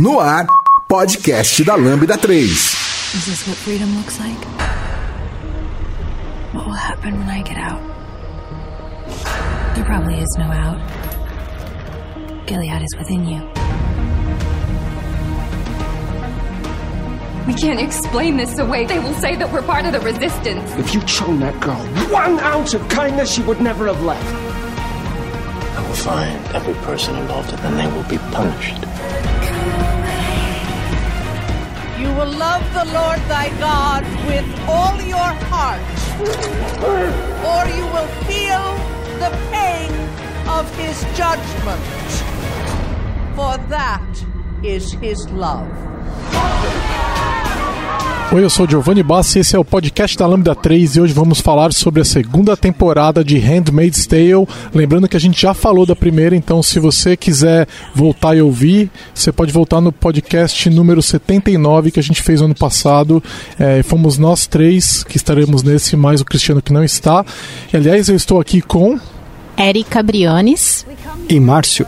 No ar, podcast da Lambda 3. Is this what freedom looks like? What will happen when I get out? There probably is no out. Gilead is within you. We can't explain this away. They will say that we're part of the resistance. If you'd shown that girl one ounce of kindness, she would never have left. I will find every person involved and then they will be punished. You will love the Lord thy God with all your heart, or you will feel the pain of his judgment. For that is his love. Oi, eu sou o Giovanni Bassi, esse é o podcast da Lambda 3 e hoje vamos falar sobre a segunda temporada de Handmaid's Tale. Lembrando que a gente já falou da primeira, então se você quiser voltar e ouvir, você pode voltar no podcast número 79 que a gente fez ano passado. É, fomos nós três que estaremos nesse, mais o Cristiano que não está. E, aliás, eu estou aqui com. Érica Briones e Márcio.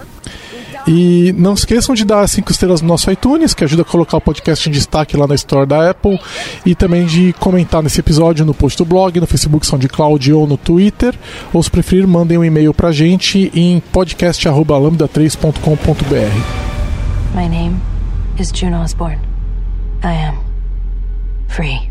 E não esqueçam de dar cinco estrelas no nosso iTunes, que ajuda a colocar o podcast em destaque lá na Store da Apple. E também de comentar nesse episódio no post do blog, no Facebook SoundCloud ou no Twitter. Ou se preferir, mandem um e-mail pra gente em podcast.lambda3.com.br. My name is June Osborne. I am free.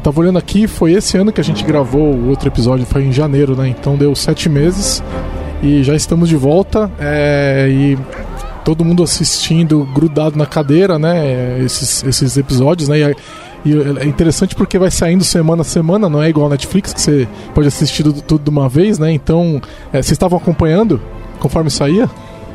Bom, tava olhando aqui, foi esse ano que a gente gravou o outro episódio, foi em janeiro, né? Então deu sete meses e já estamos de volta. É, e todo mundo assistindo grudado na cadeira, né? Esses, esses episódios, né? E é interessante porque vai saindo semana a semana, não é igual a Netflix, que você pode assistir tudo, tudo de uma vez, né? Então, é, vocês estavam acompanhando conforme saía?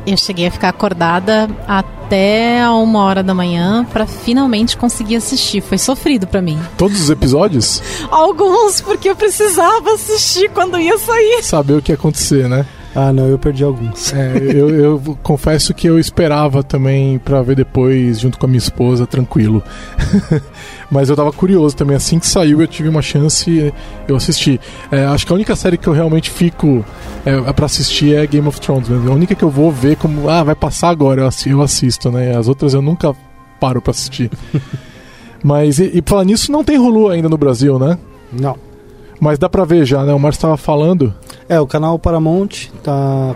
Eu cheguei a ficar acordada até uma hora da manhã para finalmente conseguir assistir. Foi sofrido para mim. Todos os episódios? Alguns, porque eu precisava assistir quando ia sair. Saber o que ia acontecer, né? Ah, não, eu perdi alguns. É, eu, eu confesso que eu esperava também para ver depois, junto com a minha esposa, tranquilo. Mas eu tava curioso também. Assim que saiu, eu tive uma chance, eu assisti. É, acho que a única série que eu realmente fico é, para assistir é Game of Thrones. Mesmo. A única que eu vou ver como, ah, vai passar agora, eu assisto, né? As outras eu nunca paro para assistir. Mas, e, e falar nisso, não tem Hulu ainda no Brasil, né? Não. Mas dá pra ver já, né? O Márcio estava falando. É, o canal Paramount tá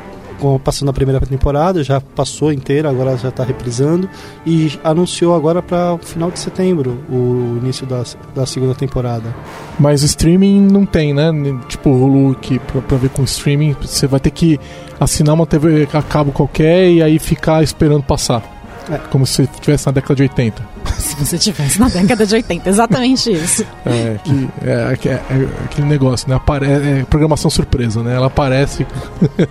passando a primeira temporada, já passou inteira, agora já está reprisando e anunciou agora para o final de setembro o início da, da segunda temporada. Mas streaming não tem, né? Tipo Hulu que para ver com streaming você vai ter que assinar uma TV a cabo qualquer e aí ficar esperando passar. É. Como se estivesse na década de 80. Se você estivesse na década de 80, exatamente isso. É, que, é, é, é aquele negócio, né? Apare é programação surpresa, né? Ela aparece.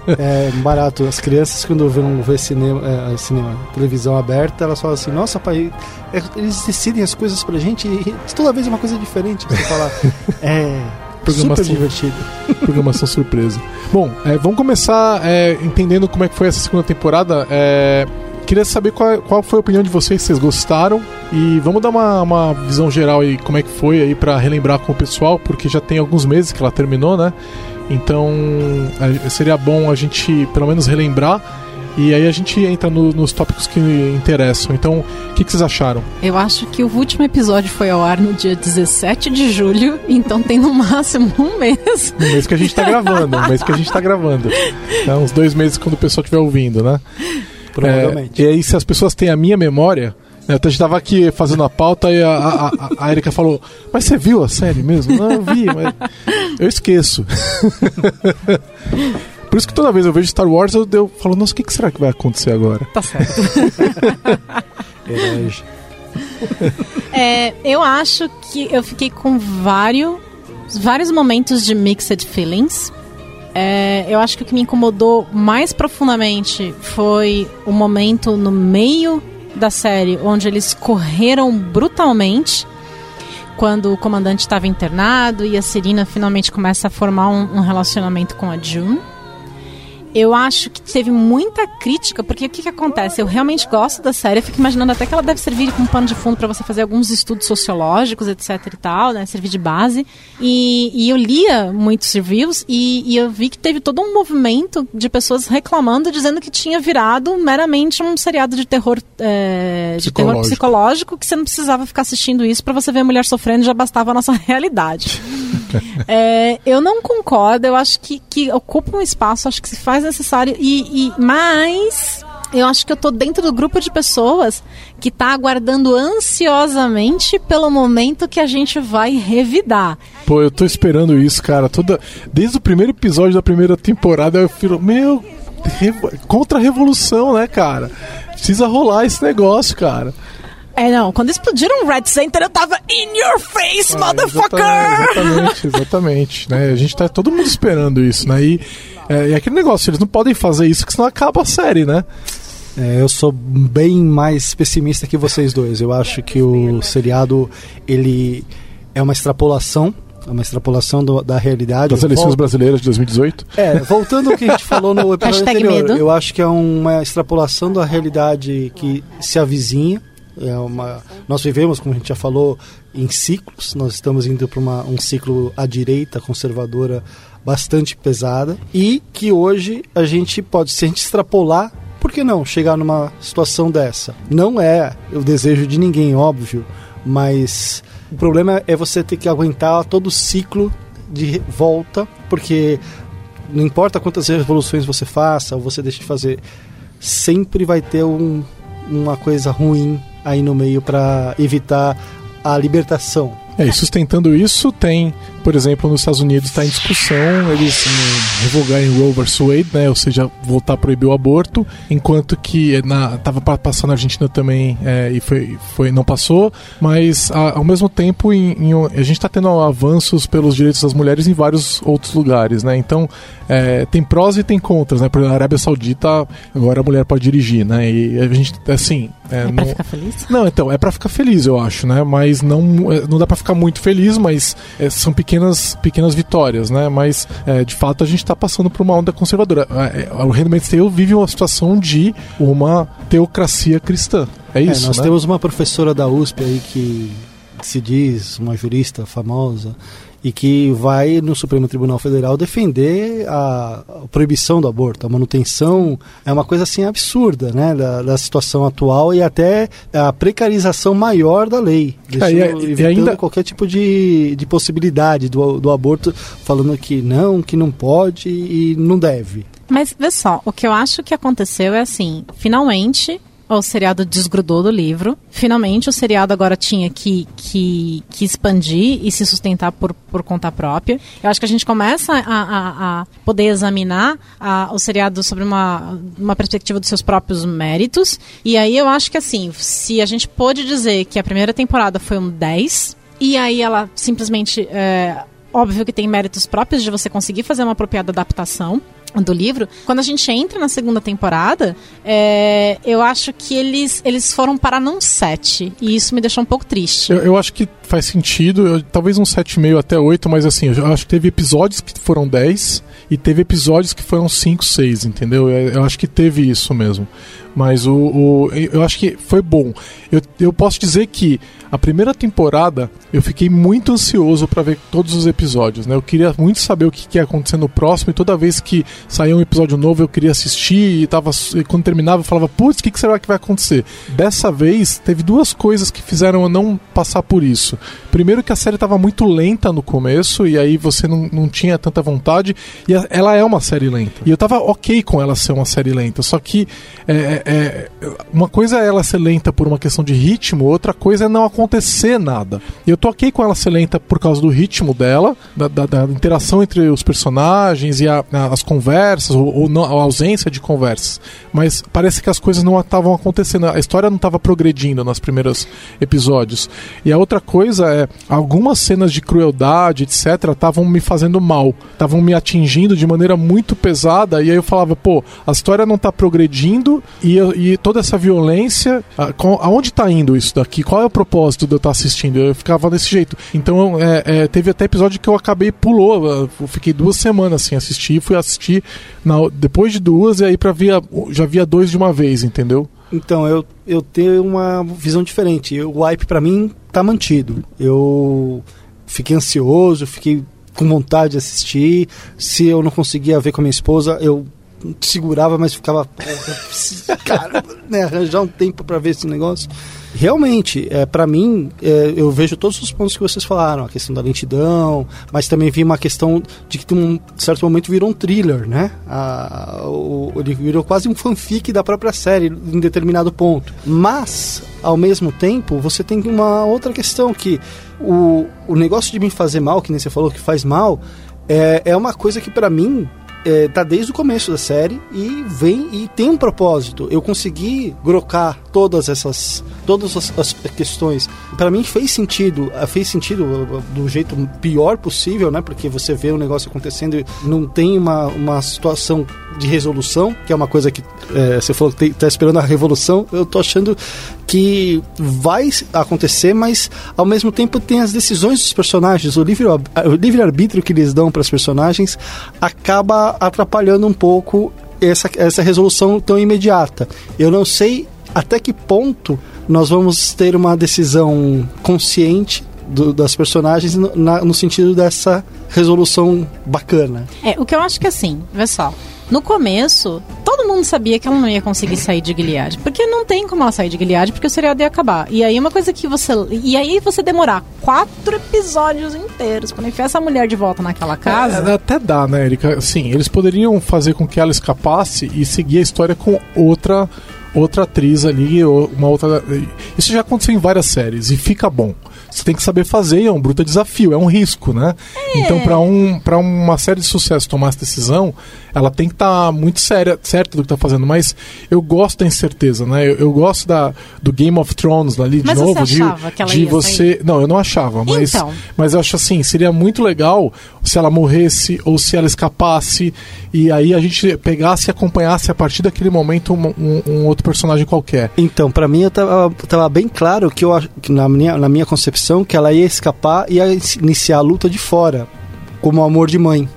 é barato. As crianças, quando vão ver cinema, é, cinema, televisão aberta, elas falam assim: Nossa, pai, é, eles decidem as coisas pra gente e toda vez é uma coisa diferente. Você fala, é. Programação, Super divertido. Programação surpresa. Bom, é, vamos começar é, entendendo como é que foi essa segunda temporada. É, queria saber qual, qual foi a opinião de vocês, se vocês gostaram. E vamos dar uma, uma visão geral aí, como é que foi aí para relembrar com o pessoal, porque já tem alguns meses que ela terminou, né? Então seria bom a gente pelo menos relembrar. E aí a gente entra no, nos tópicos que interessam. Então, o que, que, vocês acharam? Eu acho que o último episódio foi ao ar no dia 17 de julho, então tem no máximo um mês. Um mês que a gente tá gravando, um mês que a gente tá gravando. É, uns dois meses quando o pessoal estiver ouvindo, né? Provavelmente. É, e aí, se as pessoas têm a minha memória, né, a gente estava aqui fazendo a pauta e a, a, a Erika falou: Mas você viu a série mesmo? Não, eu vi, mas eu esqueço. Por isso que toda vez eu vejo Star Wars, eu, eu falo: Nossa, o que, que será que vai acontecer agora? Tá certo. É, eu acho que eu fiquei com vários, vários momentos de mixed feelings. É, eu acho que o que me incomodou mais profundamente foi o momento no meio da série onde eles correram brutalmente quando o comandante estava internado e a Serena finalmente começa a formar um, um relacionamento com a June. Eu acho que teve muita crítica, porque o que, que acontece? Eu realmente gosto da série, eu fico imaginando até que ela deve servir como pano de fundo para você fazer alguns estudos sociológicos, etc e tal, né? Servir de base. E, e eu lia muitos reviews e, e, eu vi que teve todo um movimento de pessoas reclamando, dizendo que tinha virado meramente um seriado de terror, é, de psicológico. terror psicológico, que você não precisava ficar assistindo isso para você ver a mulher sofrendo, já bastava a nossa realidade. é, eu não concordo, eu acho que, que ocupa um espaço, acho que se faz necessário. E, e mas eu acho que eu tô dentro do grupo de pessoas que tá aguardando ansiosamente pelo momento que a gente vai revidar. Pô, eu tô esperando isso, cara. Toda desde o primeiro episódio da primeira temporada eu falo, meu, contra a revolução, né, cara? Precisa rolar esse negócio, cara. É, não. Quando explodiram o Red Center, eu tava in your face, ah, motherfucker! Exatamente, exatamente. né? A gente tá todo mundo esperando isso, né? E, é, e aquele negócio, eles não podem fazer isso, porque senão acaba a série, né? É, eu sou bem mais pessimista que vocês dois. Eu acho que o seriado ele é uma extrapolação é uma extrapolação do, da realidade. Das eleições brasileiras de 2018? É, voltando ao que a gente falou no episódio anterior, medo. eu acho que é uma extrapolação da realidade que se avizinha. É uma, nós vivemos, como a gente já falou, em ciclos. Nós estamos indo para um ciclo à direita, conservadora, bastante pesada. E que hoje a gente pode, se a gente extrapolar, por que não chegar numa situação dessa? Não é o desejo de ninguém, óbvio, mas o problema é você ter que aguentar todo o ciclo de volta, porque não importa quantas revoluções você faça ou você deixe de fazer, sempre vai ter um, uma coisa ruim aí no meio para evitar a libertação. É, e sustentando isso, tem, por exemplo, nos Estados Unidos está em discussão eles um, revogarem Roe vs Wade, né, ou seja, voltar a proibir o aborto, enquanto que na, tava passando na Argentina também é, e foi, foi, não passou, mas a, ao mesmo tempo em, em, a gente está tendo avanços pelos direitos das mulheres em vários outros lugares, né, então é, tem prós e tem contras, né, por exemplo, a Arábia Saudita agora a mulher pode dirigir, né, e a gente, assim... É, é não, pra ficar feliz? Não, então, é pra ficar feliz, eu acho, né, mas não, é, não dá pra ficar muito feliz, mas é, são pequenas, pequenas vitórias, né? Mas é, de fato a gente está passando por uma onda conservadora. É, é, o Handmaid's Tale vive uma situação de uma teocracia cristã. É, é isso. nós né? temos uma professora da USP aí que se diz uma jurista famosa e que vai no Supremo Tribunal Federal defender a, a, proibição do aborto. A manutenção é uma coisa assim absurda, né, da, da situação atual e até a precarização maior da lei, deixando, é, e, evitando e ainda... qualquer tipo de, de possibilidade do, do aborto, falando que não, que não pode e não deve. Mas vê só, o que eu acho que aconteceu é assim, finalmente o seriado desgrudou do livro. Finalmente, o seriado agora tinha que, que, que expandir e se sustentar por, por conta própria. Eu acho que a gente começa a, a, a poder examinar a, o seriado sobre uma, uma perspectiva dos seus próprios méritos. E aí eu acho que, assim, se a gente pôde dizer que a primeira temporada foi um 10, e aí ela simplesmente. É, óbvio que tem méritos próprios de você conseguir fazer uma apropriada adaptação do livro, quando a gente entra na segunda temporada, é, eu acho que eles, eles foram para não 7. E isso me deixou um pouco triste. Eu, eu acho que faz sentido, eu, talvez um 7,5 até 8, mas assim, eu acho que teve episódios que foram 10 e teve episódios que foram 5, 6, entendeu? Eu, eu acho que teve isso mesmo. Mas o, o, eu acho que foi bom. Eu, eu posso dizer que a primeira temporada eu fiquei muito ansioso para ver todos os episódios, né? Eu queria muito saber o que, que ia acontecer no próximo e toda vez que saía um episódio novo eu queria assistir e, tava, e quando terminava eu falava, putz, o que, que será que vai acontecer? Dessa vez teve duas coisas que fizeram eu não passar por isso. Primeiro que a série tava muito lenta no começo, e aí você não, não tinha tanta vontade, e a- ela é uma série lenta. E eu tava ok com ela ser uma série lenta, só que é, é, é, uma coisa é ela ser lenta por uma questão de ritmo, outra coisa é não acontecer nada. E eu tô ok com ela ser lenta por causa do ritmo dela, da, da- da interação entre os personagens e a- a- as conversas, ou, ou não- a ausência de conversas. Mas parece que as coisas não estavam acontecendo, a história não estava progredindo nos primeiros episódios. E a outra coisa é, algumas cenas de crueldade, etc., estavam me fazendo mal, estavam me atingindo de maneira muito pesada, e aí eu falava, pô, a história não tá progredindo e, e toda essa violência, a- com- aonde tá indo isso daqui? Qual é o propósito de eu estar assistindo? Eu ficava desse jeito. Então, é, é, teve até episódio que eu acabei pulou, eu fiquei duas semanas sem assistir, fui assistir na- depois de duas e aí pra via, já via dois de uma vez, entendeu? Então, eu, eu tenho uma visão diferente. O hype pra mim tá mantido. Eu fiquei ansioso, fiquei com vontade de assistir. Se eu não conseguia ver com a minha esposa, eu segurava, mas ficava. "Porra, eu preciso, Cara, né, arranjar um tempo pra ver esse negócio. Realmente, é, para mim, é, eu vejo todos os pontos que vocês falaram, a questão da lentidão, mas também vi uma questão de que, num certo momento, virou um thriller, né? A, o, ele virou quase um fanfic da própria série em determinado ponto. Mas, ao mesmo tempo, você tem uma outra questão que o, o negócio de me fazer mal, que nem você falou que faz mal, é, é uma coisa que, para mim, é, tá desde o começo da série e vem e tem um propósito. Eu consegui grocar todas essas todas as, as questões. Para mim fez sentido, ah, fez sentido uh, do jeito pior possível, né? Porque você vê o negócio acontecendo e não tem uma, uma situação de resolução, que é uma coisa que é, você falou que tem- tá esperando a revolução. Eu tô achando que vai acontecer, mas ao mesmo tempo tem as decisões dos personagens, o livre o livre arbítrio que eles dão para os personagens acaba atrapalhando um pouco essa, essa resolução tão imediata. Eu não sei até que ponto nós vamos ter uma decisão consciente do- das personagens no, na- no sentido dessa resolução bacana. É, o que eu acho que assim, vê só. No começo, todo mundo sabia que ela não ia conseguir sair de Gilead. Porque não tem como ela sair de Gilead, porque o seriado ia acabar. E aí uma coisa que você. E aí você demorar quatro episódios inteiros pra enfiar essa mulher de volta naquela casa. É, até dá, né, Erika? Sim, eles poderiam fazer com que ela escapasse e seguir a história com outra outra atriz ali, uma outra. Isso já aconteceu em várias séries e fica bom. Você tem que saber fazer, é um bruto desafio, é um risco, né? Então, para um, pra uma série de sucesso tomar essa decisão, ela tem que estar muito séria, certa do que tá fazendo. Mas eu gosto da incerteza, né? Eu, eu gosto da, do Game of Thrones ali, de Mas você novo, de, achava que ela de ia você. sair? Não, eu não achava, mas, Então. mas eu acho assim, seria muito legal se ela morresse ou se ela escapasse e aí a gente pegasse e acompanhasse a partir daquele momento um, um- um outro personagem qualquer. Então, pra mim, eu tava, tava bem claro que, eu, na, minha, na minha concepção que ela ia escapar e ia iniciar a luta de fora, como amor de mãe,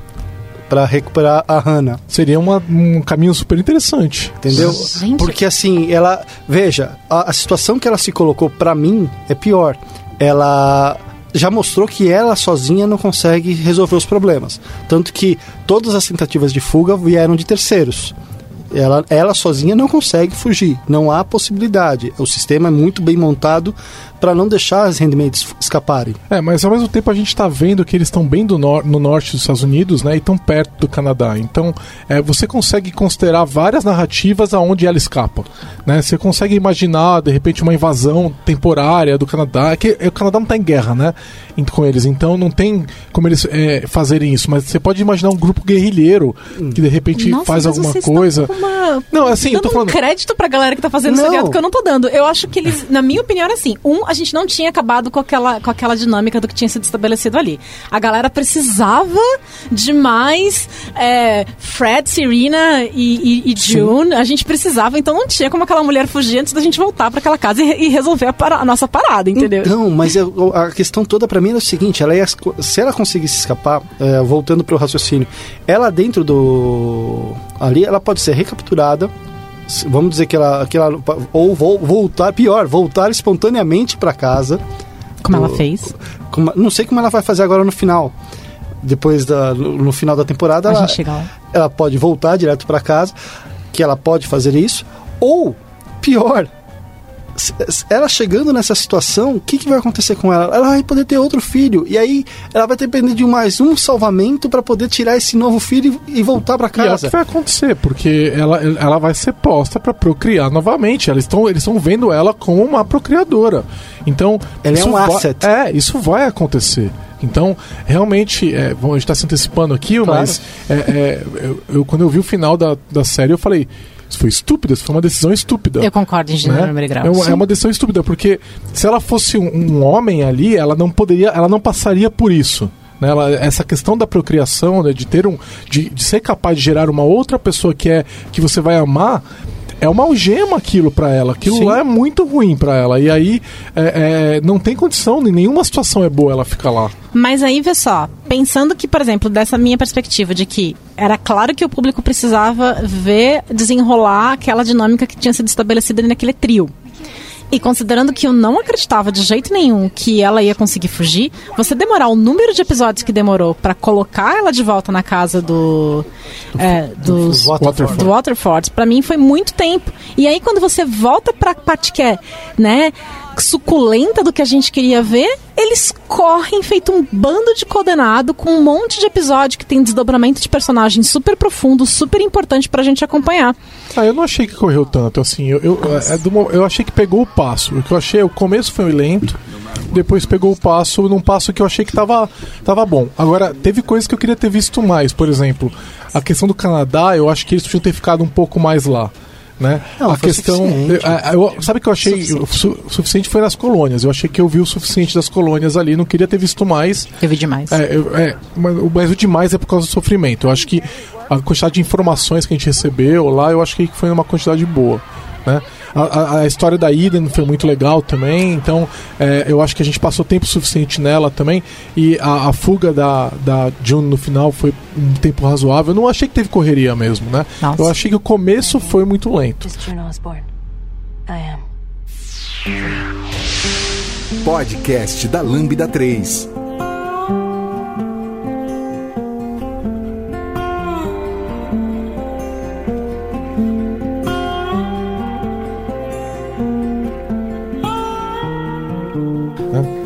Pra recuperar a Hannah. Seria uma- um caminho super interessante. Entendeu? Gente. Porque assim, ela. Veja, a, a situação que ela se colocou pra mim é pior. Ela já mostrou que ela sozinha não consegue resolver os problemas. Tanto que todas as tentativas de fuga vieram de terceiros. Ela, ela sozinha não consegue fugir, não há possibilidade. O sistema é muito bem montado para não deixar as handmaids escaparem. É, mas ao mesmo tempo a gente tá vendo que eles estão bem do nor no norte dos Estados Unidos, né? E tão perto do Canadá. Então, é, você consegue considerar várias narrativas aonde ela escapa, né? Você consegue imaginar, de repente, uma invasão temporária do Canadá. É que o Canadá não tá em guerra, né? Com eles. Então, não tem como eles é, fazerem isso. Mas você pode imaginar um grupo guerrilheiro que, de repente, Nossa, faz mas alguma vocês coisa. uma- Não, assim, eu tô falando... um crédito pra galera que tá fazendo Não. seriado que eu não tô dando. Eu acho que eles, na minha opinião, era assim: um, a gente não tinha acabado com aquela, com aquela dinâmica do que tinha sido estabelecido ali. A galera precisava de mais é, Fred, Serena e, e- e June. A gente precisava, então não tinha como aquela mulher fugir antes da gente voltar pra aquela casa e, e resolver a, para- a nossa parada, entendeu? Então, mas eu- a questão toda pra mim era o seguinte: ela ia, se ela conseguisse escapar, é, voltando pro raciocínio, ela dentro do. ali, ela pode ser recapturada. Vamos dizer que ela. Que ela ou vol- voltar, pior, voltar espontaneamente pra casa. Como ela fez. como- não sei como ela vai fazer agora no final. Depois da. No, no final da temporada, ela, ela pode voltar direto pra casa, que ela pode fazer isso, ou pior, ela chegando nessa situação, o que, que vai acontecer com ela? Ela vai poder ter outro filho. E aí ela vai depender de mais um salvamento para poder tirar esse novo filho e voltar para E é o casa. que vai acontecer, porque ela, ela vai ser posta pra procriar novamente. Eles estão eles estão vendo ela como uma procriadora. Então. Ela é um vai- asset. É, isso vai acontecer. Então, realmente, é, bom, a gente tá se antecipando aqui, Claro. mas é, é, eu, eu- quando eu vi o final da, da série, eu falei. Isso foi estúpido, isso foi uma decisão estúpida. Eu concordo em gênero, né? grau. É uma, é uma decisão estúpida, porque se ela fosse um, um homem ali, ela não poderia, ela não passaria por isso. né? Ela- essa questão da procriação, né, de ter um, de, de ser capaz de gerar uma outra pessoa que é que você vai amar, é uma algema aquilo pra ela. Aquilo Sim. lá é muito ruim pra ela. E aí é, é, não tem condição, em nenhuma situação é boa ela ficar lá. Mas aí, vê só, pensando que, por exemplo, dessa minha perspectiva de que era claro que o público precisava ver desenrolar aquela dinâmica que tinha sido estabelecida naquele trio. E considerando que eu não acreditava de jeito nenhum que ela ia conseguir fugir, você demorar o número de episódios que demorou pra colocar ela de volta na casa do. é, dos, Waterford. do Waterford, pra mim foi muito tempo. E aí quando você volta pra parte que é, né, suculenta do que a gente queria ver, eles correm feito um bando de condenado com um monte de episódio que tem desdobramento de personagens super profundo, super importante pra gente acompanhar. Ah, eu não achei que correu tanto, assim. Eu, eu, é mo- eu achei que pegou o passo. O que eu achei, o começo foi lento, depois pegou o passo num passo que eu achei que tava, tava bom. Agora, teve coisas que eu queria ter visto mais. Por exemplo, a questão do Canadá, eu acho que eles podiam ter ficado um pouco mais lá. Né? Não, a foi questão. suficiente. é, eu- sabe o que eu achei? O su- suficiente foi nas colônias. Eu achei que eu vi o suficiente das colônias ali, não queria ter visto mais. Eu vi demais. É, eu- é, mas, o- mas o demais é por causa do sofrimento. Eu acho que a quantidade de informações que a gente recebeu lá, eu acho que foi uma quantidade boa. Né? A, a- história da Eden foi muito legal também, então é, eu acho que a gente passou tempo suficiente nela também. E a, a fuga da, da June no final foi um tempo razoável. Eu não achei que teve correria mesmo, né? Nossa. Eu achei que o começo foi muito lento. Miss June Osborne. I am. Podcast da Lambda 3.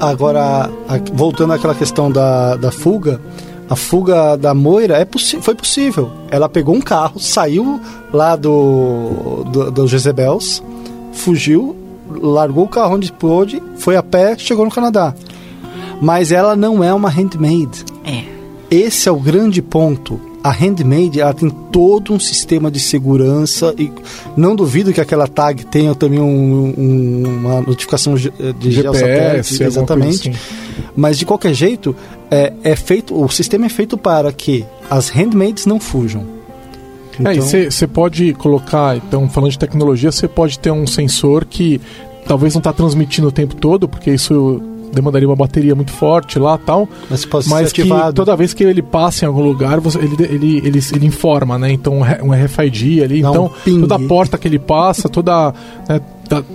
Agora, voltando àquela questão da, da fuga, a fuga da Moira é possi foi possível. Ela pegou um carro, saiu lá do, do, do Jezebels, fugiu, largou o carro onde pôde, foi a pé, chegou no Canadá. Mas ela não é uma handmaid. É. Esse é o grande ponto. A handmaid ela tem todo um sistema de segurança e não duvido que aquela tag tenha também um- um- uma notificação ge- de GPS, exatamente. assim. Mas de qualquer jeito, é, é feito, o sistema é feito para que as handmaids não fujam. É, e Então- você pode colocar, então, falando de tecnologia, você pode ter um sensor que talvez não está transmitindo o tempo todo, porque isso demandaria uma bateria muito forte lá tal. Mas pode mas que toda vez que ele passa em algum lugar, você- ele, ele, ele, ele informa, né? Então, um RFID ali. Dá então, toda porta que ele passa, toda. Né,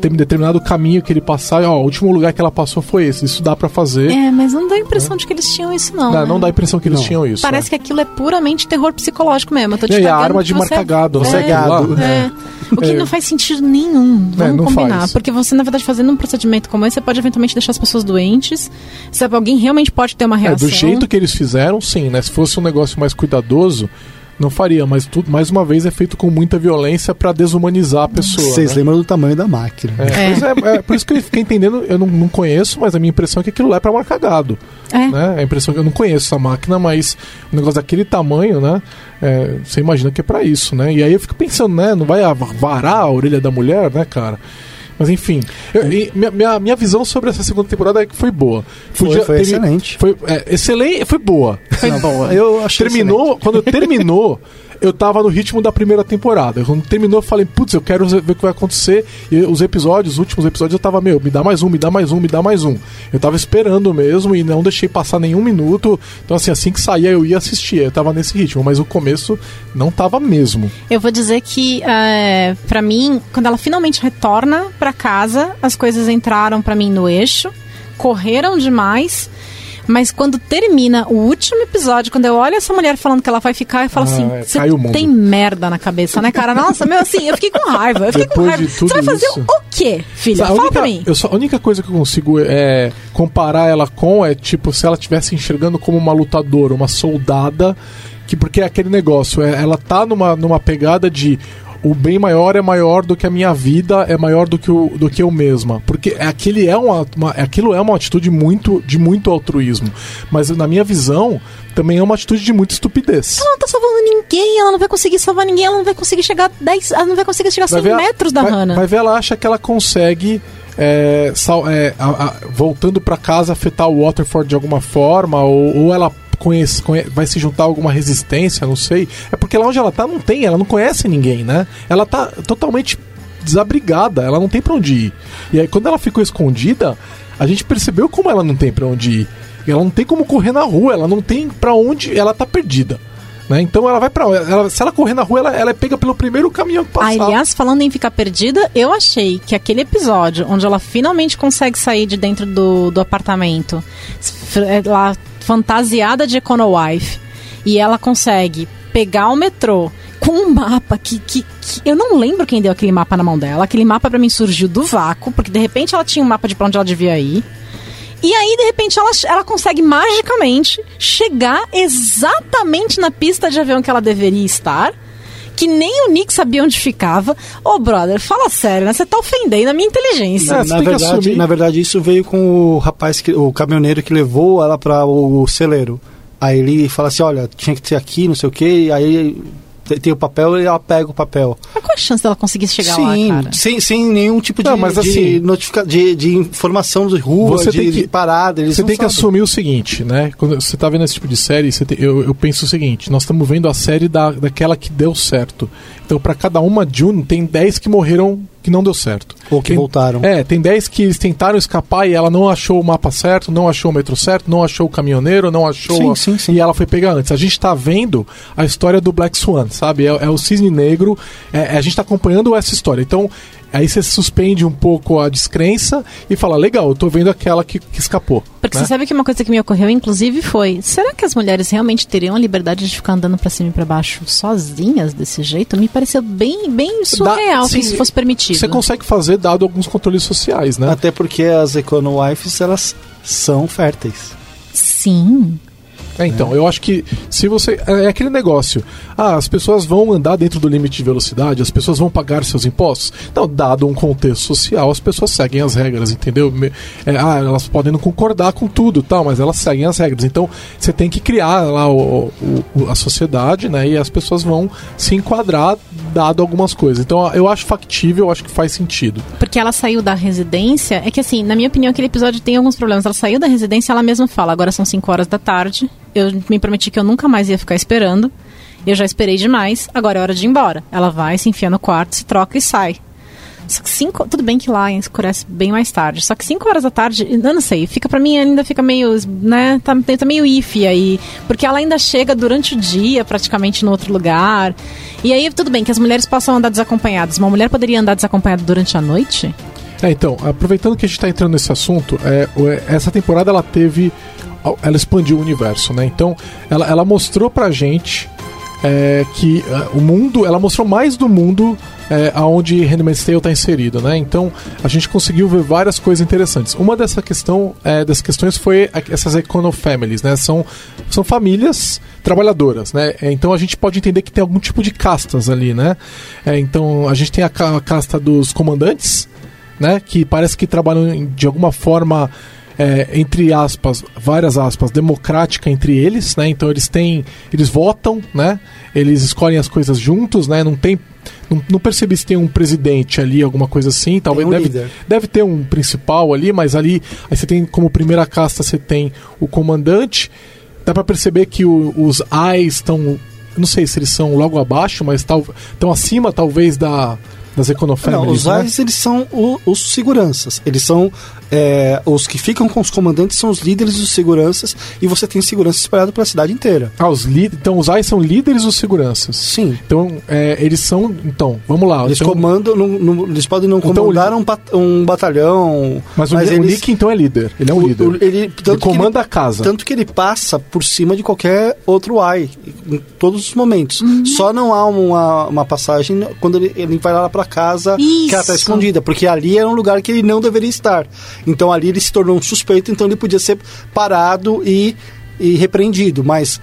tem determinado caminho que ele passar, ó, o último lugar que ela passou foi esse. Isso dá pra fazer. É, mas não dá a impressão de que eles tinham isso, não. Não, né? não dá a impressão que eles Não. tinham isso. Parece que aquilo é puramente terror psicológico mesmo. Eu tô te E aí, a arma de marca gado, é, sei aquilo lá. é. O que É. não faz sentido nenhum. Vamos É, não combinar. faz. Porque você, na verdade, fazendo um procedimento como esse, você pode eventualmente deixar as pessoas doentes. Sabe, alguém realmente pode ter uma É, reação. do jeito que eles fizeram, sim, né? Se fosse um negócio mais cuidadoso, não faria, mas tudo, mais uma vez, é feito com muita violência pra desumanizar a pessoa. Vocês né? lembram do tamanho da máquina. É, pois é, é, por isso que eu fiquei entendendo, eu não, não conheço, mas a minha impressão é que aquilo lá é pra marcar gado. É. Né? A impressão que eu não conheço essa máquina, mas um negócio daquele tamanho, né? é, você imagina que é pra isso, né? E aí eu fico pensando, né? Não vai varar a orelha da mulher, né, cara? Mas enfim, eu- minha, minha, visão sobre essa segunda temporada é que foi boa. Foi, foi excelente. Foi é, excelente, foi boa. Boa. Eu achei Terminou, quando terminou, eu tava no ritmo da primeira temporada. Quando terminou, eu falei, putz, eu quero ver o que vai acontecer. E os episódios, os últimos episódios, eu tava, meu, me dá mais um, me dá mais um, me dá mais um. Eu tava esperando mesmo e não deixei passar nenhum minuto. Então, assim, assim que saía, eu ia assistir. Eu tava nesse ritmo, mas o começo não tava mesmo. Eu vou dizer que, é, para mim, quando ela finalmente retorna pra casa, as coisas entraram pra mim no eixo, correram demais. Mas quando termina o último episódio, quando eu olho essa mulher falando que ela vai ficar, eu falo Ah, assim: é, você mundo." tem merda na cabeça, né, cara? Nossa, meu, assim, eu fiquei com raiva. Eu fiquei com Depois de raiva. Você vai fazer isso. o quê, filha? Fala única, pra mim. eu só, a única coisa que eu consigo é, comparar ela com é tipo se ela estivesse enxergando como uma lutadora, uma soldada, que porque é aquele negócio, é, ela tá numa, numa pegada de o bem maior é maior do que a minha vida, é maior do que, o, do que eu mesma. Porque aquele é uma, uma- aquilo é uma atitude muito, de muito altruísmo. Mas na minha visão, também é uma atitude de muita estupidez. Ela não tá salvando ninguém, ela não vai conseguir salvar ninguém, ela não vai conseguir chegar a 10, ela não vai conseguir chegar a 100 Vai ver, metros da vai, Hannah. Vai ver, ela acha que ela consegue. é, sal- é, a- a- voltando pra casa, afetar o Waterford de alguma forma, ou, ou ela conhece, conhe- vai se juntar alguma resistência, não sei. É porque lá onde ela tá não tem, ela não conhece ninguém, né? Ela tá totalmente desabrigada, ela não tem pra onde ir. E aí, quando ela ficou escondida, a gente percebeu como ela não tem pra onde ir. Ela não tem como correr na rua, ela não tem pra onde, ela tá perdida. Né? Então ela vai pra. Ela, se ela correr na rua, ela, ela é pega pelo primeiro caminhão que passar. Aliás, falando em ficar perdida, eu achei que aquele episódio onde ela finalmente consegue sair de dentro do, do apartamento, é, lá fantasiada de Econowife, e ela consegue pegar o metrô com um mapa que, que, que- eu não lembro quem deu aquele mapa na mão dela. Aquele mapa pra mim surgiu do vácuo, porque de repente ela tinha um mapa de pra onde ela devia ir. E aí, de repente, ela, ela consegue magicamente chegar exatamente na pista de avião que ela deveria estar. Que nem o Nick sabia onde ficava. Ô, brother, fala sério, né? Você tá ofendendo a minha inteligência. É, na, verdade, na verdade, isso veio com o rapaz, que, o caminhoneiro que levou ela para o celeiro. Aí ele fala assim: olha, tinha que ser aqui, não sei o quê. E aí tem o papel e ela pega o papel. Mas qual a chance dela conseguir chegar Sim, lá, cara? sem, sem nenhum tipo de, Não, mas de, assim- notifica, de, de informação de rua, Você de, tem que- de parada. Eles Você tem que sabem. assumir o seguinte, né? Quando você tá vendo esse tipo de série, você tem- eu, eu penso o seguinte: nós estamos vendo a série da, daquela que deu certo. Então, pra cada uma June, tem 10 que morreram que não deu certo. Ou que Tem- voltaram. É, tem 10 que eles tentaram escapar e ela não achou o mapa certo, não achou o metrô certo, não achou o caminhoneiro, não achou. Sim, a- sim, sim. E ela foi pegar antes. A gente tá vendo a história do Black Swan, sabe? É, é o cisne negro. é- a gente tá acompanhando essa história. Então. Aí você suspende um pouco a descrença e fala, legal, eu tô vendo aquela que, que escapou. Porque né? você sabe que uma coisa que me ocorreu, inclusive, foi: será que as mulheres realmente teriam a liberdade de ficar andando pra cima e pra baixo sozinhas desse jeito? Me pareceu bem, bem surreal sim, que isso fosse permitido. Você consegue fazer dado alguns controles sociais, né? Até porque as Econo-Wives, elas são férteis. Sim. É, então, eu acho que se você. É aquele negócio. Ah, as pessoas vão andar dentro do limite de velocidade, as pessoas vão pagar seus impostos. Então, dado um contexto social, as pessoas seguem as regras, entendeu? É, ah, elas podem não concordar com tudo, tal, mas elas seguem as regras. Então, você tem que criar lá o- o- a sociedade, né? E as pessoas vão se enquadrar dado algumas coisas. Então, eu acho factível, eu acho que faz sentido. Porque ela saiu da residência. É que, assim, na minha opinião, aquele episódio tem alguns problemas. Ela saiu da residência, ela mesma fala: agora são 5 horas da tarde. Eu me prometi que eu nunca mais ia ficar esperando. Eu já esperei demais. Agora é hora de ir embora. Ela vai, se enfia no quarto, se troca e sai. Só que cinco, tudo bem que lá escurece bem mais tarde. Só que 5 horas da tarde, eu não sei, fica pra mim ainda fica meio, né, tá, tá meio ife aí, porque ela ainda chega durante o dia, praticamente no outro lugar. E aí tudo bem que as mulheres possam andar desacompanhadas. Uma mulher poderia andar desacompanhada durante a noite? É, então, aproveitando que a gente está entrando nesse assunto, é, é, essa temporada ela teve. Ela expandiu o universo, né? Então, ela, ela mostrou pra gente é, que é, o mundo. Ela mostrou mais do mundo é, aonde Handmaid's Tale está inserido, né? Então, a gente conseguiu ver várias coisas interessantes. Uma dessa questão, é, dessas questões foi essas econo families, né? São, são famílias trabalhadoras, né? Então a gente pode entender que tem algum tipo de castas ali, né? É, então a gente tem a, a casta dos comandantes, né? Que parece que trabalham de alguma forma, é, entre aspas, várias aspas, democrática entre eles, né? Então eles têm, eles votam, né? Eles escolhem as coisas juntos, né? Não tem, não, não percebi se tem um presidente ali, alguma coisa assim. Talvez um deve, líder. deve ter um principal ali, mas ali aí você tem como primeira casta você tem o comandante. Dá pra perceber que o- os Ais estão, não sei se eles são logo abaixo, mas estão acima talvez da das Não, Econofamilies, os né? AIs, eles são o- os seguranças. Eles são é, os que ficam com os comandantes são os líderes dos seguranças e você tem segurança espalhado pela cidade inteira. Ah, os então os AIs são líderes dos seguranças. Sim. Então, é, eles são. Então, vamos lá. Eles então, comandam, não- não- eles podem não Então, comandar um, bat- um batalhão. mas o, Ni- o eles- Nick, então, é líder. Ele é um o- líder. o- ele, tanto que comanda ele- a casa. Tanto que ele passa por cima de qualquer outro AI, em todos os momentos. Só não há uma, uma passagem quando ele, ele vai lá pra casa que ela tá Isso. escondida, porque ali era um lugar que ele não deveria estar. Então ali ele se tornou um suspeito, então ele podia ser parado e, e repreendido. Mas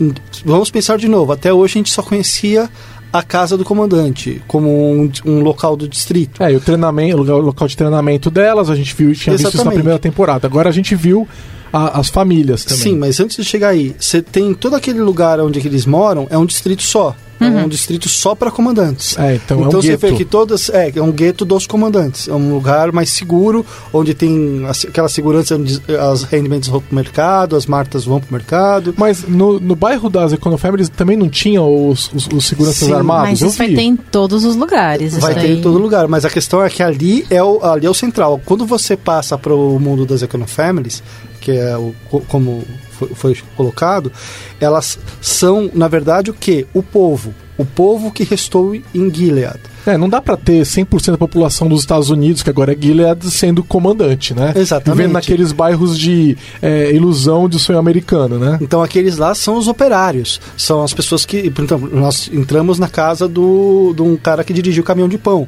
hum, vamos pensar de novo, até hoje a gente só conhecia a casa do comandante como um, um local do distrito. É, e o treinamento, o local de treinamento delas, a gente viu, tinha visto isso na Exatamente. primeira temporada. Agora a gente viu a- as famílias também. Sim, mas antes de chegar aí, você tem todo aquele lugar onde que eles moram, é um distrito só. É um distrito só para comandantes. É, então, é um você vê gueto. que todas. É, é um gueto dos comandantes. É um lugar mais seguro, onde tem aquela segurança onde as rendimentos vão pro mercado, as martas vão pro mercado. Mas no, no bairro das Econofamilies também não tinham os, os, os seguranças Sim, armados? Mas isso vai ter em todos os lugares. Vai isso ter daí. em todo lugar, mas a questão é que ali é o, ali é o central. Quando você passa para o mundo das Econofamilies, que é o, co- como foi, foi colocado, elas são, na verdade, o que? O povo. O povo que restou em Gilead. É, não dá pra ter 100% da população dos Estados Unidos, que agora é Gilead, sendo comandante, né? Exatamente. Vivendo naqueles bairros de é, ilusão de sonho americano, né? Então aqueles lá são os operários. São as pessoas que. Por exemplo, nós entramos na casa do, de um cara que dirigiu o caminhão de pão.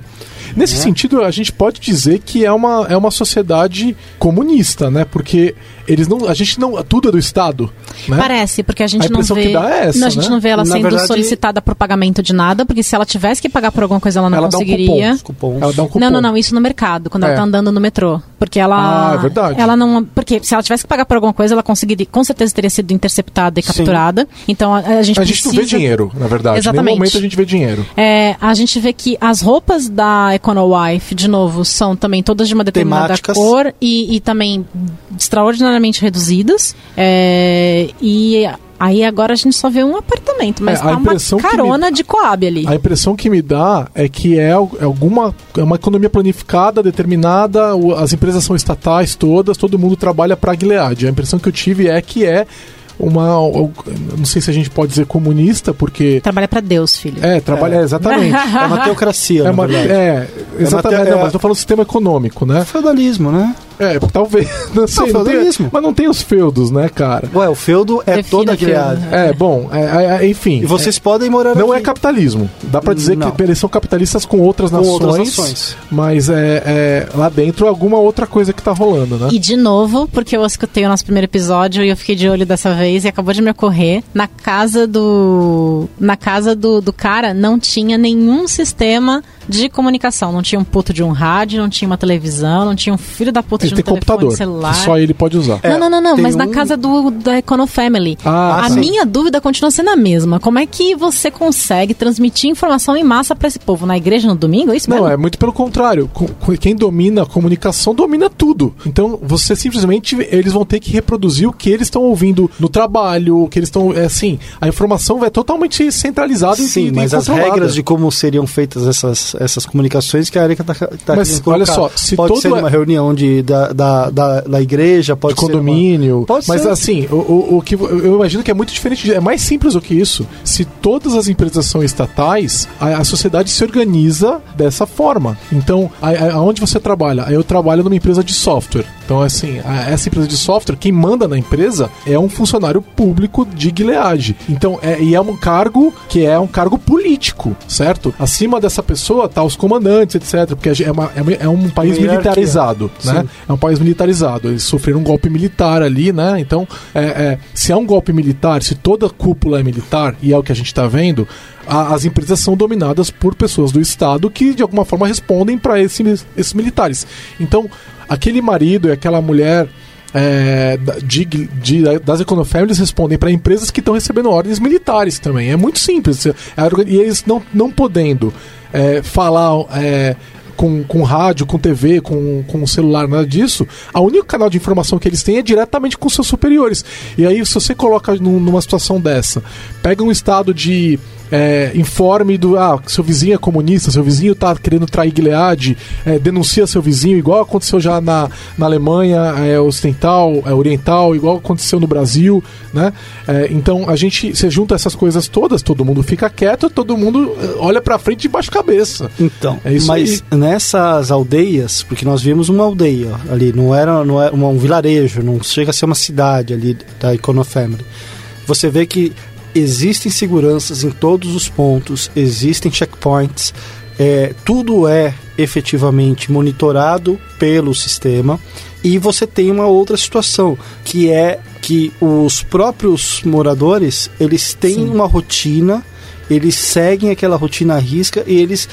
Nesse sentido, a gente pode dizer que é uma, é uma sociedade comunista, né? Porque eles não. A gente não. Tudo é do Estado. Né? Parece, porque a gente A não vê. que dá é essa, não, a gente né? não vê ela Na sendo verdade- solicitada por pagamento de nada, porque se ela tivesse que pagar por alguma coisa, ela não Ela dá um conseguiria. Os cupons. Ela dá um cupom. Não, não, não, isso no mercado, quando É. ela tá andando no metrô. Porque ela. Ah, é verdade. Ela não. Porque se ela tivesse que pagar por alguma coisa, ela conseguiria. Com certeza teria sido interceptada e Sim. capturada. Então a, a gente A gente precisa. não vê dinheiro, na verdade. Exatamente. nenhum momento a gente vê dinheiro. É, a gente vê que as roupas da Econowife, de novo, são também todas de uma determinada Temáticas. cor e, e também extraordinariamente reduzidas. É, e aí agora a gente só vê um apartamento, mas É, a tá uma impressão que me- carona de Coab ali. A impressão que me dá é que é é alguma é uma economia planificada, determinada, as empresas são estatais todas, todo mundo trabalha para Gilead. A impressão que eu tive é que é uma não sei se a gente pode dizer comunista, porque Trabalha pra Deus, filho. é, trabalha é, exatamente. É uma teocracia, É na uma, verdade. é, exatamente. teo- Não, é- mas eu tô falando do sistema econômico, né? Feudalismo, né? É, talvez. Não sei, não tem- mas não tem os feudos, né, cara? Ué, o feudo é Defina toda a Gilead. feudo. É, bom, é, é, é, enfim. E vocês podem morar Não aqui. é capitalismo. Dá pra dizer Não. que eles são capitalistas com outras Com nações. outras nações. Mas é, é, lá dentro é alguma outra coisa que tá rolando, né? E de novo, porque eu escutei o nosso primeiro episódio e eu fiquei de olho dessa vez e acabou de me ocorrer, na casa do. Na casa do, do cara não tinha nenhum sistema de comunicação. Não tinha um puto de um rádio, não tinha uma televisão, não tinha um filho da puta Ele um tem telefone computador. celular. Que só ele pode usar. É, não, não, não, não, mas na um- casa do, da Econofamily. Ah, a tá. minha dúvida continua sendo a mesma. Como é que você consegue transmitir informação em massa pra esse povo? Na igreja no domingo? É isso Não, mesmo? é muito pelo contrário. Co- co- Quem domina a comunicação domina tudo. Então, você simplesmente eles vão ter que reproduzir o que eles estão ouvindo no trabalho, o que eles estão, é assim, a informação vai totalmente centralizada Sim, e mas as regras de como seriam feitas essas, essas comunicações que a Erika tá, tá Mas, olha colocar. só, se pode todo ser é- uma reunião de, da, da, da, da igreja, pode de ser uma- condomínio. Pode mas ser. assim, o, o, o que eu imagino que é muito diferente, é mais simples do que isso. Se todas as empresas são estatais, a, a sociedade se organiza dessa forma. Então, aonde você trabalha? Eu trabalho numa empresa de software. Então, assim, a- essa empresa de software, quem manda na empresa é um funcionário público de Gilead. Então, é, e é um cargo que é um cargo político, certo? Acima dessa pessoa tá os comandantes, etc. Porque é, uma- é uma- é um país hierarquia. militarizado, né? Sim. É um país militarizado. Eles sofreram um golpe militar ali, né? Então, é, é, se é um golpe militar, se toda a cúpula é militar, e é o que a gente está vendo, a- as empresas são dominadas por pessoas do Estado que, de alguma forma, respondem para esse, esses militares. Então, aquele marido e aquela mulher. é, de, de- das Econofamilies respondem para empresas que estão recebendo ordens militares também. É muito simples. É orga- E eles não, não podendo é, falar é, com, com rádio, com TV, com, com celular, nada disso, a único canal de informação que eles têm é diretamente com seus superiores. E aí, se você coloca num- numa situação dessa, pega um estado de é, informe do ah, seu vizinho é comunista, seu vizinho tá querendo trair Gilead, é, denuncia seu vizinho, igual aconteceu já na, na Alemanha é, ocidental, é, oriental, igual aconteceu no Brasil, né? É, então a gente se junta essas coisas todas, todo mundo fica quieto, todo mundo é, olha pra frente de baixo cabeça. Então, É isso mas aí. nessas aldeias, porque nós vimos uma aldeia ali, não era, não era um vilarejo, não chega a ser uma cidade ali da Econo Family. Você vê que existem seguranças em todos os pontos, existem checkpoints, é, tudo é efetivamente monitorado pelo sistema e você tem uma outra situação que é que os próprios moradores eles têm uma rotina eles seguem aquela rotina à risca e eles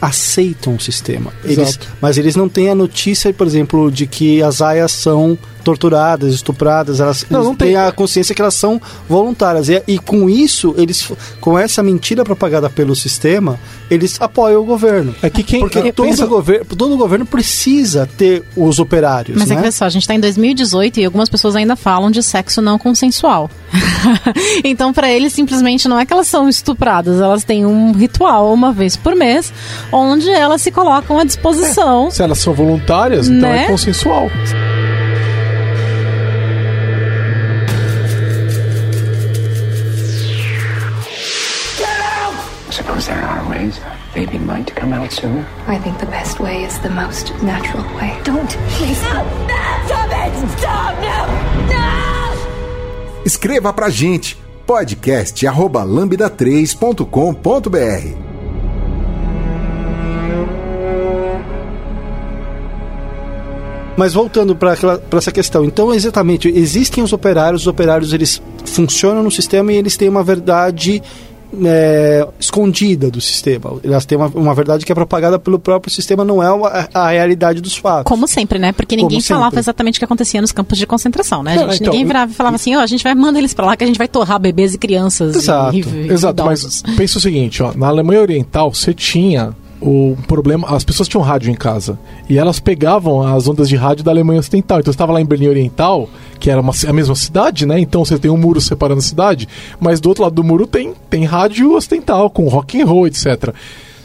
aceitam o sistema. Eles, mas eles não têm a notícia, por exemplo, de que as aias são torturadas, estupradas, elas Não, não tem. têm a consciência que elas são voluntárias. E, e com isso, eles com essa mentira propagada pelo sistema, eles apoiam o governo. É que quem Porque todo, pensa- governo, todo governo precisa ter os operários, Mas é né? que olha só, a gente tá em 2018 e algumas pessoas ainda falam de sexo não consensual. então, pra eles, simplesmente não é que elas são estupradas, elas têm um ritual uma vez por mês, onde elas se colocam à disposição. Se elas são voluntárias, então Né? é consensual. Baby might come out sooner. I think the best way is the most natural way. Don't, please. Escreva pra gente podcast arroba lambda3.com.br Mas voltando para essa questão, então exatamente existem os operários, os operários eles funcionam no sistema e eles têm uma verdade é, escondida do sistema. Elas têm uma, uma verdade que é propagada pelo próprio sistema, não é a, a realidade dos fatos. Como sempre, né? Porque ninguém falava exatamente o que acontecia nos campos de concentração, né? Não, gente, então, ninguém virava e falava assim, ó, a gente vai mandar eles pra lá que a gente vai torrar bebês e crianças. e- Exato, e, e Exato, idosos. mas pensa o seguinte, ó, na Alemanha Oriental você tinha o problema, as pessoas tinham rádio em casa e elas pegavam as ondas de rádio da Alemanha Ocidental. Então estava lá em Berlim Oriental, que era uma, a mesma cidade, né? Então você tem um muro separando a cidade, mas do outro lado do muro tem tem rádio ocidental com rock and roll, etc.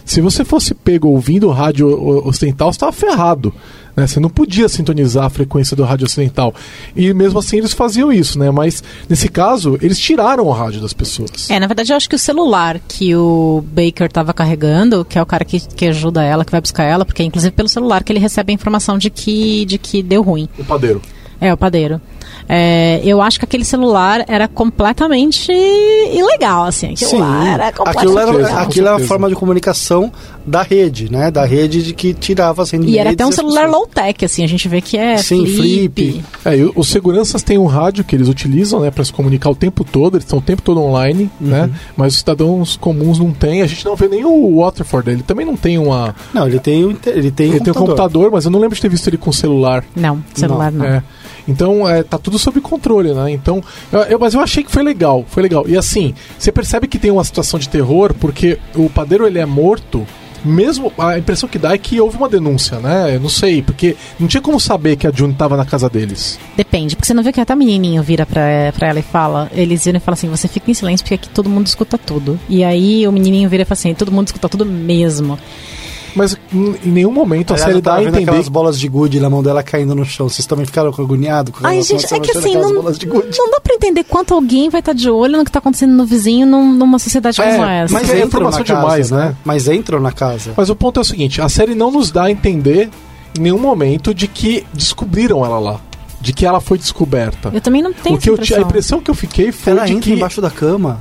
Se você fosse pego ouvindo rádio ocidental, você estava ferrado. Né? Você não podia sintonizar a frequência do rádio ocidental. E mesmo assim eles faziam isso, né? Mas nesse caso, eles tiraram o rádio das pessoas. É, na verdade, eu acho que o celular que o Baker tava carregando, que é o cara que, que ajuda ela, que vai buscar ela, porque é inclusive pelo celular que ele recebe a informação de que, de que deu ruim. O padeiro. É, o padeiro. É, eu acho que aquele celular era completamente ilegal, assim. Aquilo Sim, lá era aquilo completamente era, certeza, com aquilo era a forma de comunicação da rede, né? Da rede de que tirava as E era até um celular low-tech, assim, a gente vê que é Sim, flip. flip. É, e os seguranças têm um rádio que eles utilizam, né, para se comunicar o tempo todo, eles estão o tempo todo online, né? Mas os cidadãos comuns não têm. A gente não vê nem o Waterford, ele também não tem uma. Não, ele tem, o inte- ele tem, Ele tem um computador. computador, mas eu não lembro de ter visto ele com celular. Não, celular não. É. Então, é, tá tudo sob controle, né? Então, eu, eu- mas eu achei que foi legal, foi legal. E assim, você percebe que tem uma situação de terror, porque o padeiro ele é morto. Mesmo a impressão que dá é que houve uma denúncia, né? Eu não sei, porque não tinha como saber que a June tava na casa deles. Depende, porque você não vê que até o menininho vira pra, pra ela e fala, eles viram e falam assim, você fica em silêncio porque aqui todo mundo escuta tudo. E aí o menininho vira e fala assim, todo mundo escuta tudo mesmo. Mas em nenhum momento a Aliás, série eu dá a entender. aquelas bolas de gude na mão dela caindo no chão. Vocês também ficaram agoniados com Ai, a gente, é que assim, não, bolas de gude? não dá pra entender quanto alguém vai estar de olho no que tá acontecendo no vizinho num- numa sociedade É, como essa. mas Mas é entram informação na casa, demais, né? Mas entram na casa. Mas o ponto é o seguinte: a série não nos dá a entender em nenhum momento de que descobriram ela lá. De que ela foi descoberta. Eu também não tenho O que essa eu a impressão. impressão que eu fiquei foi Ela de entra que. embaixo da cama.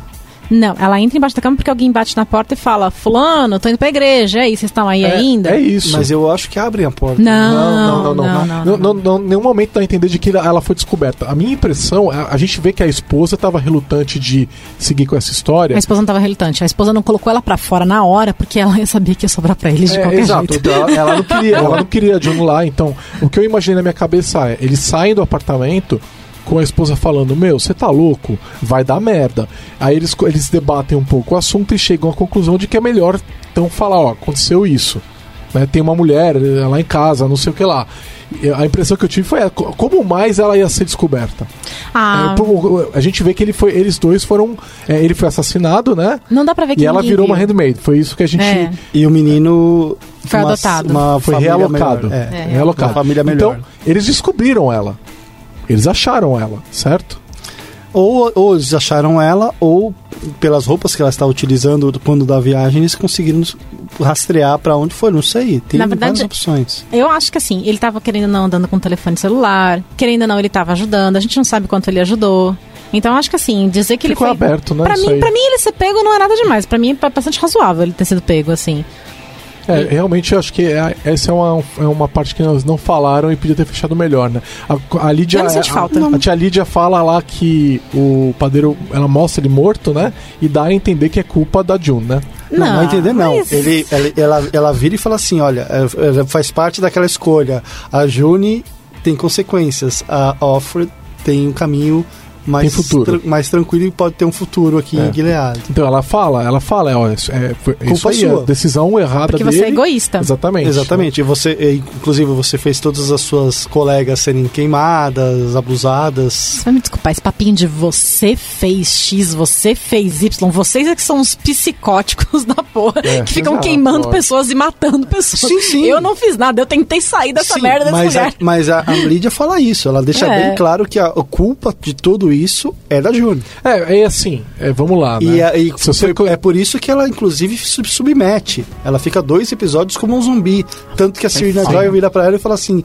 Não, ela entra embaixo da cama porque alguém bate na porta e fala, fulano, tô indo pra igreja, e aí, vocês estão aí é, ainda? É isso. Mas eu acho que abrem a porta. Não, Não, não, não. não, Não, não, não, não, nenhum momento dá a entender de que ela foi descoberta. A minha impressão, a, a gente vê que a esposa estava relutante de seguir com essa história. A esposa não tava relutante. A esposa não colocou ela pra fora na hora porque ela sabia que ia sobrar pra eles de É, qualquer exato, jeito. ela, ela não queria, ela não queria John lá, então o que eu imaginei na minha cabeça é, eles saem do apartamento com a esposa falando, meu, você tá louco? Vai dar merda. Aí eles, eles debatem um pouco o assunto e chegam à conclusão de que é melhor então falar, ó, aconteceu isso. Né, tem uma mulher eh, lá em casa, não sei o que lá. a impressão que eu tive foi é, co- como mais ela ia ser descoberta. Ah, É, a gente vê que ele foi, eles dois foram. é, ele foi assassinado, né? não dá pra ver que E ela virou uma viu. handmaid. Foi isso que a gente. É. E o menino Foi uma- adotado. Uma Foi família realocado. melhor. É, É. realocado. Uma família melhor. Então, eles descobriram ela. Eles acharam ela, certo? Ou, ou eles acharam ela, ou pelas roupas que ela está utilizando quando da viagem, eles conseguiram rastrear pra onde foi. Não sei. Tem Na verdade- várias opções. Eu acho que assim, ele tava querendo ou não andando com o telefone celular, querendo ou não, ele tava ajudando, a gente não sabe quanto ele ajudou. Então eu acho que assim, dizer que Ficou ele foi. aberto, né, Pra isso mim, pra mim, ele ser pego não é nada demais. Pra mim é bastante razoável ele ter sido pego, assim. É, realmente eu acho que é- essa é uma, é uma parte que nós não falaram e podia ter fechado melhor, né? A, a Lídia. Eu não senti a- falta. A, tia Lídia fala lá que o padeiro. Ela mostra ele morto, né? E dá a entender que é culpa da June, né? Não, não, entender não. mas- Ele, ela, ela, ela vira e fala assim, olha, é, é, faz parte daquela escolha. A June tem consequências. A Offred tem um caminho mais, Tem futuro. tran- mais tranquilo e pode ter um futuro aqui É. em Gilead. Então ela fala, ela fala, é, ó, é, é, isso Culpa aí, sua. é decisão errada Porque dele. você é egoísta. Exatamente. Exatamente. E você, e, inclusive, você fez todas as suas colegas serem queimadas, abusadas. Você vai me desculpar, esse papinho de você fez X, você fez Y, vocês é que são os psicóticos da porra, É, que ficam exato, queimando lógico. pessoas e matando pessoas. Sim, sim. Eu não fiz nada, eu tentei sair dessa Sim, merda dessa mas, a, mas a, a Lídia fala isso. Ela deixa É. bem claro que a, a culpa de tudo isso é da June. É, é assim, é, vamos lá, né? E, a- e Se você- é por isso que ela, inclusive, se submete. Ela fica dois episódios como um zumbi. Tanto que a Serena Joy vira pra ela e fala assim: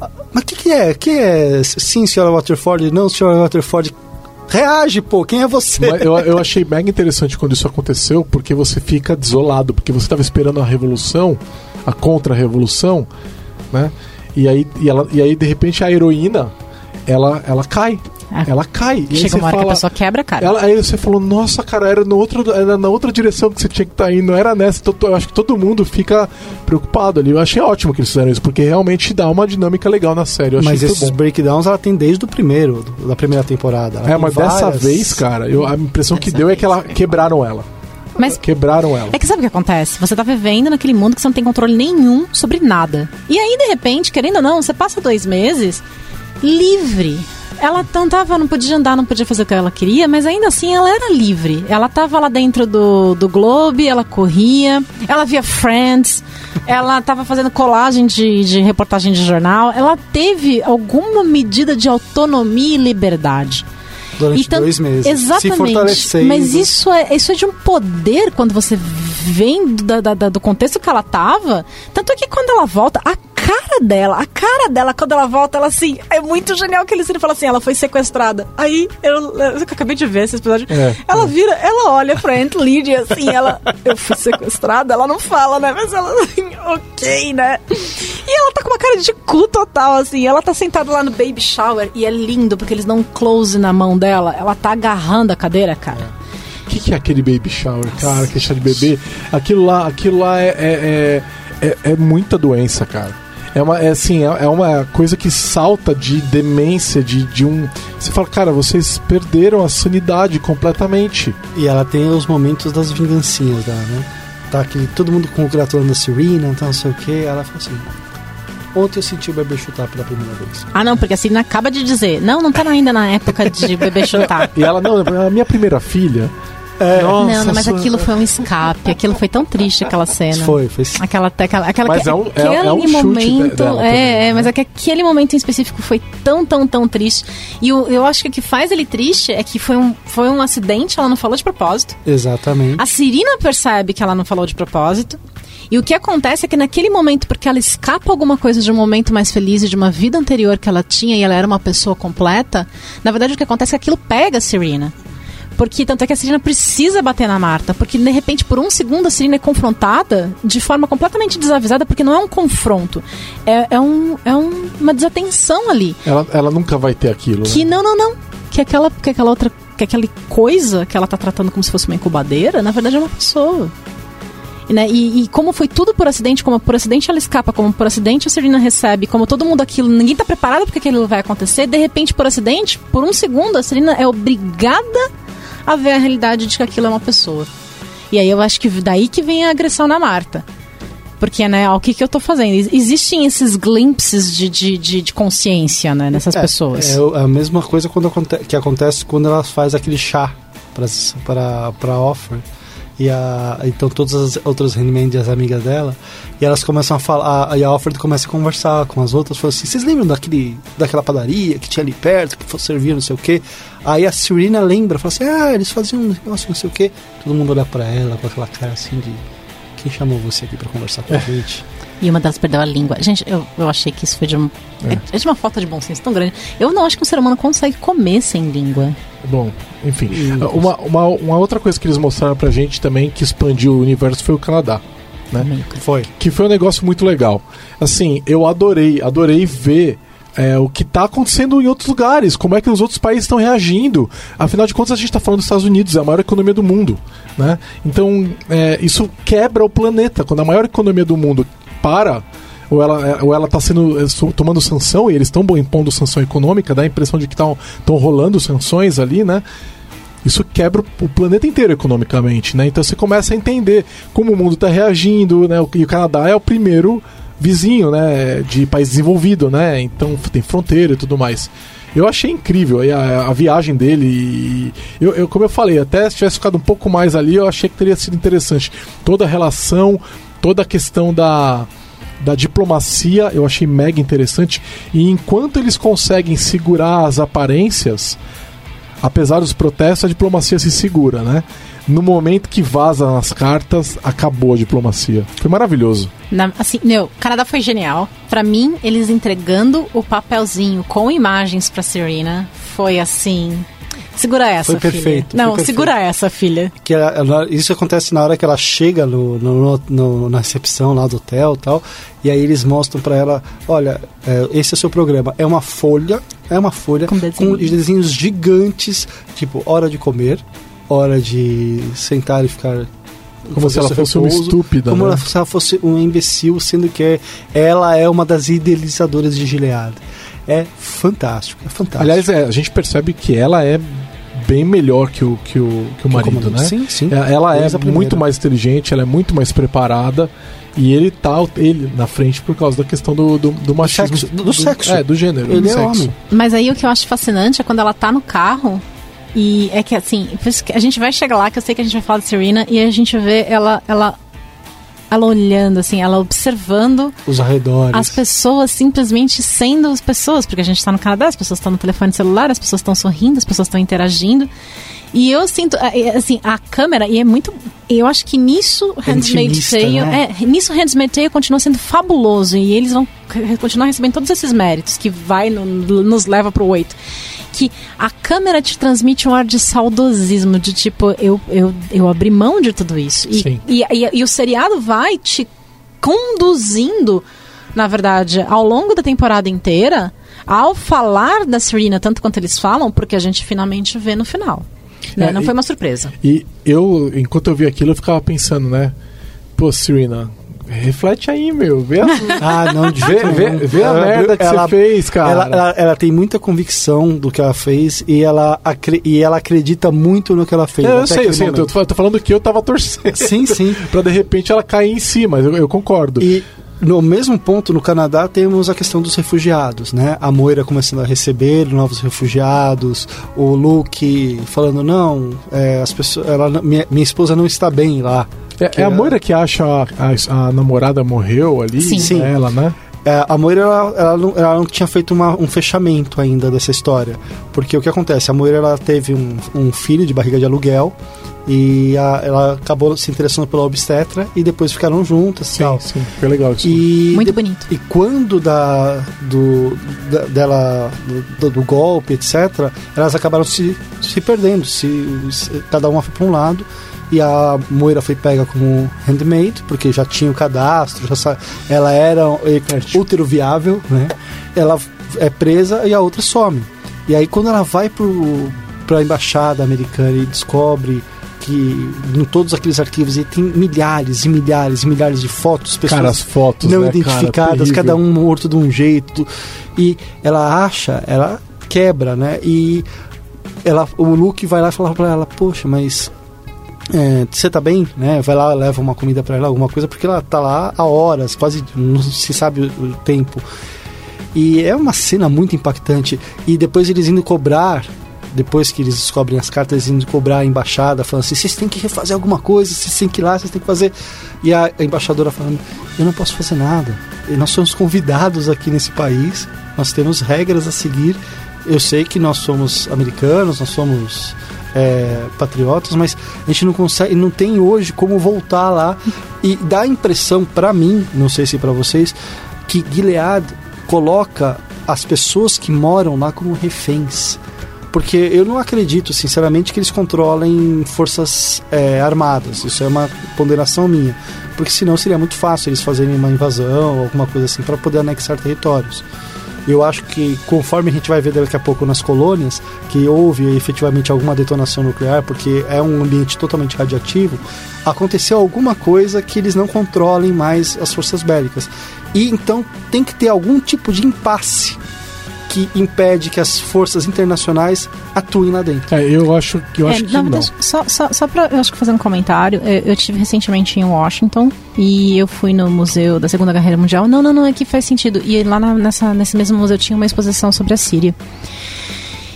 "Ah, Mas o que, que é? Que é? Sim, senhora Waterford? Não, senhora Waterford. Reage, pô, quem é você? Eu, eu achei mega interessante quando isso aconteceu, porque você fica desolado, porque você estava esperando a revolução, a contra-revolução, né? E aí, e, ela, e aí, de repente, a heroína, ela, ela cai. Ah. Ela cai. E Chega você uma hora que fala- a pessoa quebra a cara. Ela, aí você falou, nossa, cara, era, no outro, era na outra direção que você tinha que estar indo, não era nessa. Então, eu acho que todo mundo fica preocupado ali. Eu achei ótimo que eles fizeram isso, porque realmente dá uma dinâmica legal na série. Mas esses bom. breakdowns ela tem desde o primeiro, da primeira temporada. Ela É, mas dessa várias- vez, cara, eu, a impressão que Dessa deu é que ela quebraram ela. Mas Quebraram ela. É que sabe o que acontece? Você tá vivendo naquele mundo que você não tem controle nenhum sobre nada. E aí, de repente, querendo ou não, você passa dois meses livre. Ela não tava, não podia andar, não podia fazer o que ela queria, mas ainda assim ela era livre. Ela tava lá dentro do, do Globe, ela corria, ela via Friends, ela tava fazendo colagem de, de reportagem de jornal. Ela teve alguma medida de autonomia e liberdade. Durante E tanto- dois meses. Se Exatamente. fortalecendo. Mas isso é, isso é de um poder quando você vem da- da- da- do contexto que ela tava. Tanto é que quando ela volta, a cara dela, a cara dela, quando ela volta, ela assim, é muito genial que eles ele fala assim, ela foi sequestrada. Aí, eu, eu acabei de ver esse episódio. É. ela vira, ela olha pra Aunt Lydia assim, ela, eu fui sequestrada, ela não fala, né? Mas ela assim, ok, né? E ela tá com uma cara de cu total, assim. Ela tá sentada lá no baby shower e é lindo porque eles dão um close na mão dela. Ela tá agarrando a cadeira, cara. O que, que é aquele baby shower, cara? Que é chá de bebê? Aquilo lá, aquilo lá é, é, é, é- é muita doença, cara. É uma, é assim, é, é uma coisa que salta de demência, de, de um. Você fala, cara, vocês perderam a sanidade completamente. E ela tem os momentos das vingancinhas dela, né? Tá aqui, todo mundo congratulando a Serena, então não sei o que. Ela fala assim: Ontem eu senti o bebê chutar pela primeira vez. Ah, não, porque a Celina acaba de dizer. Não, não tá ainda na época de bebê chutar. E ela, não, a minha primeira filha. É, Nossa, não, não, mas sua- aquilo foi um escape. Aquilo foi tão triste, aquela cena. Foi, foi. Aquela, aquela, aquela Mas é um- é- aquele é um chute momento, dela também, é, né? é, mas é que aquele momento em específico foi tão, tão, tão triste. E eu, eu acho que o que faz ele triste é que foi um, foi um acidente, ela não falou de propósito. Exatamente. A Cirina percebe que ela não falou de propósito. E o que acontece é que naquele momento, porque ela escapa alguma coisa de um momento mais feliz e de uma vida anterior que ela tinha e ela era uma pessoa completa, na verdade o que acontece é que aquilo pega a Serena. Porque tanto é que a Serena precisa bater na Marta, porque de repente por um segundo a Serena é confrontada de forma completamente desavisada, porque não é um confronto, é, é, um, é um- uma desatenção ali. Ela, ela nunca vai ter aquilo. Que né? não, não, não. Que aquela, que aquela outra. Que aquela coisa que ela tá tratando como se fosse uma incubadeira, na verdade é uma pessoa. E, né, e, e como foi tudo por acidente, como por acidente ela escapa, como por acidente a Serena recebe, como todo mundo aquilo, ninguém tá preparado porque aquilo vai acontecer, de repente, por acidente, por um segundo, a Serena é obrigada a ver a realidade de que aquilo é uma pessoa. E aí eu acho que daí que vem a agressão na Marta. Porque, né, ó, o que, que eu tô fazendo? Ex- Existem esses glimpses de, de, de, de consciência, né, nessas É, pessoas. É o- a mesma coisa quando aconte- que acontece quando ela faz aquele chá para para offer. E a, então todas as outras e as amigas dela, e elas começam a falar, a- e a Offred começa a conversar com as outras, assim, vocês lembram daquele, daquela padaria que tinha ali perto, que servia não sei o quê? Aí a Serena lembra, fala assim, ah, eles faziam um negócio não sei o quê. Todo mundo olha pra ela com aquela cara assim de, quem chamou você aqui pra conversar com a gente? E uma delas perdeu a língua. Gente, eu, eu achei que isso foi de, um, é. é de uma falta de bom senso tão grande. Eu não acho que um ser humano consegue comer sem língua. Bom, enfim. Uma, uma, uma outra coisa que eles mostraram pra gente também que expandiu o universo foi o Canadá. Né? Foi. Que foi um negócio muito legal. Assim, eu adorei, adorei ver é, o que está acontecendo em outros lugares, como é que os outros países estão reagindo. Afinal de contas, a gente está falando dos Estados Unidos, é a maior economia do mundo. Né? Então, é, isso quebra o planeta. Quando a maior economia do mundo para, ou ela ou ela está sendo é, tomando sanção e eles estão impondo sanção econômica, dá a impressão de que estão rolando sanções ali, né? Isso quebra o- planeta inteiro economicamente, né? Então você começa a entender como o mundo está reagindo, né? E o Canadá é o primeiro vizinho, né? De país desenvolvido, né? Então tem fronteira e tudo mais. Eu achei incrível a, a viagem dele. E eu, eu, como eu falei, até se tivesse ficado um pouco mais ali, eu achei que teria sido interessante. Toda a relação, toda a questão da, da diplomacia, eu achei mega interessante. E enquanto eles conseguem segurar as aparências, apesar dos protestos, a diplomacia se segura, né? No momento que vazam as cartas, acabou a diplomacia. Foi maravilhoso. Na- assim, meu, o Canadá foi genial. Pra mim, eles entregando o papelzinho com imagens pra Serena foi assim. Segura essa, Foi perfeito, filha. Não, foi perfeito. segura essa, filha. que ela- ela- isso acontece na hora que ela chega no, no- no- na recepção lá do hotel e tal, e aí eles mostram pra ela, olha, é, esse é o seu programa, é uma folha, é uma folha Com com, desenho. desenhos gigantes, tipo, hora de comer, hora de sentar e ficar Como se ela fosse uma repouso, estúpida, como né? ela- se ela fosse um imbecil, sendo que ela é uma das idealizadoras de Gilead. É fantástico, é fantástico. Aliás, é, a gente percebe que ela é bem melhor que o, que o, que o marido, né? Sim, sim. É, Ela é muito mais inteligente, ela é muito mais preparada. E ele tá ele na frente por causa da questão do, do, do machismo. sexo, do sexo. É, do gênero. Ele do é sexo. homem. Mas aí o que eu acho fascinante é quando ela tá no carro e é que assim, por isso que a gente vai chegar lá, que eu sei que a gente vai falar de Serena, e a gente vê ela, ela, ela olhando, assim, ela observando Os arredores. as pessoas simplesmente sendo as pessoas, porque a gente tá no Canadá, as pessoas estão no telefone celular, as pessoas estão sorrindo, as pessoas estão interagindo. E eu sinto, eh, eh, assim, a câmera, e é muito. Eu acho que nisso Handmaid's intimista, Tale. né? É, nisso Handmaid's Tale continua sendo fabuloso. E eles vão continuar recebendo todos esses méritos que vai no- nos leva pro 8. Que a câmera te transmite um ar de saudosismo, de tipo, eu, eu, eu abri mão de tudo isso. E, e, e, e o seriado vai te conduzindo, na verdade, ao longo da temporada inteira, ao falar da Serena, tanto quanto eles falam, porque a gente finalmente vê no final. Né? É, Não e- foi uma surpresa. E eu, enquanto eu vi aquilo, eu ficava pensando, né? Pô, Serena, reflete aí, meu. Vê a, Ah, não, de vê, jeito vê, vê a merda que ela- você fez, cara. Ela, ela, ela tem muita convicção do que ela fez e ela, acre- e ela acredita muito no que ela fez. É, eu sei, eu sei. Eu tô, tô falando que eu tava torcendo. Sim, sim. pra de repente ela cair em si, mas eu, eu concordo. E no mesmo ponto, no Canadá, temos a questão dos refugiados, né? A Moira começando a receber novos refugiados, o Luke falando, não, é, as pessoas, ela, minha, minha esposa não está bem lá. É, é a Moira que acha a, a- a namorada morreu ali? Sim. Sim. Ela, né? É, a Moira ela, ela não, ela não tinha feito uma- um fechamento ainda dessa história. Porque o que acontece? A Moira ela teve um, um filho de barriga de aluguel e a- ela acabou se interessando pela obstetra e depois ficaram juntas Sim, tal. sim. Foi legal isso. E Muito de- bonito. E quando da, do, da- dela, do, do golpe, etc., elas acabaram se, se perdendo. Se, se- cada uma foi para um lado. E a Moira foi pega como handmaid, porque já tinha o cadastro, já sa- ela era útero viável, né? Ela é presa e a outra some. E aí quando ela vai para a embaixada americana e descobre que em todos aqueles arquivos e tem milhares e milhares e milhares de fotos, pessoas Cara, fotos, não né, cara? identificadas, Terrível. cada um morto de um jeito. E ela acha, ela quebra, né? E ela, o Luke vai lá e fala pra ela, poxa, mas é, você tá bem, né? Vai lá, leva uma comida para ela, alguma coisa, porque ela tá lá há horas, quase não se sabe o, o tempo. E é uma cena muito impactante. E depois eles indo cobrar, depois que eles descobrem as cartas, indo cobrar a embaixada, falando assim: vocês têm que refazer alguma coisa, vocês têm que ir lá, vocês têm que fazer. E a, a embaixadora falando: eu não posso fazer nada. Nós somos convidados aqui nesse país, nós temos regras a seguir. Eu sei que nós somos americanos, nós somos é, patriotas, mas a gente não consegue, não tem hoje como voltar lá e dá a impressão para mim, não sei se para vocês, que Gilead coloca as pessoas que moram lá como reféns. Porque eu não acredito, sinceramente, que eles controlem forças é, armadas. Isso é uma ponderação minha. Porque senão seria muito fácil eles fazerem uma invasão ou alguma coisa assim para poder anexar territórios. Eu acho que conforme a gente vai ver daqui a pouco nas colônias, que houve efetivamente alguma detonação nuclear, porque é um ambiente totalmente radiativo, aconteceu alguma coisa que eles não controlem mais as forças bélicas. E então tem que ter algum tipo de impasse que impede que as forças internacionais atuem lá dentro. É, eu acho que eu É, acho que não. verdade, Só, só, só pra eu acho que fazer um comentário, é, eu tive recentemente em Washington e eu fui no museu da Segunda Guerra Mundial. Não, não, não, é que faz sentido. E lá na- nessa, nesse mesmo museu tinha uma exposição sobre a Síria.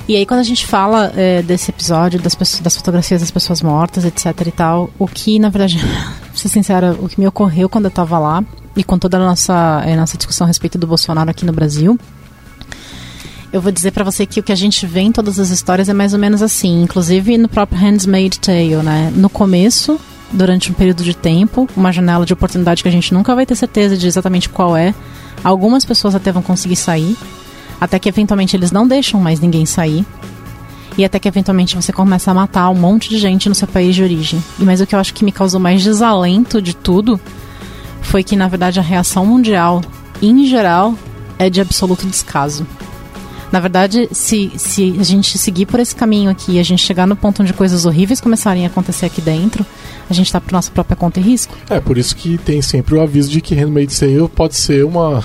E aí quando a gente fala é, desse episódio, das, pessoas- das fotografias das pessoas mortas, etc e tal, o que, na verdade, pra ser sincera, o que me ocorreu quando eu tava lá, e com toda a nossa, é, nossa discussão a respeito do Bolsonaro aqui no Brasil, eu vou dizer pra você que o que a gente vê em todas as histórias é mais ou menos assim, inclusive no próprio Handmaid's Tale, né? No começo, durante um período de tempo, uma janela de oportunidade que a gente nunca vai ter certeza de exatamente qual é. Algumas pessoas até vão conseguir sair, até que eventualmente eles não deixam mais ninguém sair. E até que eventualmente você começa a matar um monte de gente no seu país de origem. E Mas o que eu acho que me causou mais desalento de tudo foi que, na verdade, a reação mundial, em geral, é de absoluto descaso. Na verdade, se, se a gente seguir por esse caminho aqui e a gente chegar no ponto onde coisas horríveis começarem a acontecer aqui dentro, a gente tá por nossa própria conta e risco. É, por isso que tem sempre o aviso de que Handmaid's Tale pode ser uma,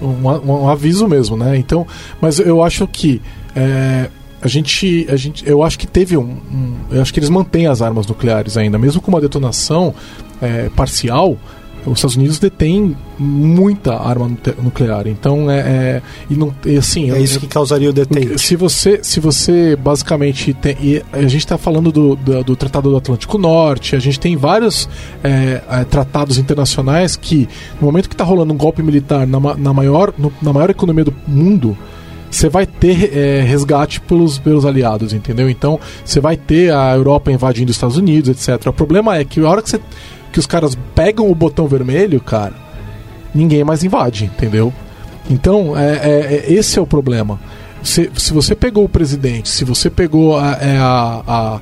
uma- um aviso mesmo, né? Então, mas eu acho que é, a gente, a gente, eu acho que teve um, um- eu acho que eles mantêm as armas nucleares ainda, mesmo com uma detonação é, parcial. Os Estados Unidos detêm muita arma nuclear, então é, é e não e assim É isso que causaria o detente. se você, se você basicamente tem. A gente está falando do, do, do Tratado do Atlântico Norte, a gente tem vários é, é, tratados internacionais que, no momento que está rolando um golpe militar na, na, maior, no- na maior economia do mundo, você vai ter é, resgate pelos, pelos aliados, entendeu? Então, você vai ter a Europa invadindo os Estados Unidos, etc. O problema é que a hora que, você, que os caras pegam o botão vermelho, cara, ninguém mais invade, entendeu? Então, é, é- é- esse é o problema. Se, se você pegou o presidente, se você pegou a. é, a, a-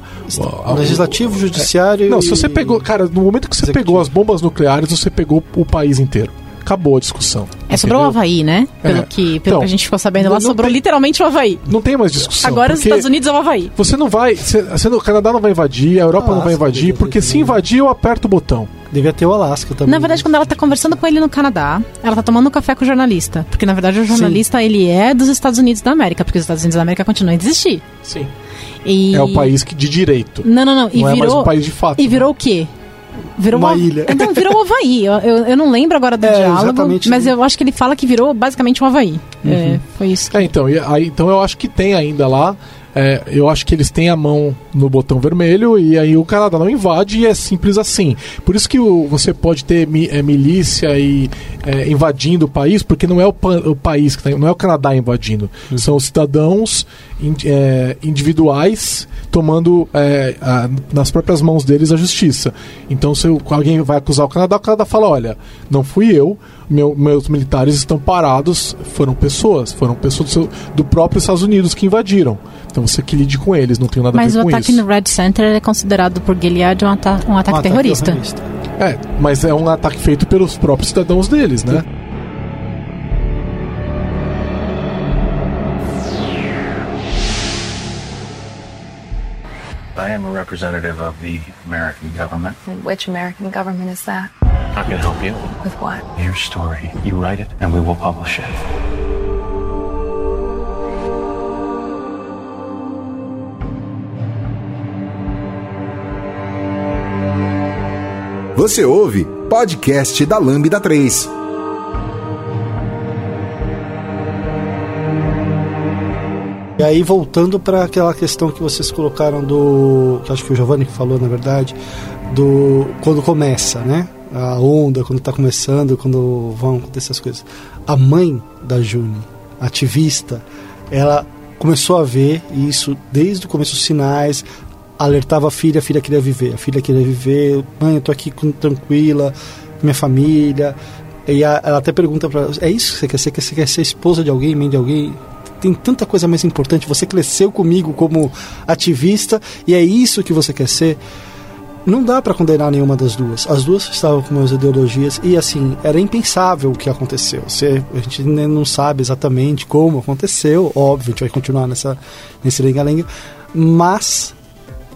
a- Legislativo, judiciário. Não, se você e- pegou. Cara, no momento que você Executivo. pegou as bombas nucleares, você pegou o país inteiro. Acabou a discussão. É, sobrou o? Havaí, né? Pelo, É. que, pelo Então, que a gente ficou sabendo lá, sobrou tem- literalmente o Havaí. Não tem mais discussão. Agora os Estados Unidos é o Havaí. Você não vai. Você, o Canadá não vai invadir, a Europa não vai invadir, porque se invadir, eu aperto o botão. Devia ter o Alasca também. Na verdade, quando ela tá conversando com ele no Canadá, ela tá tomando um café com o jornalista. Porque, na verdade, o jornalista, ele é dos Estados Unidos da América, porque os Estados Unidos da América continuam a existir. Sim. E... É o país que, de direito. Não, não, não. E Não é mais virou... um país de fato. E virou o quê? Virou Uma o- ilha. Então, virou o Havaí. Eu, eu, eu não lembro agora do É, diálogo, mas eu acho que ele fala que virou basicamente um Havaí. É, foi isso. É, então, aí, então eu acho que tem ainda lá. É, eu acho que eles têm a mão no botão vermelho e aí o Canadá não invade e é simples assim. Por isso que o- você pode ter mi- é, milícia e é, invadindo o país, porque não é o, pa- o país que tá, não é o Canadá invadindo, são os cidadãos in- é, individuais tomando é, a- nas próprias mãos deles a justiça. Então, se alguém vai acusar o Canadá, o Canadá fala: olha, não fui eu, meu- meus militares estão parados, foram pessoas, foram pessoas do, seu- do próprio Estados Unidos que invadiram. Então você que lide com eles, não tem nada a Mas ver o com ataque isso. no Red Center é considerado por Gilead um, ata um ataque Um ataque terrorista. terrorista. É, mas é um ataque feito pelos próprios cidadãos deles, né? I am a representative of the American government. And which American government is that? I can help you. With what? Your story. You write it, and we will publish it. Você ouve podcast da Lambda 3. E aí, voltando para aquela questão que vocês colocaram do. que acho que o Giovanni falou, na verdade, do. quando começa, né? A onda, quando tá começando, quando vão acontecer as coisas. A mãe da June, ativista, ela começou a ver isso desde o começo, os sinais, alertava a filha, a filha queria viver, a filha queria viver, mãe, eu tô aqui tranquila, minha família. E a, ela até pergunta para é isso que você quer ser? Você quer ser esposa de alguém, mãe de alguém? Tem tanta coisa mais importante. Você cresceu comigo como ativista e é isso que você quer ser. Não dá para condenar nenhuma das duas. As duas estavam com as ideologias e assim era impensável o que aconteceu. Você, a gente não sabe exatamente como aconteceu. Óbvio, a gente vai continuar nessa nesse lenga-lenga, mas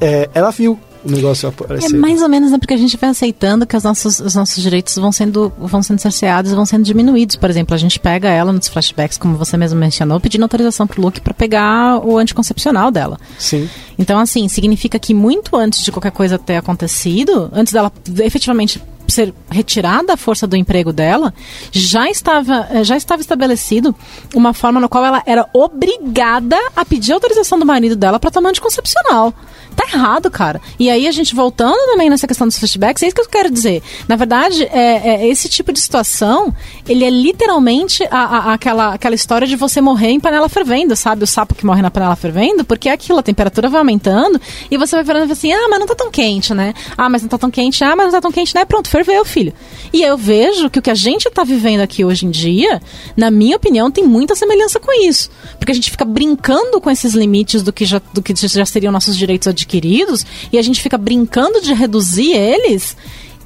é, ela viu o negócio aparecer. É mais ou menos né, porque a gente vai aceitando que os nossos, os nossos direitos vão sendo, vão sendo cerceados, vão sendo diminuídos. Por exemplo, a gente pega ela nos flashbacks, como você mesmo mencionou, pedindo autorização pro Luke para pegar o anticoncepcional dela. Sim. Então, assim, significa que muito antes de qualquer coisa ter acontecido, antes dela efetivamente ser retirada a força do emprego dela, já estava, eh, já estava estabelecido uma forma na qual ela era obrigada a pedir autorização do marido dela para tomar anticoncepcional. Tá errado, cara. E aí a gente voltando também nessa questão dos flashbacks, é isso que eu quero dizer. Na verdade, é, é esse tipo de situação, ele é literalmente a, a, aquela, aquela história de você morrer em panela fervendo, sabe? O sapo que morre na panela fervendo, porque é aquilo, a temperatura vai aumentando e você vai falando assim, ah, mas não tá tão quente, né? Ah, mas não tá tão quente, ah, mas não tá tão quente, né? Pronto, ferveu, filho. E eu vejo que o que a gente tá vivendo aqui hoje em dia, na minha opinião, tem muita semelhança com isso. Porque a gente fica brincando com esses limites do que já, do que já seriam nossos direitos adquiridos e a gente fica brincando de reduzir eles.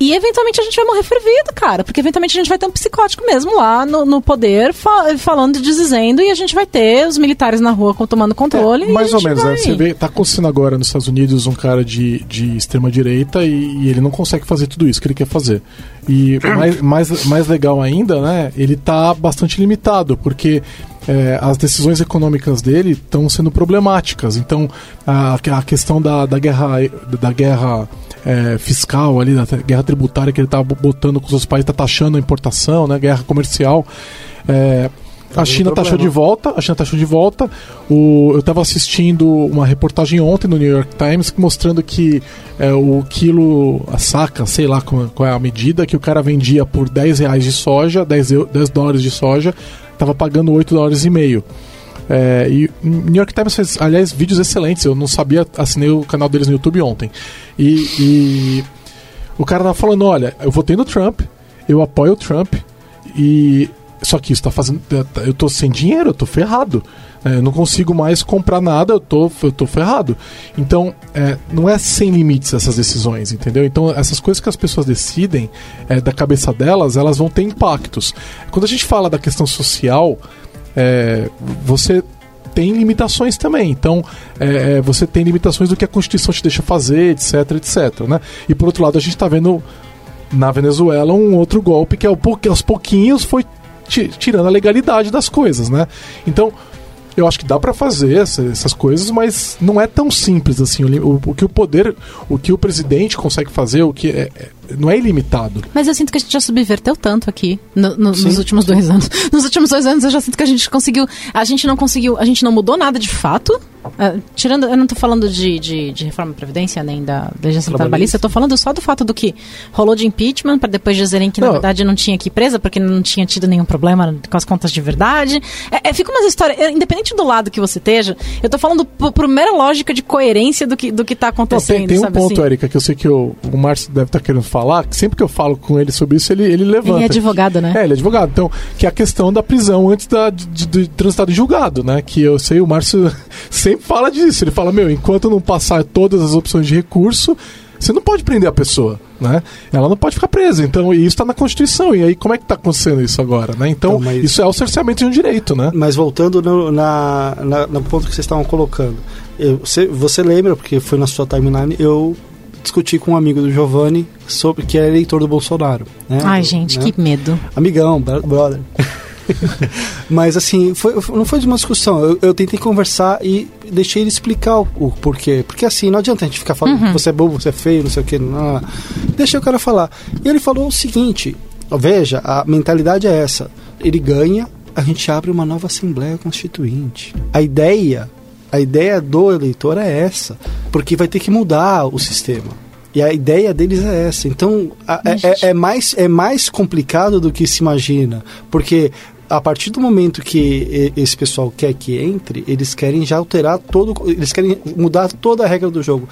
E eventualmente a gente vai morrer fervido, cara. Porque eventualmente a gente vai ter um psicótico mesmo lá no, no poder, fa falando e dizendo, e a gente vai ter os militares na rua tomando controle. É, mais ou menos, vai... né? Você vê, tá acontecendo agora nos Estados Unidos um cara de, de extrema-direita e, e, ele não consegue fazer tudo isso que ele quer fazer. E mais, mais, mais legal ainda, né? Ele tá bastante limitado, porque é, as decisões econômicas dele estão sendo problemáticas. Então, a, a questão da, da guerra, da guerra é, fiscal ali, da guerra tributária que ele tá botando com os seus países, tá taxando a importação, né? Guerra comercial. É, a China taxou de volta, a China taxou de volta. O, eu estava assistindo uma reportagem ontem no New York Times mostrando que é, o quilo, a saca, sei lá qual, qual, é a medida, que o cara vendia por 10 reais de soja, 10, 10 dólares de soja, estava pagando 8 dólares e meio. É, e New York Times fez, aliás, vídeos excelentes. Eu não sabia, assinei o canal deles no YouTube ontem. E, e o cara tava falando: olha, eu votei no Trump, eu apoio o Trump, e só que isso tá fazendo. Eu tô sem dinheiro, eu tô ferrado. É, não consigo mais comprar nada, eu tô, eu tô ferrado. Então, é, não é sem limites essas decisões, entendeu? Então, essas coisas que as pessoas decidem é, da cabeça delas, elas vão ter impactos. Quando a gente fala da questão social, é, você tem limitações também. Então, é, você tem limitações do que a Constituição te deixa fazer, etc, etc. Né? E por outro lado, a gente está vendo na Venezuela um outro golpe que é aos pouquinhos foi tirando a legalidade das coisas, né? Então, eu acho que dá para fazer essa, essas coisas, mas não é tão simples assim. O, o, que o poder, o que o presidente consegue fazer, o que é, é, não é ilimitado. Mas eu sinto que a gente já subverteu tanto aqui no, no, nos últimos dois anos. Nos últimos dois anos eu já sinto que a gente conseguiu. A gente não conseguiu. A gente não mudou nada de fato. Uh, tirando, eu não estou falando de, de, de, reforma da Previdência nem da legislação trabalhista, eu tô falando só do fato do que rolou de impeachment, para depois dizerem que não. na verdade não tinha que ir presa porque não tinha tido nenhum problema com as contas de verdade. É, é, fica umas histórias, independente do lado que você esteja, eu tô falando por, mera lógica de coerência do que, do que tá acontecendo. Não, tem, tem um ponto, assim? Erika, que eu sei que o, o Márcio deve estar tá querendo falar, que sempre que eu falo com ele sobre isso, ele, ele levanta. Ele é advogado, né? É, ele é advogado. Então, que é a questão da prisão antes da, de, de, de transitar em julgado, né? Que eu sei, o Márcio sempre fala disso. Ele fala, meu, enquanto não passar todas as opções de recurso, você não pode prender a pessoa, né? Ela não pode ficar presa. Então, e isso está na Constituição. E aí, como é que está acontecendo isso agora, né? Então, então mas... isso é o cerceamento de um direito, né? Mas voltando no, na, na, no ponto que vocês estavam colocando, eu, você, você lembra, porque foi na sua timeline, eu discuti com um amigo do Giovanni sobre que é eleitor do Bolsonaro. Né? Ai, gente, né? que medo. Amigão, brother. Mas assim, foi, não foi de uma discussão. Eu, eu tentei conversar e deixei ele explicar o, o porquê. Porque assim, não adianta a gente ficar falando Uhum. você é bobo, você é feio, não sei o que. Não. Deixei o cara falar. E ele falou o seguinte: veja, a mentalidade é essa. Ele ganha, a gente abre uma nova Assembleia Constituinte. A ideia, a ideia do eleitor é essa. Porque vai ter que mudar o sistema. E a ideia deles é essa. Então, a- é- é, é mais, é mais complicado do que se imagina. Porque a partir do momento que esse pessoal quer que entre, eles querem já alterar todo. Eles querem mudar toda a regra do jogo.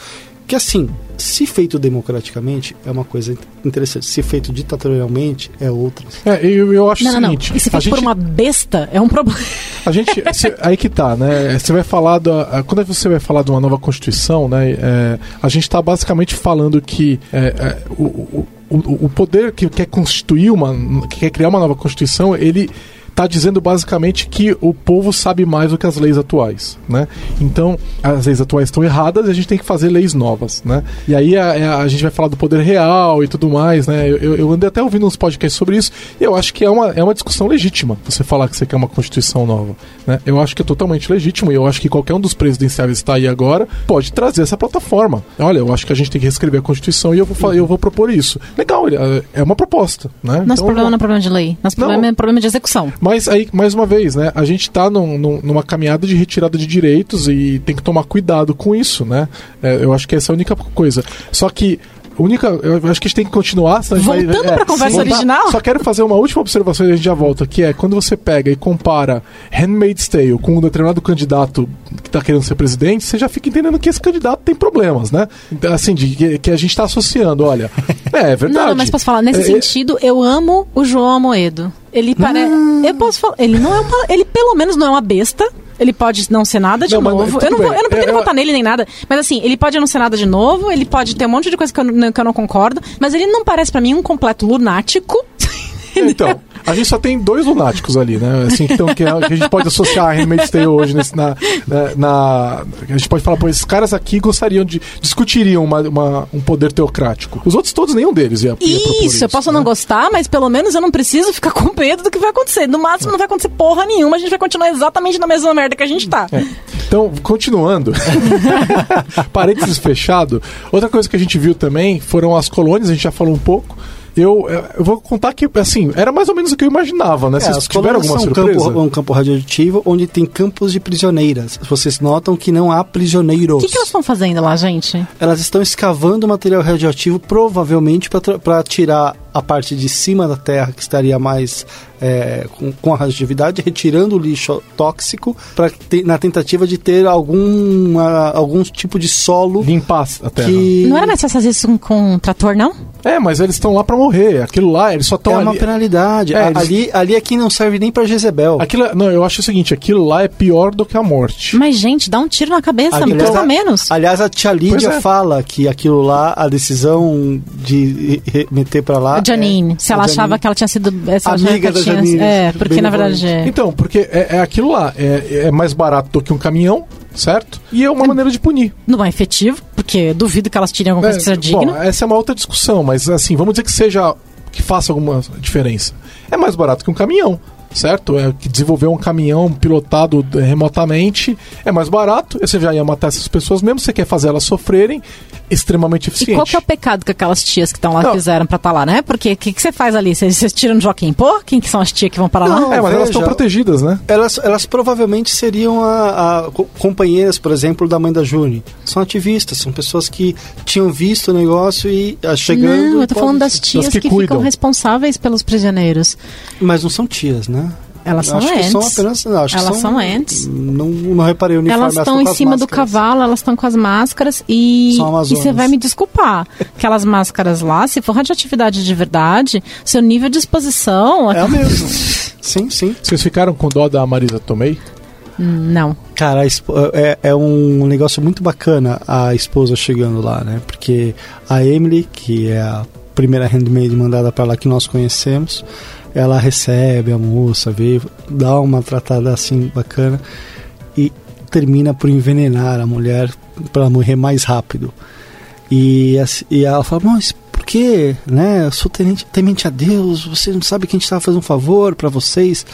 Que assim, se feito democraticamente, é uma coisa interessante. Se feito ditatorialmente, é outra. É, eu, eu acho Não, o não, não. seguinte. E se for gente, por uma besta, é um problema. a gente se- aí que tá, né? Você vai falar da, quando você vai falar de uma nova constituição, né? é, a gente está basicamente falando que é, é, o, o, o o poder que quer constituir uma, que quer criar uma nova constituição, ele está dizendo basicamente que o povo sabe mais do que as leis atuais, né? Então, as leis atuais estão erradas e a gente tem que fazer leis novas, né? E aí a, a- a gente vai falar do poder real e tudo mais, né? Eu, eu- andei até ouvindo uns podcasts sobre isso e eu acho que é uma, é uma discussão legítima você falar que você quer uma constituição nova, né? Eu acho que é totalmente legítimo e eu acho que qualquer um dos presidenciáveis que está aí agora pode trazer essa plataforma. Olha, eu acho que a gente tem que reescrever a constituição e eu vou, eu vou propor isso. Legal, ele- é uma proposta, né? Nosso Então, problema não é problema de lei. Nosso Não. problema é problema de execução. mas aí, mais uma vez, né? A gente tá num- num- numa caminhada de retirada de direitos e tem que tomar cuidado com isso, né? É, eu acho que essa é a única coisa. Só que. a Única, eu acho que a gente tem que continuar. senão Voltando vai, pra conversa voltar. original. Só quero fazer uma última observação e a gente já volta, que é quando você pega e compara Handmaid's Tale com um determinado candidato que tá querendo ser presidente, você já fica entendendo que esse candidato tem problemas, né? Então, Assim, de, que, que a gente tá associando, olha. É, é verdade. Não, não, mas posso falar, nesse É, é- sentido, eu amo o João Amoedo. Ele parece. Eu posso falar. Ele não é uma. Ele pelo menos não é uma besta. Ele pode não ser nada de Não, novo. mas eu, não vou, eu não pretendo Eu- eu- votar nele nem nada. Mas assim, ele pode não ser nada de novo, ele pode ter um monte de coisa que eu, não- que eu não concordo. Mas ele não parece pra mim um completo lunático. Então, a gente só tem dois lunáticos ali, né? Assim, que, tão- que a que a gente pode associar a Handmaid's Tale hoje nesse, na, na, na- A gente pode falar, pô, esses caras aqui gostariam de. discutiriam uma, uma- um poder teocrático. Os outros, todos, nenhum deles ia, ia propor Isso, eu posso né? não gostar, mas pelo menos eu não preciso ficar com medo do que vai acontecer. No máximo não vai acontecer porra nenhuma, a gente vai continuar exatamente na mesma merda que a gente tá. É. Então, continuando. Parênteses fechado. Outra coisa que a gente viu também foram as colônias, a gente já falou um pouco. Eu, eu vou contar que, assim, era mais ou menos o que eu imaginava, né? É, Vocês tiveram alguma são um surpresa? campo, um campo radioativo onde tem campos de prisioneiras. Vocês notam que não há O prisioneiros. que, que elas estão fazendo lá, gente? Elas estão escavando material radioativo, provavelmente para tirar a parte de cima da Terra, que estaria mais é, com, com a radioatividade, retirando o lixo tóxico, pra, te- na tentativa de ter algum, ah, algum tipo de solo Limpar a terra. que. Não era mais fácil fazer isso com, com um trator, não? É, mas eles estão lá pra morrer. Aquilo lá, eles só É estão uma ali. penalidade. É, A- eles- ali, ali é que não serve nem para Jezebel. Aquilo, é- não, eu acho o seguinte, aquilo lá é pior do que a morte. Mas, gente, dá um tiro na cabeça, Aliás, custa a- menos. Aliás, a tia Lídia é. fala que aquilo lá, a decisão de meter pra lá. A Janine, é- se ela achava que ela tinha sido. Que Amiga da tinha, Janine, É, porque na verdade é. Então, porque é, é aquilo lá, é, é mais barato do que um caminhão, certo? E é uma maneira de punir. Não é efetivo, porque duvido que elas tirem alguma coisa que seja bom, digna. essa é uma outra discussão, mas assim, vamos dizer que seja que faça alguma diferença. É mais barato que um caminhão, certo? É que desenvolver um caminhão pilotado eh, remotamente é mais barato. Você já ia matar essas pessoas mesmo, você quer fazer elas sofrerem, extremamente E eficiente. qual que é o pecado que aquelas tias que estão lá Não. fizeram pra estar lá, né? Porque o que, que você faz ali? Vocês vocês tiram no Joaquim Pô? Quem que são as tias que vão para lá? Não, É, mas elas veja, estão protegidas, né? Elas, elas provavelmente seriam a, a co- companheiras, por exemplo, da mãe da Juni. São ativistas, são pessoas que tinham visto o negócio e ah, chegando. Não, eu e tô falando das tias que que, ficam responsáveis pelos prisioneiros. Mas não são tias, né? Elas são acho que ants. são apenas. não, acho que Elas são ants. Não, não reparei o uniforme. Elas estão em cima do máscaras. cavalo, elas estão com as máscaras e São e você vai me desculpar. Aquelas máscaras lá, se for radioatividade de verdade, seu nível de exposição. É o mesmo. sim, sim. Vocês ficaram com dó da Marisa Tomei? Não. Cara, é, é um negócio muito bacana a esposa chegando lá, né? Porque a Emily, que é a primeira handmaid mandada para lá que nós conhecemos, ela recebe a moça, vê, dá uma tratada assim bacana e termina por envenenar a mulher para morrer mais rápido. E, e ela fala, mas por quê? Né? Eu sou tenente, temente a Deus, você não sabe que a gente estava fazendo um favor para vocês.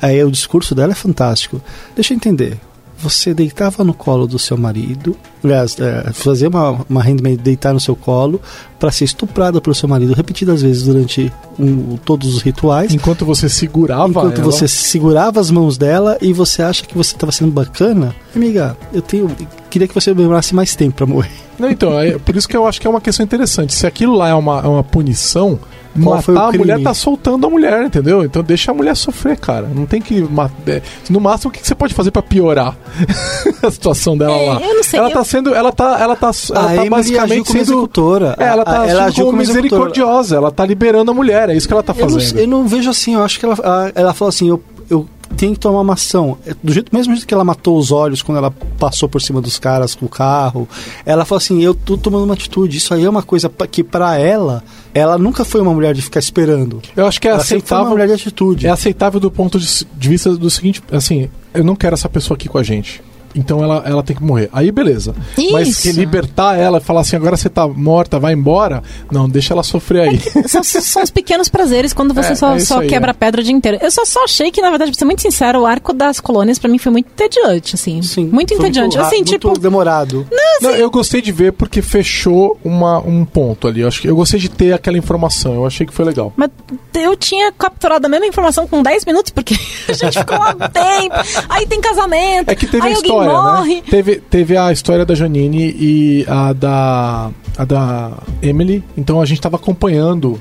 Aí o discurso dela é fantástico. Deixa eu entender. Você deitava no colo do seu marido, aliás, é, fazia uma, uma handmaid deitar no seu colo para ser estuprada pelo seu marido repetidas vezes durante um- todos os rituais. Enquanto você segurava Enquanto ela, você segurava as mãos dela e você acha que você estava sendo bacana, amiga, eu tenho, queria que você demorasse mais tempo para morrer. Não, então, é por isso que eu acho que é uma questão interessante. Se aquilo lá é uma, é uma punição, Qual foi o matar a crime? mulher tá soltando a mulher, entendeu? Então deixa a mulher sofrer, cara. Não tem que. ma- é, No máximo, o que você pode fazer pra piorar a situação dela É, lá? eu não sei, Ela eu- tá sendo. Ela tá. Ela tá, ela a tá basicamente agiu como sendo. executora. É, ela tá A- agindo agiu como, misericordiosa. Ela tá liberando a mulher. É isso que ela tá Eu não, fazendo. eu não vejo assim, eu acho que ela, ela falou assim, eu, eu tenho que tomar uma ação. É, Do jeito, mesmo jeito que ela matou os olhos quando ela passou por cima dos caras com o carro, ela falou assim, eu tô tomando uma atitude. Isso aí é uma coisa que pra ela, ela nunca foi uma mulher de ficar esperando. Eu acho que é ela foi uma aceitável. mulher de atitude. É aceitável do ponto de vista do seguinte, assim, eu não quero essa pessoa aqui com a gente. Então ela, ela tem que morrer. Aí beleza. Mas Isso. que libertar ela e falar assim, agora você tá morta, vai embora. Não, deixa ela sofrer aí. São, são os pequenos prazeres quando você É, só, é só aí, quebra é. a pedra o dia inteiro. Eu só, só achei que, na verdade, pra ser muito sincero, o arco das colônias pra mim foi muito entediante, assim. Sim, muito foi entediante. ra- assim, muito tipo. demorado. Não, eu gostei de ver porque fechou uma, um ponto ali. Eu, acho que, eu gostei de ter aquela informação. Eu achei que foi legal. Mas eu tinha capturado a mesma informação com 10 minutos, porque a gente ficou lá um tempo. Aí tem casamento. É que teve aí a alguém história, morre. né? Teve, teve a história da Janine e a da, a da Emily. Então a gente tava acompanhando.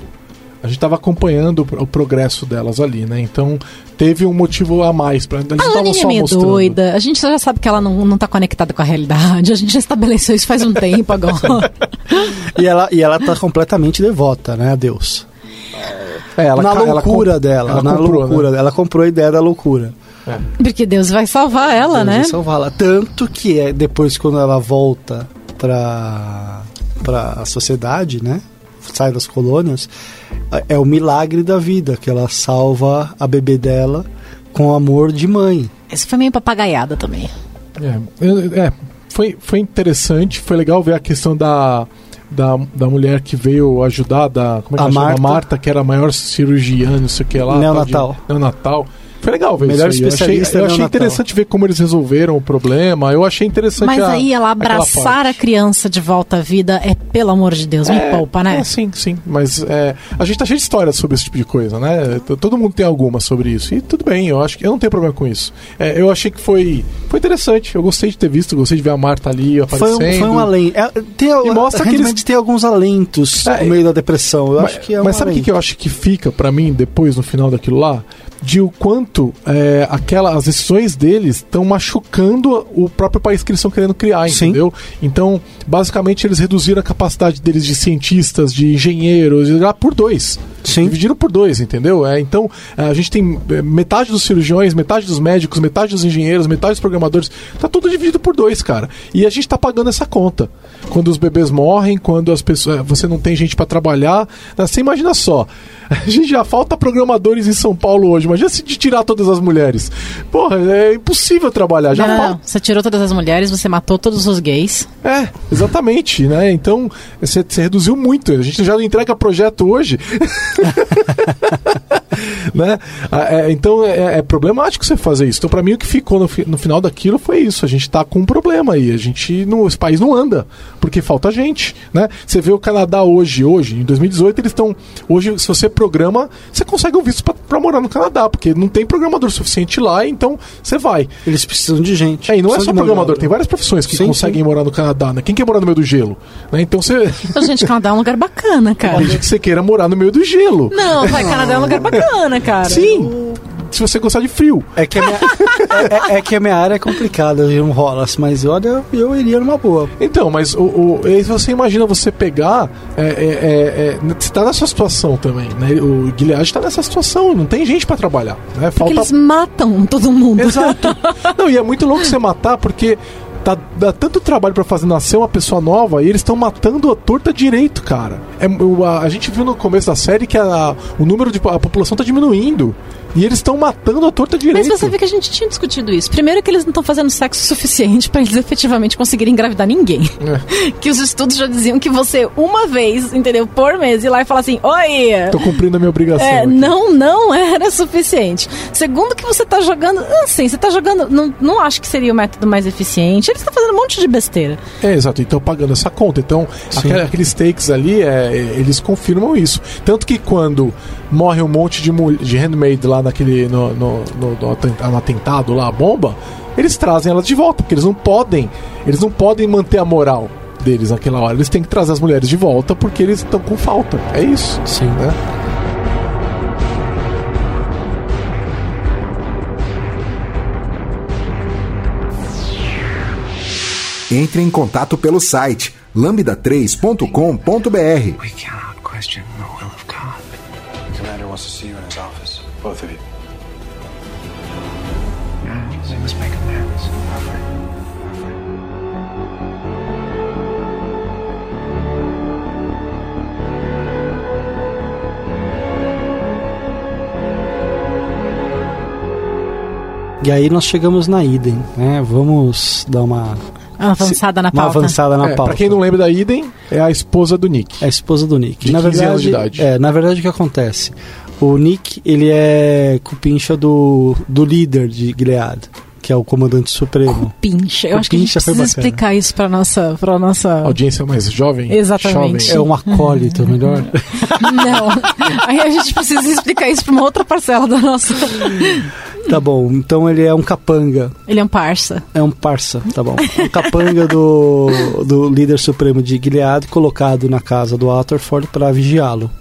A gente tava acompanhando o, pro- o progresso delas ali, né? Então teve um motivo a mais. Pra, eles A estavam Janine é só meio mostrando. doida. A gente já sabe que ela não, não tá conectada com a realidade. A gente já estabeleceu isso faz um tempo agora. E ela, e ela tá completamente devota, né, a Deus. É, ela, na ela loucura comp- dela, ela na comprou, loucura né? dela. Ela comprou a ideia da loucura. Porque Deus vai salvar ela, Deus né? vai salvá-la. Tanto que é depois quando ela volta pra, pra a sociedade, né? Sai das colônias, é o milagre da vida, que ela salva a bebê dela com amor de mãe. Isso foi meio papagaiada também. É, é, foi, foi interessante, foi legal ver a questão da, da, da mulher que veio ajudar, da, como é que A chama? Marta. Marta, que era a maior cirurgiã, não sei o que lá. Neonatal. tal de- Neonatal. Foi legal ver Melhor isso aí. Eu achei, especialista eu achei interessante ver como eles resolveram o problema. Eu achei interessante Mas a- aí ela abraçar a criança de volta à vida é, pelo amor de Deus, me poupa, né? É, sim, sim. Mas é, a gente tá cheio de histórias sobre esse tipo de coisa, né? Todo mundo tem alguma sobre isso. E tudo bem, eu acho que eu não tenho problema com isso. É, eu achei que foi, foi interessante. Eu gostei de ter visto, gostei de ver a Marta ali Foi aparecendo. um, foi um além. É, tem, E mostra que eles- tem alguns alentos É, no meio da depressão. Eu mas, acho que é um mas sabe o que, que eu acho que fica pra mim depois, no final daquilo lá? De o quanto é, aquela, as decisões deles estão machucando o próprio país que eles estão querendo criar, Sim. entendeu? Então, basicamente, eles reduziram a capacidade deles de cientistas, de engenheiros, lá por dois. Sim. Dividiram por dois, entendeu? É, então, é, a gente tem é, metade dos cirurgiões, metade dos médicos, metade dos engenheiros, metade dos programadores. Tá tudo dividido por dois, cara. E a gente tá pagando essa conta. Quando os bebês morrem, quando as pessoas, é, você não tem gente pra trabalhar. né? Você imagina só. A gente já falta programadores em São Paulo hoje. Imagina se de tirar todas as mulheres. Porra, é impossível trabalhar. Já não, não, não. Você tirou todas as mulheres, você matou todos os gays. É, exatamente, né? Então, você, você reduziu muito. A gente já não entrega projeto hoje. né? Ah, é, então, é, é problemático você fazer isso. Então, pra mim, o que ficou no, no final daquilo foi isso. A gente tá com um problema aí. A gente, não, esse país não anda, porque falta gente, né? Você vê o Canadá hoje, hoje, em 2018, eles estão... Hoje, se você programa, você consegue um visto pra, pra morar no Canadá, porque não tem programador suficiente lá, então você vai. Eles precisam de gente. É, e não é só programador, tem várias profissões que Sim, conseguem sim. morar no Canadá, né? Quem quer morar no meio do gelo? Né? Então você. Então, gente, Canadá é um lugar bacana, cara. Pode que você queira morar no meio do gelo. Não, vai, Canadá é um lugar bacana, cara. Sim! Se você gostar de frio. É que, a minha, é, é- é que a minha área é complicada, não rola, mas olha, eu iria numa boa. Então, mas o, o, você imagina você pegar. É, é, é, é, você tá nessa situação também, né? O Gilead tá nessa situação, não tem gente pra trabalhar. Né? Porque Falta. eles matam todo mundo. Exato. Não, e é muito louco você matar porque tá, dá tanto trabalho pra fazer nascer uma pessoa nova e eles estão matando a torta direito, cara. É, a, a gente viu no começo da série que a, o número de. a população tá diminuindo. E eles estão matando a torta Mas direito. você vê que a gente tinha discutido isso. Primeiro que eles não estão fazendo sexo suficiente pra eles efetivamente conseguirem engravidar ninguém. É. Que os estudos já diziam que você, uma vez, entendeu, por mês, ir lá e falar assim, oi... Tô cumprindo a minha obrigação. É, não, não era suficiente. Segundo que você tá jogando, assim, você tá jogando, não, não acho que seria o método mais eficiente. Eles estão fazendo um monte de besteira. É, exato. Então pagando essa conta. Então, aquela- aqueles takes ali, é, eles confirmam isso. Tanto que quando morre um monte de, de handmaid lá naquele. No, no, no- no aten- no atentado lá, a bomba, eles trazem elas de volta, porque eles não podem. Eles não podem manter a moral deles naquela hora. Eles têm que trazer as mulheres de volta porque eles estão com falta. É isso. Sim. Né? Entre em contato pelo site lambda3.com.br. We cannot question the will of God. The commander wants to see you. Both of you. Must make amends. E aí nós chegamos na Iden, né? Vamos dar uma, Uma avançada na uma pauta. avançada na É, pauta. pra quem não lembra da Iden, é a esposa do Nick. É a esposa do Nick. De na 15 verdade, anos de idade. É, na verdade o que acontece? O Nick, ele é cupincha do, do líder de Gilead, que é o comandante supremo. Pincha. Eu acho que a gente precisa explicar isso pra nossa, pra nossa... Audiência mais jovem. Exatamente. Jovem. É um acólito, melhor. Não. Aí a gente precisa explicar isso pra uma outra parcela da nossa... tá bom, então ele é um capanga. Ele é um parça. É um parça, tá bom. Um capanga do, do líder supremo de Gilead, colocado na casa do Waterford para vigiá-lo.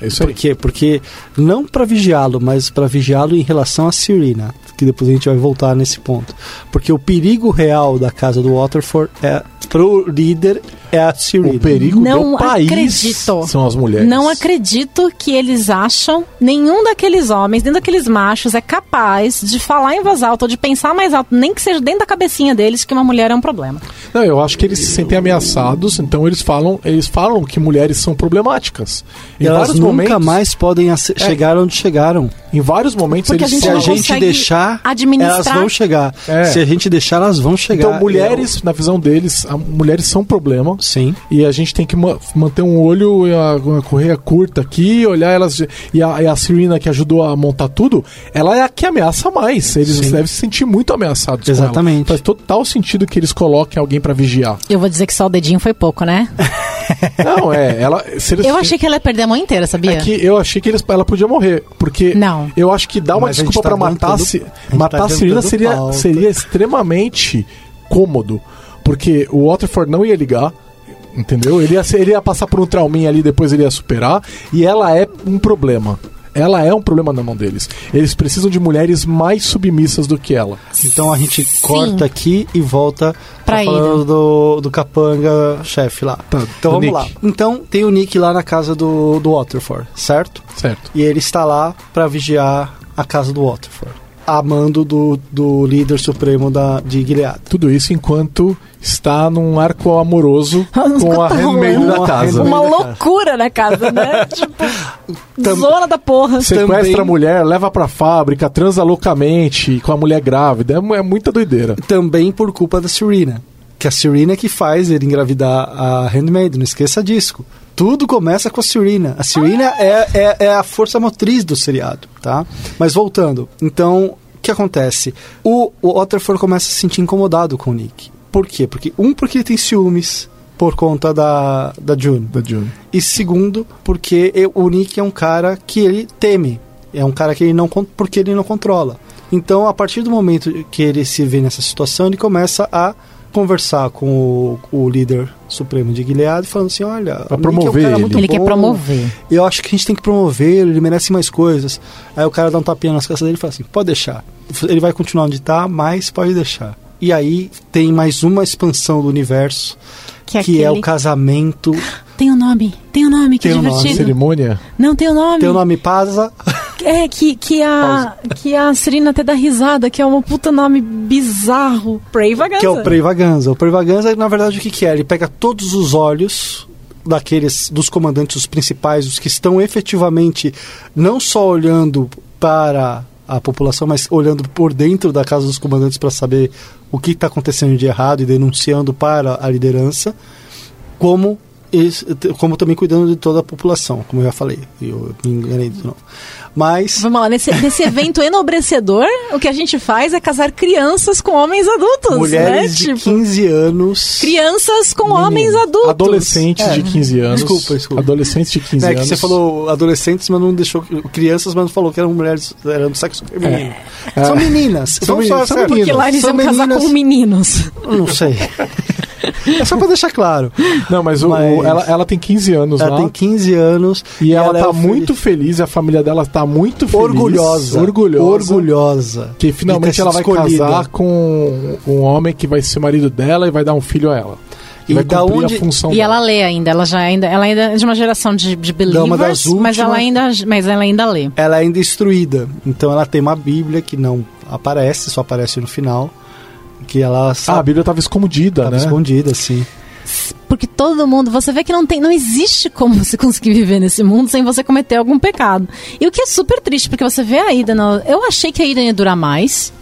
Isso. Por quê? Porque não para vigiá-lo, mas para vigiá-lo em relação a Serena, que depois a gente vai voltar nesse ponto. Porque o perigo real da casa do Waterford é pro líder é a Serena. O perigo Não do país acredito. são as mulheres. Não acredito que eles acham nenhum daqueles homens, nem daqueles machos é capaz de falar em voz alta ou de pensar mais alto, nem que seja dentro da cabecinha deles que uma mulher é um problema. Não, eu acho que eles se sentem ameaçados, então eles falam, eles falam que mulheres são problemáticas. E elas nunca momentos, mais podem ace- chegar onde chegaram. em vários momentos Porque a eles gente Se a gente deixar, administrar. elas vão chegar. É. Se a gente deixar, elas vão chegar. Então, mulheres, na visão deles, a- mulheres são um problema. Sim. E a gente tem que ma- manter um olho e a, uma correia curta aqui, olhar elas. E a, e a Serena, que ajudou a montar tudo, ela é a que ameaça mais. Eles Sim. devem se sentir muito ameaçados. com ela. Exatamente. Faz total sentido que eles coloquem alguém pra vigiar. Eu vou dizer que só o dedinho foi pouco, né? Não, é. Ela, se eles, Eu achei que ela ia perder a mão inteira, sabia? É que eu achei que eles, ela podia morrer. Porque Não. eu acho que dar uma Mas a desculpa tá pra matar, se, a gente matar tá a Serena seria, pauta. seria extremamente cômodo. Porque o Waterford não ia ligar. Entendeu? Ele ia, ser- ele ia passar por um trauminha ali, depois ele ia superar. E ela é um problema. Ela é um problema na mão deles. Eles precisam de mulheres mais submissas do que ela. Então a gente corta aqui e volta Pra pra falando do, do capanga chefe lá. Tá, então do vamos Nick. lá. Então tem o Nick lá na casa do, do Waterford, certo? Certo. E ele está lá pra vigiar a casa do Waterford. A mando do, do líder supremo da, de Gilead. Tudo isso enquanto está num arco amoroso com a Tá handmaid da casa. Uma loucura na casa, né? tipo, Tam- zona da porra. Sequestra Também- a mulher, leva pra fábrica, transa loucamente com a mulher grávida. É, é muita doideira. Também por culpa da Serena. Que a Serena é que faz ele engravidar a Handmaid, não esqueça disso. Tudo começa com a Serena. A Serena é, é, é a força motriz do seriado, tá? Mas voltando, então, o que acontece? O, o Waterford começa a se sentir incomodado com o Nick. Por quê? Porque, um, porque ele tem ciúmes por conta da, da June. Da June. E segundo, porque e- o Nick é um cara que ele teme. É um cara que ele não porque ele não controla. Então, a partir do momento que ele se vê nessa situação, ele começa a conversar com o, o líder supremo de Gilead, falando assim, olha, Pra o Nick é um promover cara ele. Ele quer promover. Eu acho que a gente tem que promover, ele merece mais coisas. Aí o cara dá um tapinha nas costas dele e fala assim, pode deixar. Ele vai continuar onde tá, mas pode deixar. E aí tem mais uma expansão do universo, Que, que é aquele- o casamento. Tem um nome, tem um nome, que Tem um nome. divertido. Cerimônia. Não, tem um nome. Tem o nome Pasa. É, que, que, a, que a Serena até dá risada, que é um puta nome bizarro. Pray Vaganza. Que é o Prevaganza. O Prevaganza, na verdade, o que, que é? Ele pega todos os olhos daqueles dos comandantes os principais, os que estão efetivamente não só olhando para a população, mas olhando por dentro da casa dos comandantes para saber o que está acontecendo de errado e denunciando para a liderança, como esse- como também cuidando de toda a população, como eu já falei. Eu me enganei de novo. Mas Vamos lá, nesse, nesse evento enobrecedor, o que a gente faz é casar crianças com homens adultos, mulheres né? de Tipo, 15 anos. crianças com homens adultos. Adolescentes É. de 15 anos. Desculpa, desculpa. Adolescentes de 15 É que anos. você falou adolescentes, mas não deixou crianças, mas não falou que eram mulheres, eram do sexo feminino. É. São meninas. São falar meninas, são sério. Porque lá eles São iam casar meninas- com meninos. Não sei. É só pra deixar claro. Não, mas, o- Mas- o- ela, ela tem 15 anos Ela lá. tem 15 anos E ela, é tá o muito feliz, a família dela tá muito feliz. orgulhosa. Orgulhosa. Orgulhosa. Que finalmente ela vai escolhida. casar com um homem que vai ser marido dela e vai dar um filho a ela. E vai da cumprir onde- a função E dela. ela lê ainda, ela já ainda, ela ainda é de uma geração de, de uma das believers, mas ela últimas. ainda, mas ela ainda lê. Ela é ainda instruída. Então ela tem uma Bíblia que não aparece, só aparece no final. Que ela Ah, a. Bíblia tava escondida, tava né? escondida, assim. Porque todo mundo, você vê que não tem, não existe como você conseguir viver nesse mundo sem você cometer algum pecado. E o que é super triste, porque você vê a Ida, no- eu achei que a Ida ia durar mais.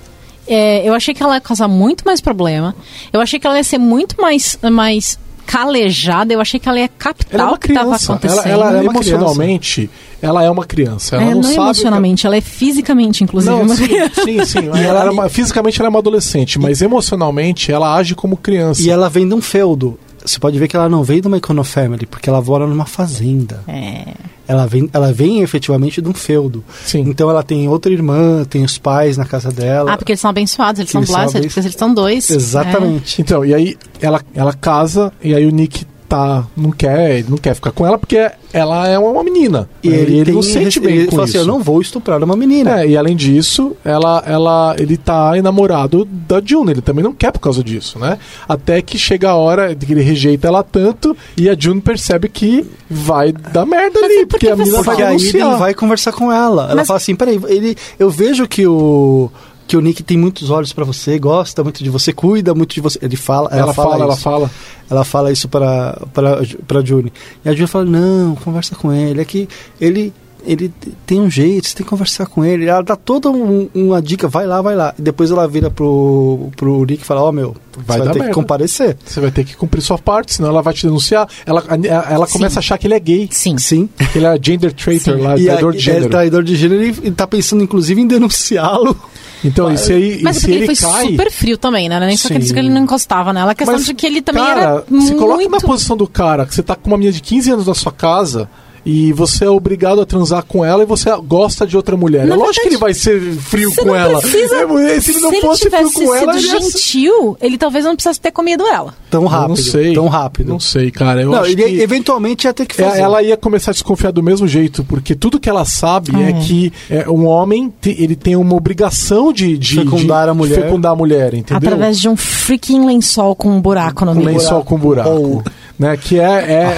É, eu achei que ela ia causar muito mais problema. Eu achei que ela ia ser muito mais, mais calejada. Eu achei que ela ia Ela é captar uma o que estava criança. acontecendo. Ela, ela, Ela é emocionalmente, ela é uma criança. Ela É, não, não, sabe. emocionalmente, ela é fisicamente, inclusive, Não, uma sim, criança. sim, sim. Ela ela- era uma- fisicamente ela é uma adolescente, mas emocionalmente ela age como criança. E ela vem de um feudo. Você pode ver que ela não veio de uma Econofamily, porque ela mora numa fazenda. É. Ela vem, ela vem efetivamente de um feudo. Sim. Então ela tem outra irmã, tem os pais na casa dela. Ah, porque eles são abençoados, eles são blessed, abenço- porque eles são dois. Exatamente. Então, e aí ela, ela casa e aí o Nick tá não quer, não quer ficar com ela porque ela é uma menina. E ele, tem, não sente bem ele com fala isso. assim, eu não vou estuprar uma menina. É, e além disso, ela, ela, ele tá enamorado da June, ele também não quer por causa disso, né? Até que chega a hora de que ele rejeita ela tanto e a June percebe que vai dar merda ali, é porque porque a menina vai aí ele vai conversar com ela. Ela Mas- fala assim, peraí, ele, eu vejo que o que o Nick tem muitos olhos pra você, gosta muito de você, cuida muito de você. Ele fala, ela, Ela fala, ela isso. fala. Ela fala isso para para para June. E a June fala: "Não, conversa com ele. É que ele ele tem um jeito, você tem que conversar com ele. Ela dá toda um- uma dica, vai lá, vai lá. E depois ela vira pro, pro Nick e fala: Ó, meu, Vai você vai ter merda. que comparecer. Você vai ter que cumprir sua parte, senão ela vai te denunciar. Ela, ela começa a achar que ele é gay. Sim. Sim. Que ele é gender traitor lá, E traidor de gênero. é traidor de gênero e e tá pensando, inclusive, em denunciá-lo. Então, se, aí, Mas é porque ele, foi cai. super frio também, né? Nem só que ele não encostava nela. A questão Mas, de que ele também cara, era se muito... coloca na posição do cara, que você tá com uma menina de 15 anos na sua casa e você é obrigado a transar com ela e você gosta de outra mulher. Na é lógico verdade, que ele vai ser frio com ela. precisa- É, se ele não fosse frio tivesse com ela, ele gentil, ele talvez não precisasse ter comido ela. Tão Eu rápido. não sei. Tão rápido. Não sei, cara. Eu Não, acho ele que eventualmente ia ter que é, fazer. ela ia começar a desconfiar do mesmo jeito, porque tudo que ela sabe é, É. que é, um homem te- ele tem uma obrigação de, de Fecundar de a mulher. fecundar a mulher, entendeu? Através de um freaking lençol com um buraco no um meio. lençol com buraco. Ou- Né, que é, é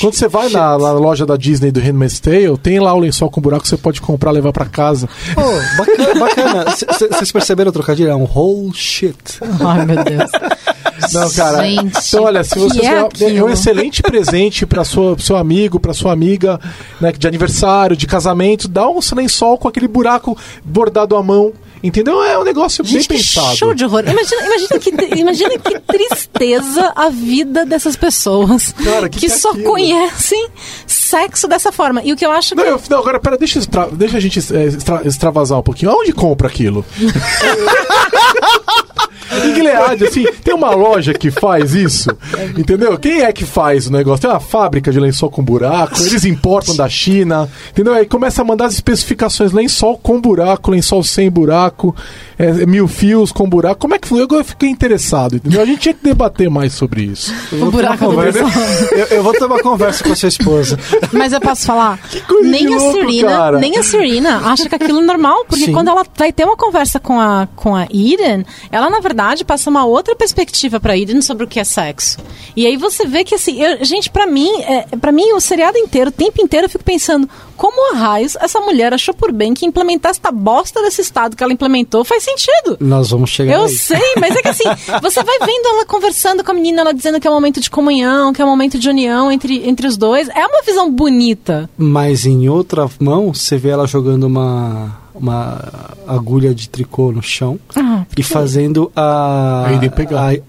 quando você vai na, na loja da Disney do Handmaid's Tale, tem lá o lençol com buraco que você pode comprar, levar pra casa. Pô, bacana. bacana. Vocês perceberam o trocadilho? É um whole shit. Ai, meu Deus. Não, cara. Gente, então, olha, se você é é, um excelente presente para sua seu amigo, para sua amiga, né, de aniversário, de casamento, dá um lençol com aquele buraco bordado à mão. Entendeu? É um negócio Gente, bem que pensado. show de horror. Imagina, imagina, que, imagina que tristeza a vida dessas pessoas Cara, que que, que só aquilo? conhecem sexo dessa forma. E o que eu acho que. Não, eu- não, agora, pera, deixa, deixa a gente é, extra- extravasar um pouquinho. Aonde compra aquilo? Em Gilead, assim, tem uma loja que faz isso, entendeu? Quem é que faz o negócio? Tem uma fábrica de lençol com buraco, eles importam da China, entendeu? Aí começa a mandar as especificações, lençol com buraco, lençol sem buraco, é, mil fios com buraco. Como é que foi? Eu fiquei interessado, entendeu? A gente tinha que debater mais sobre isso. O buraco do lençol. eu, eu vou ter uma conversa com a sua esposa. Mas eu posso falar, coisa nem a louco, Serena, cara. nem a Serena acha que aquilo é normal, porque Sim. quando ela vai ter uma conversa com a com a Eden, ela na verdade passa uma outra perspectiva pra Eden sobre o que é sexo. E aí você vê que assim, eu- gente, pra mim, é, para mim o seriado inteiro, o tempo inteiro eu fico pensando, como a raios essa mulher achou por bem que implementar esta bosta desse estado que ela implementou faz sentido? Nós vamos chegar Eu aí. sei, mas é que assim, você vai vendo ela conversando com a menina, ela dizendo que é um momento de comunhão, que é um momento de união entre, entre os dois. É uma visão bonita. Mas em outra mão, você vê ela jogando uma, uma agulha de tricô no chão Ah, e fazendo a. A.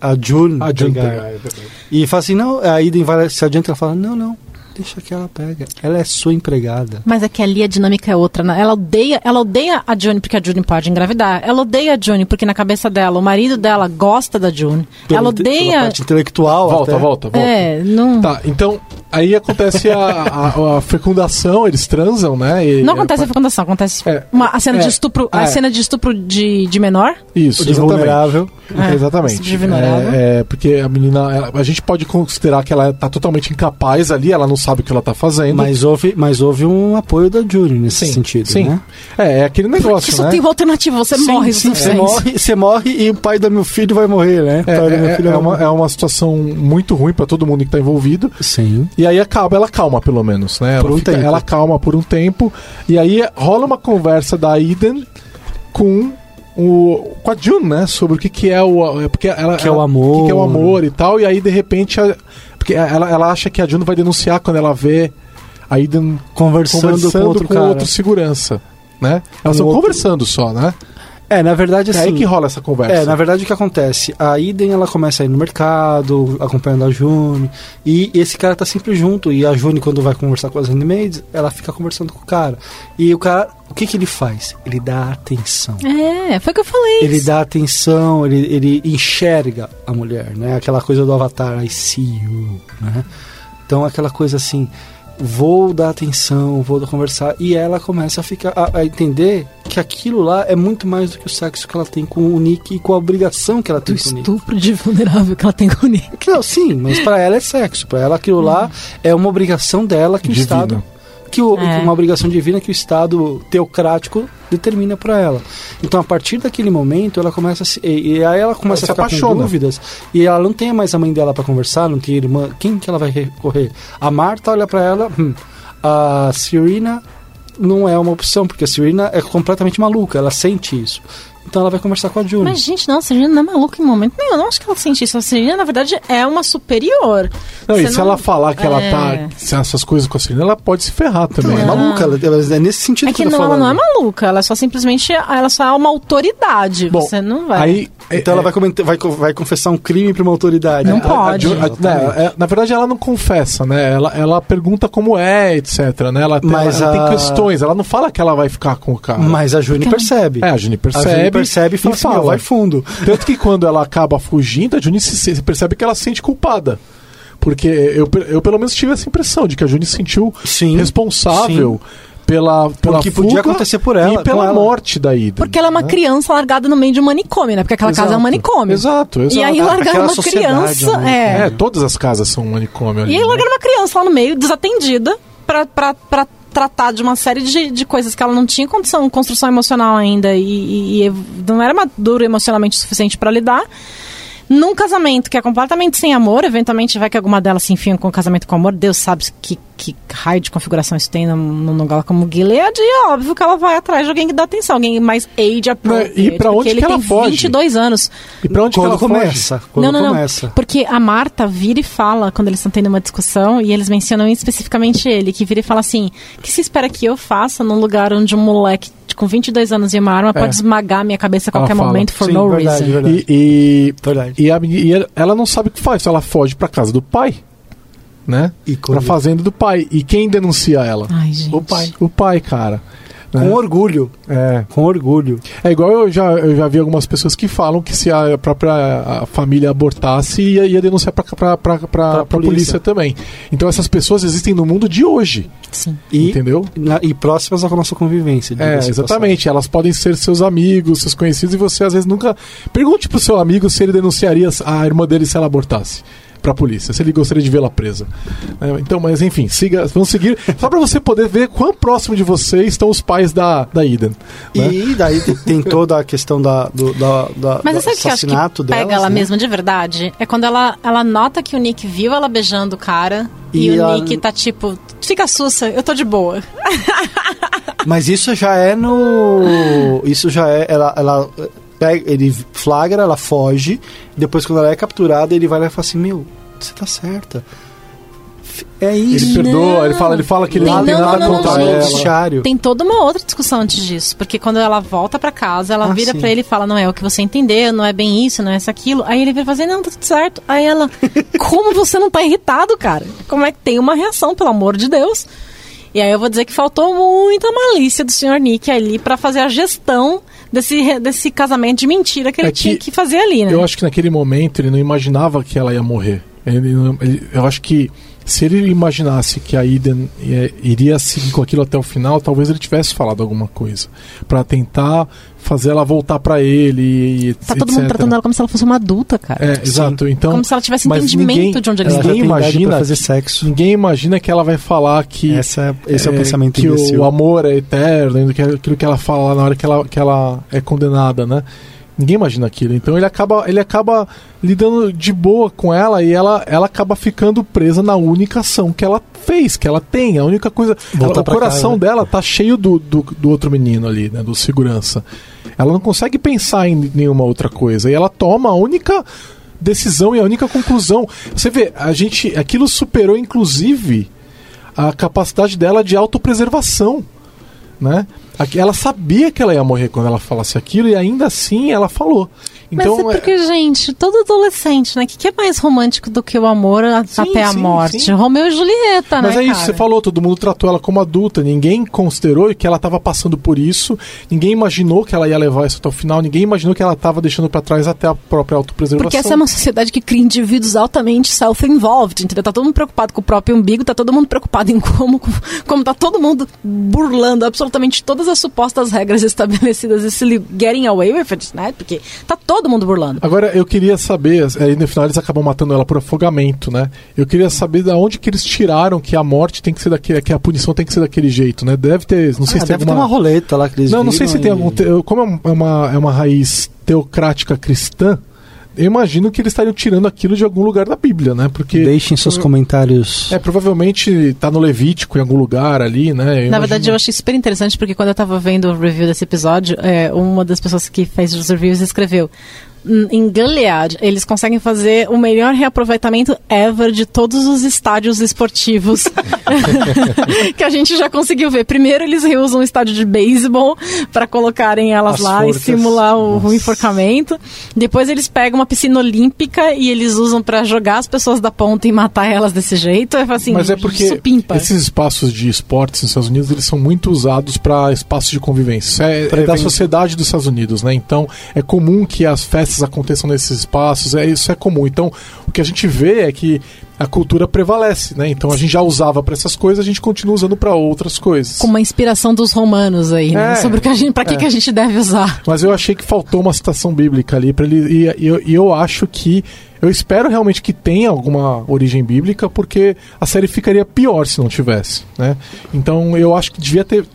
A, a June. A June pegar. pegar. E fala assim: não, a Aiden vai se adianta ela fala: não, não, deixa que ela pega. Ela é sua empregada. Mas é que ali a dinâmica é outra, né? Ela odeia, ela odeia a June porque a June pode engravidar. Ela odeia a June porque na cabeça dela, o marido dela gosta da June. Pela ela inte- pela odeia. parte intelectual. Volta, até. volta, volta. É, não. Tá, então aí acontece a, a- a fecundação, eles transam, né? e- Não acontece a fecundação, acontece É. uma, a cena É. de estupro, Ah, a é. cena de estupro de, de menor. Isso, De exatamente. vulnerável. É, exatamente. de vulnerável. É, é, porque a menina, ela- a gente pode considerar que ela tá totalmente incapaz ali, ela não sabe o que ela tá fazendo. Mas houve, mas houve um apoio da June nesse sim, sentido, sim. né? É, é aquele negócio, só né? tem uma alternativa, você Sim, morre, sim, você morre, você morre e o pai do meu filho vai morrer, né? É, é, filho é uma, é uma situação muito ruim pra todo mundo que tá envolvido. Sim. E aí acaba, ela calma pelo menos, né? Por ela, um fica- tempo. ela calma por um tempo. E aí rola uma conversa da Eden com o com a June, né? Sobre o que, que é o é porque ela, Que é o amor. o que, que é o amor e tal. E aí de repente a- porque ela, ela acha que a June vai denunciar quando ela vê a Eden Conversando, conversando com outro cara. outro segurança, né? Elas Com estão outro- conversando só, né? É, na verdade, É assim. aí que rola essa conversa. É, na verdade o que acontece? A Iden ela começa a ir no mercado, acompanhando a June, e esse cara tá sempre junto. E a June, quando vai conversar com as handmaids, ela fica conversando com o cara. E o cara, o que que ele faz? Ele dá atenção. É, foi o que eu falei. Ele dá atenção, ele, ele enxerga a mulher, né? Aquela coisa do avatar, I see you, né? Então aquela coisa assim, vou dar atenção, vou conversar, e ela começa a ficar a, a entender que aquilo lá é muito mais do que o sexo que ela tem com o Nick e com a obrigação que ela O tem com o Nick. estupro de vulnerável que ela tem com o Nick. Não, sim, mas pra ela é sexo, pra ela aquilo lá é uma obrigação dela que o Divina. Estado que o, É. uma obrigação divina que o Estado teocrático determina pra ela. Então a partir daquele momento ela começa a se, e, e aí ela começa Ela a se ficar com apaixona. dúvidas e ela não tem mais a mãe dela pra conversar, não tem irmã, quem que ela vai recorrer? A Marta olha pra ela, hum, a Serena não é uma opção porque a Serena é completamente maluca, ela sente isso. Então ela vai conversar com a June. Mas, gente, não, a Serena não é maluca em momento nenhum. Eu não acho que ela sente isso. A Serena, na verdade, é uma superior. Não, e Você se não- ela falar que ela É. tá. Se essas coisas com a Serena, ela pode se ferrar também. Não, é maluca, ela, ela- é nesse sentido É que eu tô não, ela falando. não é maluca, ela é só simplesmente ela só é uma autoridade. Bom, você não vai. Aí, Então é- ela vai, comentar- vai, vai confessar um crime pra uma autoridade. Não A- a pode. A- né, é, na verdade, ela não confessa, né? Ela, ela pergunta como é, etc. Né? Ela, tem, Mas ela tem a- questões, ela não fala que ela vai ficar com o cara. Mas a June percebe. É, a Juni percebe. A June percebe e fala e assim, "Meu, vai fundo. Tanto que quando ela acaba fugindo, a Juni se, se percebe que ela se sente culpada. Porque eu, eu pelo menos tive essa impressão de que a Juni se sentiu Sim, responsável pela, pela que podia acontecer por ela, e pela ela. morte da Ida. Porque ela é uma criança largada no meio de um manicômio, né? Porque aquela casa é um Exato. manicômio. Exato, exato. E aí aquela uma criança. né? É. É, todas as casas são um manicômio ali. E aí né? largaram uma criança lá no meio, desatendida, pra, pra, pra tratar de uma série de, de coisas que ela não tinha condição, construção emocional ainda e, e- e não era madura emocionalmente o suficiente pra lidar. Num casamento que é completamente sem amor, eventualmente vai que alguma delas se enfia com um casamento com amor, Deus sabe que, que raio de configuração isso tem num, lugar como Gilead, e é óbvio que ela vai atrás de alguém que dá atenção, alguém mais age appropriate. e pra onde porque ele que ela tem foge? 22 anos. E pra onde que Quando ela foge? começa. Quando não, não, começa. não. Porque a Marta vira e fala, quando eles estão tendo uma discussão, e eles mencionam especificamente ele, que vira e fala assim: o que se espera que eu faça num lugar onde um moleque com 22 anos e uma arma pode esmagar minha cabeça a Ela qualquer fala. momento for Sim, no verdade, reason? verdade. E, e, Verdade. e, a e ela não sabe o que faz, ela foge pra casa do pai, né? E Pra fazenda do pai. E quem denuncia ela? Ai, gente. O pai. O pai, cara. Com né? orgulho. É. Com orgulho. É igual eu já, eu já vi algumas pessoas que falam que se a própria a família abortasse, ia, ia denunciar pra, pra, pra, pra, pra polícia. polícia. também. Então essas pessoas existem no mundo de hoje, Sim. E, entendeu? na- e próximas à nossa convivência. É, exatamente. Elas podem ser seus amigos, seus conhecidos, e você às vezes nunca. Pergunte pro seu amigo se ele denunciaria a irmã dele se ela abortasse. Pra polícia, se ele gostaria de vê-la presa. É, então, mas enfim, siga, vamos seguir. Só pra você poder ver quão próximo de você estão os pais da, da Eden. né? E daí te- tem toda a questão da, do, da, da- Mas do sabe o que assassinato que pega delas, ela né? mesma de verdade? É quando ela, ela nota que o Nick viu ela beijando o cara e, E o Nick tá tipo, fica sussa, eu tô de boa. Mas isso já é no. Isso já é. Ela, ela pega, ele flagra, ela foge. Depois, quando ela é capturada, ele vai lá e fala assim: Meu, você tá certa. É isso. Ele perdoa, ele fala, ele fala que ele não tem não, nada não, não, contra não, ela. Tem toda uma outra discussão antes disso, porque quando ela volta pra casa, ela Ah, vira pra ele e fala: Não é o que você entendeu, não é bem isso, não é isso, aquilo. Aí ele vira fazer: Não, tá tudo certo. Aí ela: Como você não tá irritado, cara? Como é que tem uma reação, pelo amor de Deus? E aí eu vou dizer que faltou muita malícia do Sr. Nick ali pra fazer a gestão desse, desse casamento de mentira que ele É que tinha que fazer ali, né? Eu acho que naquele momento ele não imaginava que ela ia morrer. Ele ele- eu acho que se ele imaginasse que a Eden ia- iria seguir com aquilo até o final, talvez ele tivesse falado alguma coisa Pra tentar fazer ela voltar pra ele. E, Tá todo mundo etc. tratando ela como se ela fosse uma adulta, cara. É, exato. Então, Como se ela tivesse entendimento ninguém- de onde eles Ela já ninguém imagina pra fazer sexo. Ninguém imagina que ela vai falar que Essa, esse é, o pensamento que imbecil. o amor é eterno, que é aquilo que ela fala na hora que ela, que ela é condenada, né? Ninguém imagina aquilo. Então ele acaba, ele acaba lidando de boa com ela e ela, ela acaba ficando presa na única ação que ela fez, que ela tem. A única coisa. Ela- o coração casa. dela tá cheio do, do, do outro menino ali, né? Do segurança. Ela não consegue pensar em nenhuma outra coisa. E ela toma a única decisão e a única conclusão. Você vê, a gente. Aquilo superou, inclusive, a capacidade dela de autopreservação. Né? Ela sabia que ela ia morrer quando ela falasse aquilo e ainda assim ela falou. Então, Mas é porque, gente, todo adolescente, né? O que, que é mais romântico do que o amor Sim, até a sim, morte? sim. Romeu e Julieta, Mas né, é isso, cara? você falou, todo mundo tratou ela como adulta, ninguém considerou que ela estava passando por isso, ninguém imaginou que ela ia levar isso até o final, ninguém imaginou que ela estava deixando para trás até a própria autopreservação. Porque essa é uma sociedade que cria indivíduos altamente self-involved, entendeu? Tá todo mundo preocupado com o próprio umbigo, tá todo mundo preocupado em como, como tá todo mundo burlando absolutamente todas as supostas regras estabelecidas e se li- getting away with it, né? Porque tá todo mundo burlando. Agora, eu queria saber, aí no final eles acabam matando ela por afogamento, né? Eu queria saber da onde que eles tiraram que a morte tem que ser daquele, que a punição tem que ser daquele jeito, né? Deve ter, não sei Ah, se tem deve ter alguma... uma roleta lá que eles Não, não sei se tem e- algum. te- Como é uma, é uma raiz teocrática cristã, eu imagino que eles estariam tirando aquilo de algum lugar da Bíblia, né? Porque. Deixem seus comentários. É, provavelmente tá no Levítico em algum lugar ali, né? Na verdade, eu achei super interessante porque quando eu tava vendo o review desse episódio, é, uma das pessoas que fez os reviews escreveu. "Hum, Em Gilead, eles conseguem fazer o melhor reaproveitamento ever de todos os estádios esportivos que a gente já conseguiu ver. Primeiro, eles reusam um estádio de beisebol para colocarem elas As lá forcas. e simular o, o Nossa. enforcamento. Depois, eles pegam uma piscina olímpica e eles usam para jogar as pessoas da ponta e matar elas desse jeito. Falo assim, Mas é porque supimpa. esses espaços de esportes nos Estados Unidos eles são muito usados para espaços de convivência. Isso é, é da sociedade dos Estados Unidos, né? Então é comum que as festas aconteçam nesses espaços. É isso é comum. Então o que a gente vê é que a cultura prevalece, né? Então a gente já usava para essas coisas, a gente continua usando para outras coisas. com uma inspiração dos romanos aí, né? É, Sobre o que a gente, pra que, é. que a gente deve usar. Mas eu achei que faltou uma citação bíblica ali para ele e, e eu, e eu acho que eu espero realmente que tenha alguma origem bíblica porque a série ficaria pior se não tivesse, né? Então eu acho que devia ter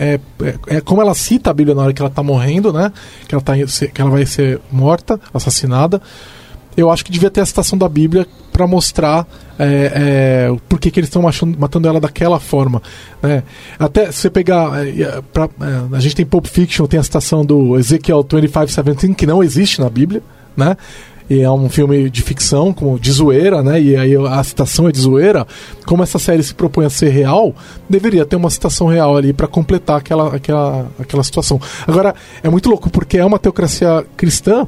é, é, é como ela cita a Bíblia na hora que ela tá morrendo, né? Que ela, tá, que ela vai ser morta, assassinada. Eu acho que devia ter a citação da Bíblia para mostrar é, é, o porquê que eles estão matando ela daquela forma. Né? Até se você pegar. é, é, pra- é, a gente tem Pulp Fiction, tem a citação do Ezekiel 2517, que não existe na Bíblia, né? E é um filme de ficção, como de zoeira, né? E aí a citação é de zoeira. Como essa série se propõe a ser real, deveria ter uma citação real ali para completar aquela, aquela, aquela situação. Agora, é muito louco, porque é uma teocracia cristã,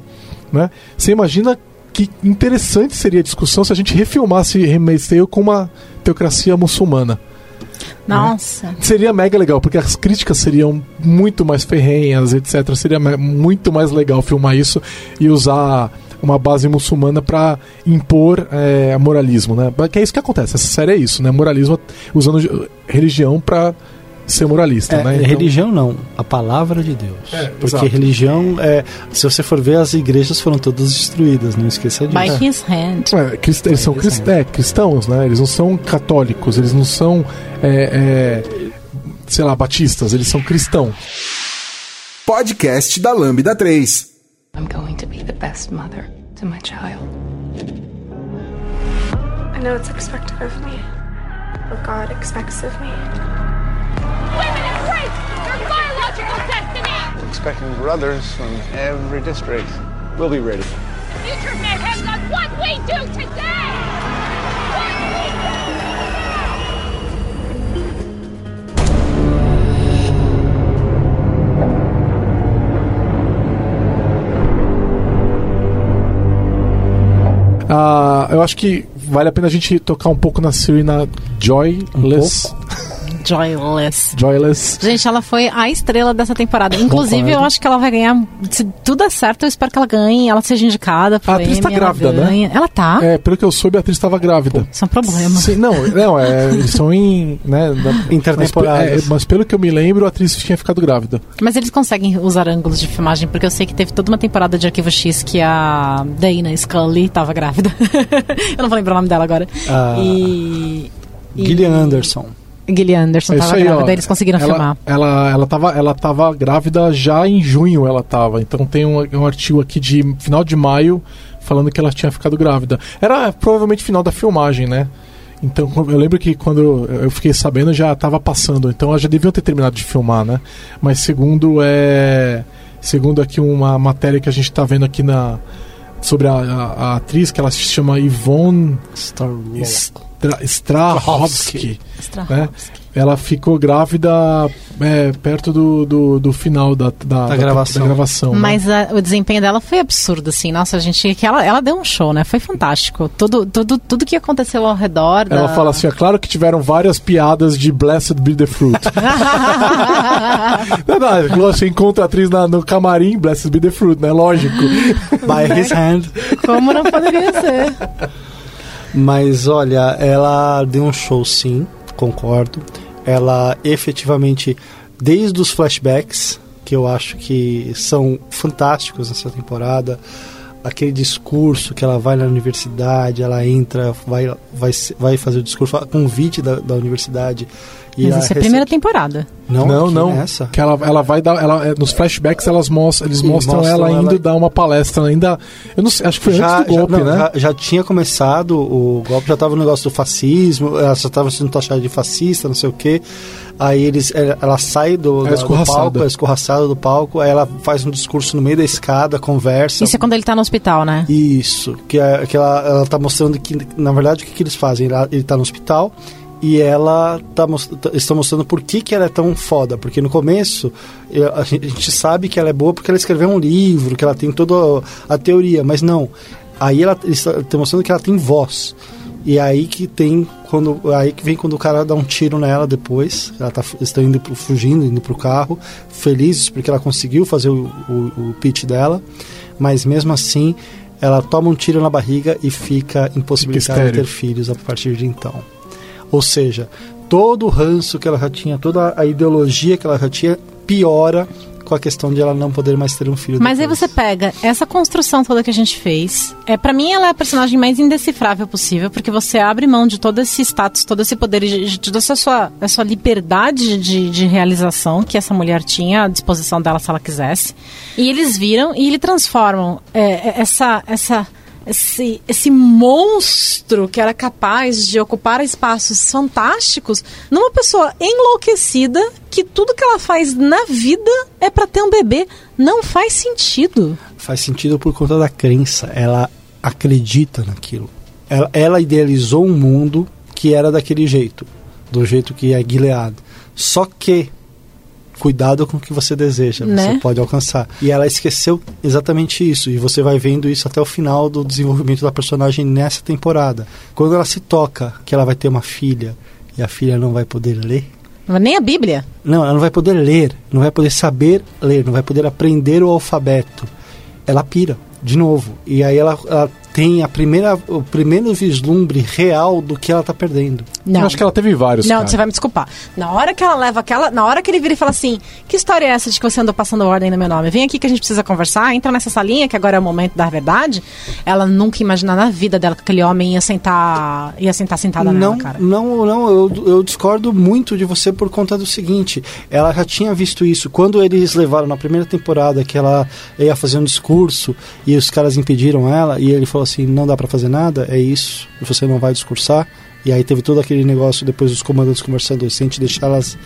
né? Você imagina que interessante seria a discussão se a gente refilmasse Handmaid's Tale com uma teocracia muçulmana. Nossa. Seria mega legal, porque as críticas seriam muito mais ferrenhas, etc. Seria muito mais legal filmar isso e usar uma base muçulmana para impor é, moralismo, né? Que é isso que acontece. Essa série é isso, né? Moralismo usando religião para ser moralista, É, né? Então- Religião não, a palavra de Deus. É, Porque exato. religião, é, se você for ver, as igrejas foram todas destruídas, não esqueça disso. By his hand. É, crist- eles são crist- é, cristãos, né? Eles não são católicos, eles não são, é, é, sei lá, batistas, eles são cristãos. Podcast da Lambda 3. I'm going to be the best mother to my child. I know it's expected of me, what God expects of me. Women embrace your biological destiny! We're expecting brothers from every district. We'll be ready. The future men have got what we do today! Ah, eu acho que vale a pena a gente tocar um pouco na Serena Joyless. Joyless. Joyless. Gente, ela foi a estrela dessa temporada. Inclusive, Concordo. eu acho que ela vai ganhar. Se tudo der certo, eu espero que ela ganhe, ela seja indicada. pro A atriz tá Emmy, ela grávida, né? ganha. Ela tá. É, pelo que eu soube, a atriz estava grávida. Isso é um problema. Sim, não, não, é, eles são em. Né, na- Intertemporadas. Mas, é, mas pelo que eu me lembro, a atriz tinha ficado grávida. Mas eles conseguem usar ângulos de filmagem, porque eu sei que teve toda uma temporada de Arquivo X que a Dana Scully tava grávida. eu não vou lembrar o nome dela agora. Ah, e. e- Gillian Anderson. Gillian Anderson É tava isso aí, grávida, ó. eles conseguiram ela, filmar. Ela, ela, tava, ela tava grávida já em junho, ela tava. Então tem um, um artigo aqui de final de maio falando que ela tinha ficado grávida. Era provavelmente final da filmagem, né? Então eu lembro que quando eu fiquei sabendo já tava passando. Então já deviam ter terminado de filmar, né? Mas segundo é. Segundo aqui uma matéria que a gente tá vendo aqui na. Sobre a, a- a atriz, que ela se chama Yvonne Stra, Strahovski. né? Ela ficou grávida é, perto do, do, do final da, da, da- gravação. da gravação, né? Mas a- o desempenho dela foi absurdo, assim. Nossa, a gente. Que ela, ela deu um show, né? Foi fantástico. Tudo, tudo, tudo que aconteceu ao redor. Ela da... fala assim: é claro que tiveram várias piadas de Blessed Be the Fruit. não, não, você encontra a atriz na- no camarim, Blessed Be the Fruit, né? Lógico. By his hand. Como não poderia ser? Mas olha, ela deu um show sim, concordo. Ela efetivamente, desde os flashbacks, que eu acho que são fantásticos nessa temporada, aquele discurso que ela vai na universidade, ela entra, vai, vai, vai fazer o discurso, a convite da, da universidade. E Mas isso é a primeira temporada. Não, não. não. nessa. Que ela, ela vai dar. Ela, é, nos flashbacks elas mostram, eles mostram, mostram ela indo ela- dar uma palestra ainda. Eu não sei, acho que foi já, antes do golpe, já, não, né? já, já tinha começado, o golpe já tava no negócio do fascismo, ela já estava sendo taxada de fascista, não sei o quê. Aí eles, ela, sai do, é da- do palco, é escorraçada do palco, aí ela faz um discurso no meio da escada, conversa. Isso é quando ele tá no hospital, né? Isso, que, é, que ela, ela tá mostrando que, na verdade, o que, que eles fazem? Ela- Ele tá no hospital e ela tá, mos- tá- estão mostrando por que, que ela é tão foda. Porque no começo, a gente, sabe que ela é boa porque ela escreveu um livro, que ela tem toda a teoria, mas não. Aí ela eles estão mostrando que ela tem voz. E aí que tem quando aí que vem quando o cara dá um tiro nela depois. Ela tá estão indo pro, fugindo, indo pro carro, felizes porque ela conseguiu fazer o, o, o pitch dela, mas mesmo assim ela toma um tiro na barriga e fica impossibilitada de ter filhos a partir de então. Ou seja, todo o ranço que ela já tinha, toda a ideologia que ela já tinha piora com a questão de ela não poder mais ter um filho. Mas aí depois. você pega essa construção toda que a gente fez. É, para mim, ela é a personagem mais indecifrável possível, porque você abre mão de todo esse status, todo esse poder, de, de toda essa sua, essa liberdade de, de realização que essa mulher tinha à disposição dela se ela quisesse. E eles viram e eles transformam é, essa. essa esse, esse monstro que era capaz de ocupar espaços fantásticos numa pessoa enlouquecida que tudo que ela faz na vida é pra ter um bebê. Não faz sentido. faz sentido por conta da crença. Ela acredita naquilo. Ela, ela idealizou um mundo que era daquele jeito, do jeito que é Gilead. Só que cuidado com o que você deseja, Né? você pode alcançar. E ela esqueceu exatamente isso, e você vai vendo isso até o final do desenvolvimento da personagem nessa temporada. Quando ela se toca que ela vai ter uma filha e a filha não vai poder ler, Nem a Bíblia. não, ela não vai poder ler, não vai poder saber ler, não vai poder aprender o alfabeto. Ela pira, de novo. E aí ela, ela tem a primeira, o primeiro vislumbre real do que ela tá perdendo. Não. Eu acho que ela teve vários. Não, cara. você vai me desculpar. Na hora que ela leva aquela. Na hora que ele vira e fala assim: Que história é essa de que você andou passando ordem no meu nome? Vem aqui que a gente precisa conversar, entra nessa salinha que agora é o momento da verdade. Ela nunca imaginar na vida dela que aquele homem ia sentar. ia sentar sentada não, nela, cara. não, não, eu, eu discordo muito de você por conta do seguinte. Ela já tinha visto isso. Quando eles levaram na primeira temporada que ela ia fazer um discurso e os caras impediram ela, e ele falou assim: não dá pra fazer nada, é isso, você não vai discursar. E aí teve todo aquele negócio depois dos comandantes conversando, se a gente deixar elas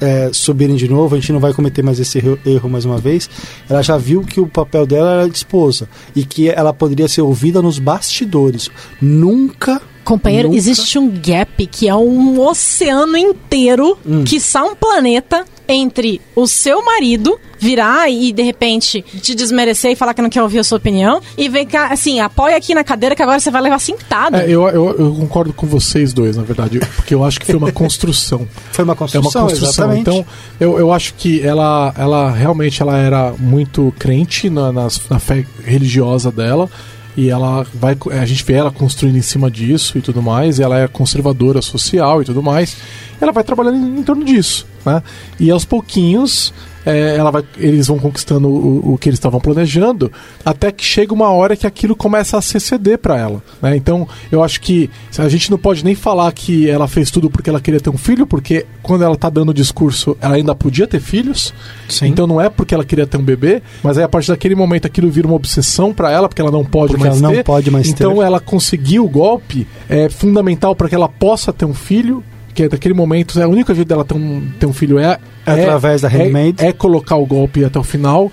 é, subirem de novo, a gente não vai cometer mais esse erro, erro mais uma vez. Ela já viu que o papel dela era de esposa e que ela poderia ser ouvida nos bastidores. Nunca. Companheiro, nunca- existe um gap que é um oceano inteiro, Hum. que só um planeta, entre o seu marido virar e de repente te desmerecer e falar que não quer ouvir a sua opinião e vem cá, assim, apoia aqui na cadeira que agora você vai levar cintada. É, eu, eu, eu concordo com vocês dois, na verdade, porque eu acho que foi uma construção. Foi uma É construção, uma construção. exatamente. Então, eu, eu acho que ela, ela realmente ela era muito crente na, nas- na fé religiosa dela. E ela vai. A gente vê ela construindo em cima disso e tudo mais. E ela é conservadora social e tudo mais. Ela vai trabalhando em, em torno disso. Né? E aos pouquinhos. é, ela vai, eles vão conquistando o, o que eles estavam planejando, até que chega uma hora que aquilo começa a se ceder para ela. Né? Então, eu acho que a gente não pode nem falar que ela fez tudo porque ela queria ter um filho, porque quando ela tá dando o discurso, ela ainda podia ter filhos. Sim. Então não é porque ela queria ter um bebê, mas aí a partir daquele momento aquilo vira uma obsessão para ela, porque ela não pode Porque mais ela não ter. pode mais então ter. ela conseguiu o golpe é fundamental para que ela possa ter um filho. Que daquele momento é o único jeito dela ter um, ter um filho é, é Através da handmaid. é, é colocar o golpe até o final.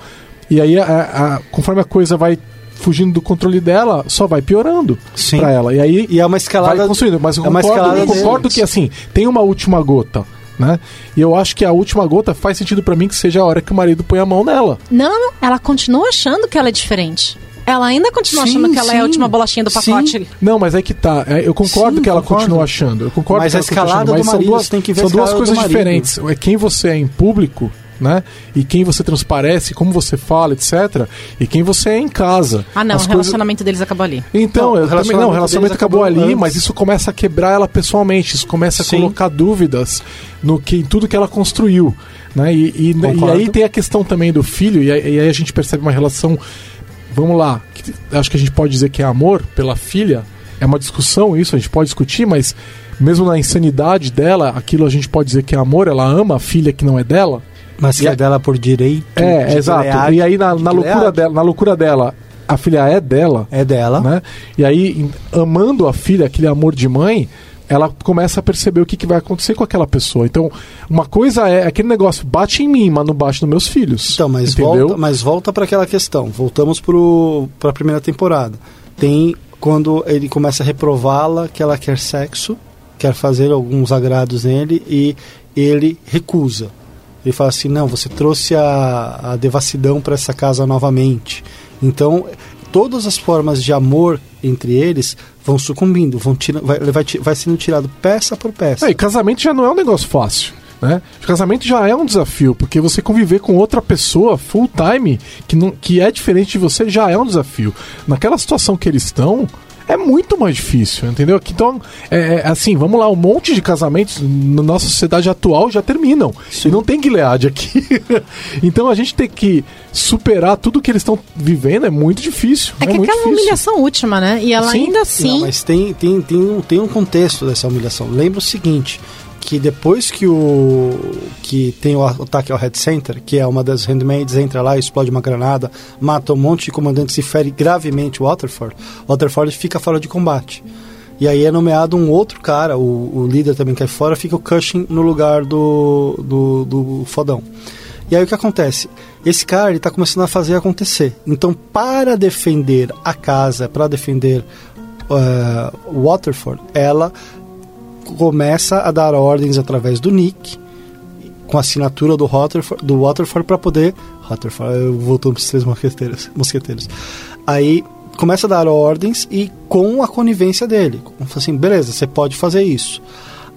E aí, a- a- conforme a coisa vai fugindo do controle dela, só vai piorando Sim. pra ela. E aí E é uma escalada. vai construindo. Mas eu é uma concordo, eu concordo que assim, tem uma última gota. Né? E eu acho que a última gota faz sentido pra mim que seja a hora que o marido põe a mão nela. Não, não, não. Ela continua achando que ela é diferente. Ela ainda continua Sim, achando que ela é a sim. última bolachinha do Sim. pacote. Não, mas é que tá. É, eu concordo Sim, que ela concordo. continua achando. Eu concordo Mas que a ela continua escalada achando, do mas são marido, duas, tem que ver são a duas escalada coisas diferentes. É quem você é em público, né? E quem você transparece, como você fala, etc. E quem você é em casa. Ah, não, As o coisas- relacionamento deles acabou ali. Então, Não, eu o também, não, o relacionamento relacionamento acabou, acabou ali, antes. mas isso começa a quebrar ela pessoalmente, isso começa a Sim. colocar dúvidas no que, em tudo que ela construiu. Né? E, e- e aí tem a questão também do filho, e aí, e aí a gente percebe uma relação. Vamos lá, que acho que a gente pode dizer que é amor pela filha. É uma discussão isso, a gente pode discutir, mas mesmo na insanidade dela, aquilo a gente pode dizer que é amor, ela ama a filha que não é dela. Mas que é dela por direito. É, de exato. E aí na, na loucura dela, na loucura dela, a filha é dela É dela. né? E aí, amando a filha, aquele amor de mãe, ela começa a perceber o que, que vai acontecer com aquela pessoa. Então, uma coisa é aquele negócio, bate em mim, mas não bate nos meus filhos. Então, mas entendeu? volta, mas volta para aquela questão. Voltamos para a primeira temporada. Tem quando ele começa a reprová-la que ela quer sexo, quer fazer alguns agrados nele e ele recusa. Ele fala assim: não, você trouxe a, a devassidão para essa casa novamente. Então, todas as formas de amor entre eles vão sucumbindo, vão tira, vai, vai, vai sendo tirado peça por peça. É, e casamento já não é um negócio fácil. Né? Casamento já é um desafio, porque você conviver com outra pessoa full time que, não, que é diferente de você já é um desafio. Naquela situação que eles estão, é muito mais difícil, entendeu? Então, é, é, assim, vamos lá, um monte de casamentos na nossa sociedade atual já terminam. E não tem Gilead aqui. então a gente tem que superar tudo que eles estão vivendo é muito difícil. É, que muito aquela difícil. humilhação última, né? E ela Sim. ainda assim. Não, mas tem, tem, tem, um, tem um contexto dessa humilhação. Lembra o seguinte, que depois que o que tem o ataque ao Head Center, que é uma das handmaids, entra lá, explode uma granada, mata um monte de comandantes e fere gravemente o Waterford, Waterford fica fora de combate. E aí é nomeado um outro cara, o, o líder também cai fora, fica o Cushing no lugar do, do, do fodão. E aí o que acontece? Esse cara ele está começando a fazer acontecer. Então, para defender a casa, para defender uh, Waterford, ela começa a dar ordens através do Nick, com a assinatura do Waterford, do Waterford para poder. Waterford, eu voltou para os três mosqueteiros, mosqueteiros. Aí começa a dar ordens e com a conivência dele. Assim, beleza, você pode fazer isso.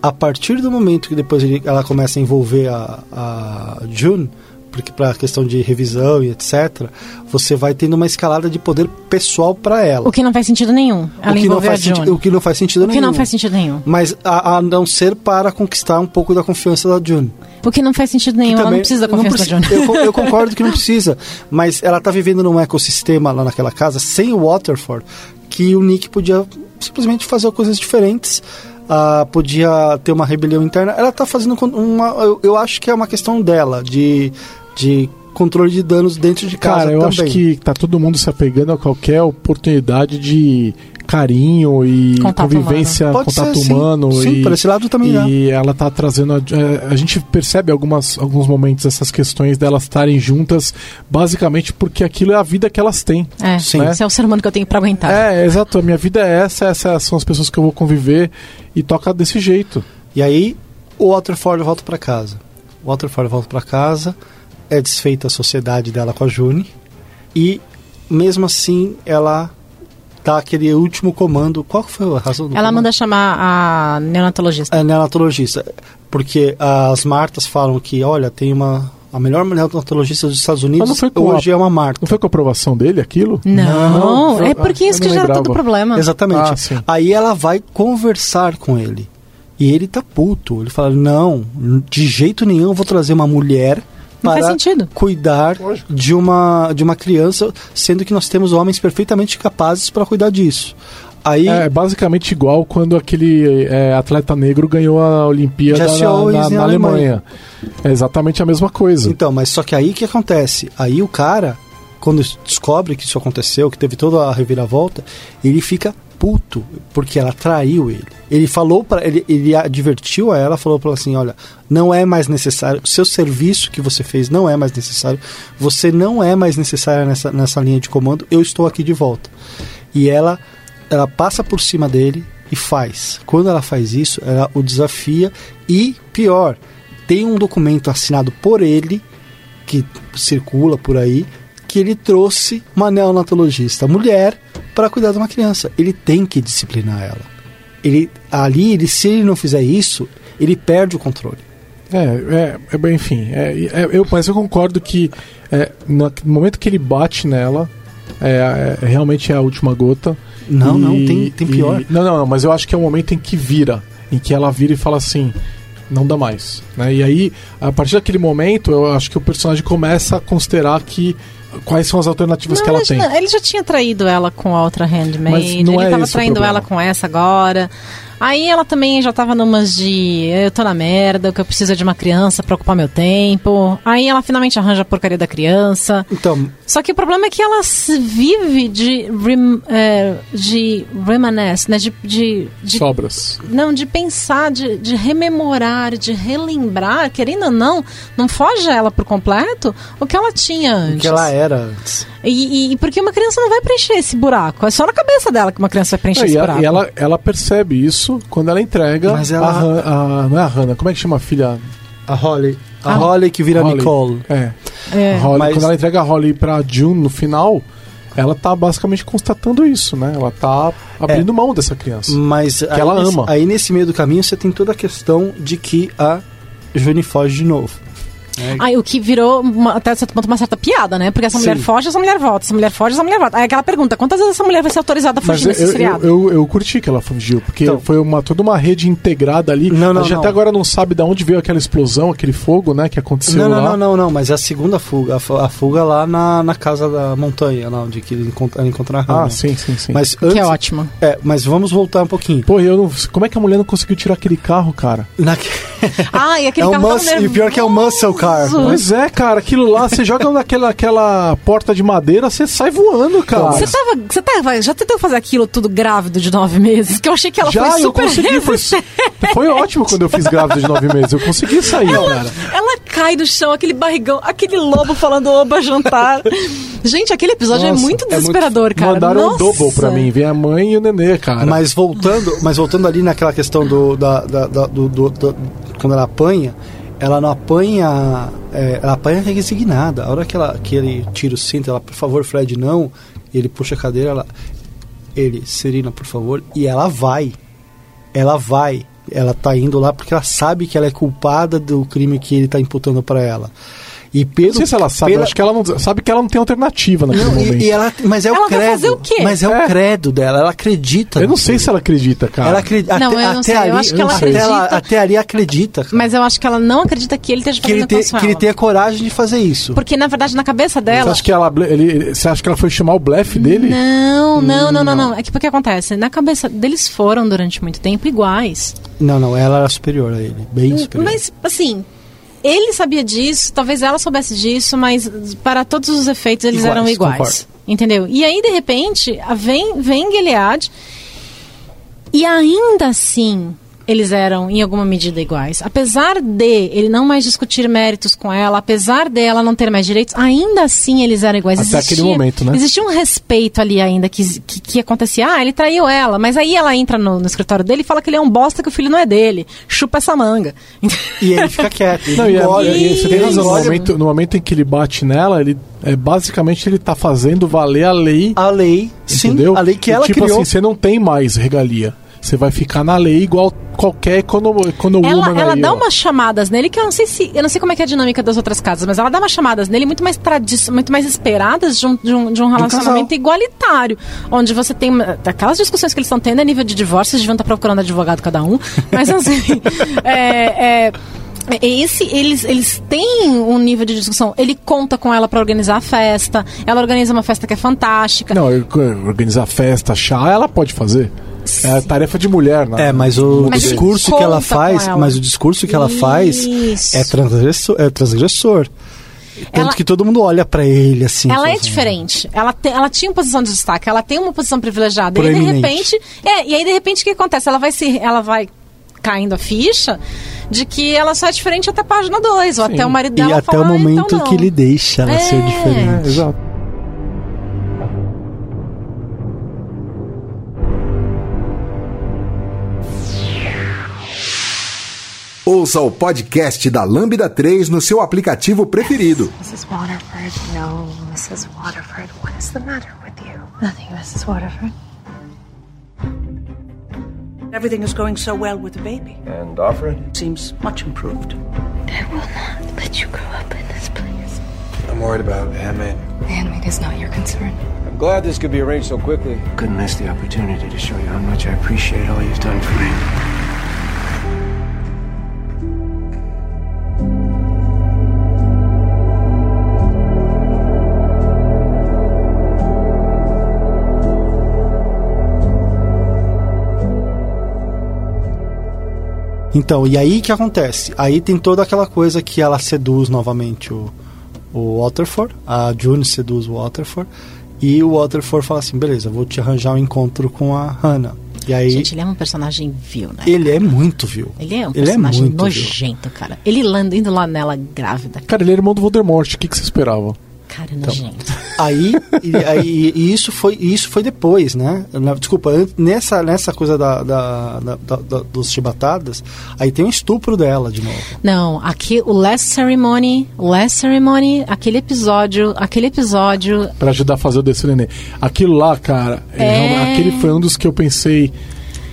A partir do momento que depois ele, ela começa a envolver a, a June, porque para a questão de revisão e etc, você vai tendo uma escalada de poder pessoal para ela. O que não faz sentido nenhum. Ela o que não faz senti- June. o que não faz sentido O que nenhum. não faz sentido nenhum. Mas a, a não ser para conquistar um pouco da confiança da June. O que não faz sentido nenhum. Ela não precisa da não confiança preci- da June. Eu, eu concordo que não precisa, mas ela tá vivendo num ecossistema lá naquela casa sem o Waterford que o Nick podia simplesmente fazer coisas diferentes. ah, podia ter uma rebelião interna. Ela tá fazendo uma. Eu, eu acho que é uma questão dela, de, de controle de danos dentro de casa Cara, eu também. acho que tá todo mundo se apegando a qualquer oportunidade de carinho e Contato convivência, humano. Contato ser, sim. humano. Sim, e, por esse lado também é. E ela tá trazendo. A, é, a gente percebe algumas, alguns momentos essas questões delas estarem juntas, basicamente porque aquilo é a vida que elas têm. É, Sim. esse é o ser humano que eu tenho pra aguentar. É, exato. A minha vida é essa, essas são as pessoas que eu vou conviver e toca desse jeito. E aí o Waterford volta para casa. Walter Ford volta para casa, é desfeita a sociedade dela com a June e mesmo assim ela dá aquele último comando. Qual foi a razão do Ela comando? manda chamar a neonatologista. a neonatologista, porque as Martas falam que, olha, tem uma a melhor neonatologista dos Estados Unidos não foi com hoje a- é uma Marta. Não foi com a aprovação dele aquilo? Não, Não, é porque eu isso que gera todo o problema. Exatamente. Ah. Aí ela vai conversar com ele. E ele tá puto. Ele fala: Não, de jeito nenhum eu vou trazer uma mulher Não para faz sentido. cuidar de uma, de uma criança, sendo que nós temos homens perfeitamente capazes para cuidar disso. Aí É basicamente igual quando aquele é, atleta negro ganhou a Olimpíada na, na- na na Alemanha. Alemanha. É exatamente a mesma coisa. Então, mas só que aí o que acontece? Aí o cara, quando descobre que isso aconteceu, que teve toda a reviravolta, ele fica puto, porque ela traiu ele. Ele falou para ele, ele advertiu a ela, falou para ela assim, olha, não é mais necessário, seu serviço que você fez não é mais necessário, você não é mais necessária nessa, nessa linha de comando, eu estou aqui de volta. E ela ela passa por cima dele e faz. Quando ela faz isso, ela o desafia e pior, tem um documento assinado por ele que circula por aí que ele trouxe uma neonatologista mulher para cuidar de uma criança. Ele tem que disciplinar ela. Ele ali, ele se ele não fizer isso, ele perde o controle. É, é, é bem, enfim. É, é, eu, mas eu concordo que é, no momento que ele bate nela, é, é, realmente é a última gota. Não, E- não, tem, tem e- pior. não, não, não, mas eu acho que é o momento em que vira. Em que ela vira e fala assim. Não dá mais. Né? E aí, a partir daquele momento, eu acho que o personagem começa a considerar que quais são as alternativas Não, que ela tem. já- ele já tinha traído ela com a outra handmaid, ele é tava esse o traindo problema. ela com essa agora. Aí ela também já tava numas de eu tô na merda, que eu preciso de uma criança pra ocupar meu tempo. Aí ela finalmente arranja a porcaria da criança. Então, Só que o problema é que ela se vive de, rem, é, de reminisce, né? De, de, de Sobras. não, de pensar, de, de rememorar, de relembrar, querendo ou não, não foge ela por completo o que ela tinha o antes. que ela era antes. E, e- porque uma criança não vai preencher esse buraco. É só na cabeça dela que uma criança vai preencher É, esse e, buraco. e ela, ela percebe isso quando ela entrega Mas ela- a, Han- a- Não é a Hannah, como é que chama a filha? A Holly. A Ah. Holly que vira Holly. Nicole. É. É. Holly, Mas- Quando ela entrega a Holly pra June no final, ela tá basicamente constatando isso, né? Ela tá abrindo mão dessa criança. Mas aí, ela nesse, ama. aí nesse meio do caminho você tem toda a questão de que a June foge de novo. Aí o que virou uma, até certo ponto uma certa piada, né? Porque essa mulher Sim. foge, essa mulher volta, essa mulher foge, essa mulher volta. Aí aquela pergunta, quantas vezes essa mulher vai ser autorizada a fugir eu, nesse eu, seriado? eu, eu curti que ela fugiu, porque Então. foi uma, toda uma rede integrada ali. Não, não, a gente não. até agora não sabe de onde veio aquela explosão, aquele fogo, né, que aconteceu Não, não, lá. não, não, não, mas é a segunda fuga. A, fu- a fuga lá na, na casa da montanha, lá onde que ele encontra, ela encontra a Ah, Hannah. sim, sim, sim. Mas Que antes, é ótimo. é, mas vamos voltar um pouquinho. Pô, eu não, como é que a mulher não conseguiu tirar aquele carro, cara? Na- Ah, e aquele É carro tão muscle- e pior que é o muscle car. Nervoso. Pois é, cara, aquilo lá, você joga naquela aquela porta de madeira, você sai voando, cara. Você tava, você tava, já tentou fazer aquilo tudo grávido de nove meses? Que eu achei que ela Já, foi eu super consegui. Foi, resistente. foi ótimo quando eu fiz grávida de nove meses. Eu consegui sair, cara. Ela cai do chão, aquele barrigão, aquele lobo falando oba jantar. Gente, aquele episódio é Nossa, muito é muito- desesperador, cara. Mandaram Nossa. um double pra mim. Vem a mãe e o nenê, cara. Mas voltando, mas voltando ali naquela questão do, da, da- da- do, do- do- quando ela apanha, ela não apanha, é, ela apanha resignada. A hora que ela que ele tira o cinto, ela, por favor, Fred, não. Ele puxa a cadeira, ela, ele, Serena, por favor, e ela vai. Ela vai. Ela tá indo lá porque ela sabe que ela é culpada do crime que ele tá imputando pra ela. E pelo, não sei se ela sabe, pela- eu acho que ela não sabe que ela não tem alternativa naquele Não, momento. e, e ela, mas é o Ela vai credo. fazer o quê? Mas é, É. o credo dela, ela acredita. Eu não sei se ela acredita, cara. Ela acredita. Não, até, eu não até sei, eu ali, acho que ela até, ela- acredita. até ali acredita. cara. Mas eu acho que ela não acredita que ele esteja que fazendo ele, te, negócio com que ele tenha coragem de fazer isso. Porque, na verdade, na cabeça Você dela... acha que ela, ele, você acha que ela foi chamar o blefe dele? Não, não, não, não, não. É que porque acontece, na cabeça deles foram durante muito tempo iguais. Não, não, ela era superior a ele. Bem superior. Mas, assim, ele sabia disso, talvez ela soubesse disso, mas para todos os efeitos eles Iguais, eram iguais. concordo. Entendeu? E aí, de repente, vem, vem Gilead e ainda assim eles eram em alguma medida iguais. Apesar de ele não mais discutir méritos com ela, apesar dela não ter mais direitos, ainda assim eles eram iguais. Até aquele momento, né? Existia um respeito ali ainda que, que, que acontecia. Ah, ele traiu ela, mas aí ela entra no, no escritório dele e fala que ele é um bosta, que o filho não é dele. Chupa essa manga. E ele fica quieto. Não, e, é- engole, e você tem ele razão. No momento, no momento em que ele bate nela, ele é, basicamente ele tá fazendo valer a lei. A lei, sim, entendeu? a lei que E, ela tipo criou. assim, você não tem mais regalia. Você vai ficar na lei igual qualquer econo, econowoman Ela, ela aí, dá ó. umas chamadas nele que eu não sei se. Eu não sei como é que é a dinâmica das outras casas, mas ela dá umas chamadas nele muito mais muito mais esperadas de um, de um, de um relacionamento igualitário. Onde você tem. Aquelas discussões que eles estão tendo a nível de divórcio, eles deviam estar procurando advogado cada um. Mas assim. é, é, esse, eles, eles têm um nível de discussão. Ele conta com ela pra organizar a festa. Ela organiza uma festa que é fantástica. Não, organizar festa, chá, ela pode fazer. É tarefa de mulher, né? É, mas o Mas discurso que ela faz, ela. mas o discurso que ela faz é transgressor, é transgressor. Tanto Ela- que todo mundo olha pra ele assim. Ela é assim, diferente. Ela, te- ela tinha uma posição de destaque, ela tem uma posição privilegiada. E aí, de repente. É, e aí, de repente, o que acontece? Ela vai se. Ela vai caindo a ficha de que ela só é diferente até a página 2, ou até o marido E dela até falar, o "Ah, momento então não." que ele deixa ela ser É. diferente. É, exato. Ouça o podcast da Lambda 3 no seu aplicativo preferido. Mrs. Waterford, no, Mrs. Waterford, what is the matter with you? Nothing, Mrs. Waterford. Everything is going so well with the baby. And Alfred? Seems much improved. I will not let you grow up in this place. I'm worried about Handmaid. Handmaid is not your concern. I'm glad this could be arranged so quickly. Couldn't miss the opportunity to show you how much I appreciate all you've done for me. Então, e aí que acontece? Aí tem toda aquela coisa que ela seduz novamente o, o Waterford, a June seduz o Waterford, e o Waterford fala assim: beleza, vou te arranjar um encontro com a Hannah. E aí Gente, ele é um personagem vil, né? ele é muito vil. Ele é um Ele é personagem vil. nojento, cara. Ele indo lá nela grávida. Cara, ele é irmão do Voldemort. O que, que você esperava? Cara, nojento. Aí, e, aí e isso foi isso foi depois, né? Desculpa, nessa, nessa coisa da, da, da- da- da- dos chibatadas, aí tem o estupro dela de novo. Não, aqui o Last Ceremony, Last Ceremony, aquele episódio, aquele episódio. Pra ajudar a fazer o descer neném. Aquilo lá, cara, é É. aquele foi um dos que eu pensei.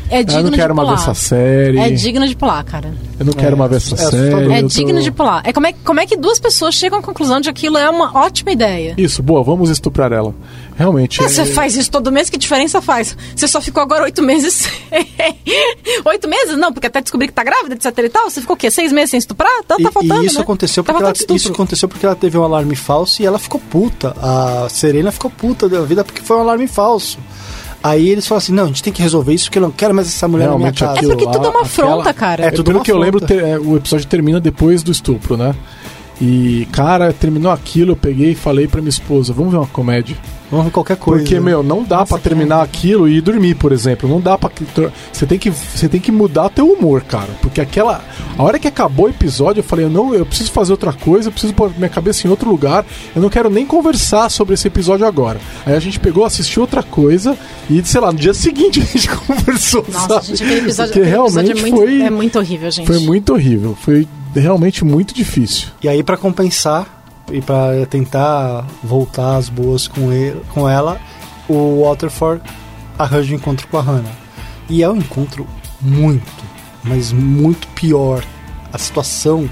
É digno eu não quero de pular. essa série. É digno de pular, cara. Eu não quero mais ver essa é série. É eu tô- digno de pular. É como, é como é que duas pessoas chegam à conclusão de que aquilo é uma ótima ideia. Isso, boa, vamos estuprar ela. Realmente. É, é- Você faz isso todo mês, que diferença faz? Você só ficou agora oito meses. oito meses? Não, porque até descobrir que tá grávida, etc e tal. Você ficou o quê? Seis meses sem estuprar? Então E, tá faltando. e isso né? aconteceu tá porque ela, faltando isso aconteceu porque ela teve um alarme falso e ela ficou puta. A Serena ficou puta da vida porque foi um alarme falso. Aí eles falam assim: não, a gente tem que resolver isso porque eu não quero mais essa mulher Realmente na minha casa. É porque tudo é uma afronta, aquela- cara. É É, tudo pelo uma que eu lembro, afronta. te- é, o episódio termina depois do estupro, né? E, cara, terminou aquilo, eu peguei e falei pra minha esposa, vamos ver uma comédia. Vamos ver qualquer coisa. Porque, meu, não dá pra terminar aquilo e ir dormir, por exemplo. Não dá pra. Você tem que, você tem que mudar teu humor, cara. Porque aquela. A hora que acabou o episódio, eu falei, eu não, eu preciso fazer outra coisa, eu preciso pôr minha cabeça em outro lugar. Eu não quero nem conversar sobre esse episódio agora. Aí a gente pegou, assistiu outra coisa e, sei lá, no dia seguinte a gente conversou. Nossa, sabe? gente, aquele episódio, Porque aquele episódio realmente é, muito, foi. é muito horrível, gente. Foi muito horrível. Foi realmente muito difícil. E aí, pra compensar e pra tentar voltar às boas com, ele, com ela, o Waterford arranja um encontro com a Hannah. E é um encontro muito, mas muito pior. A situação,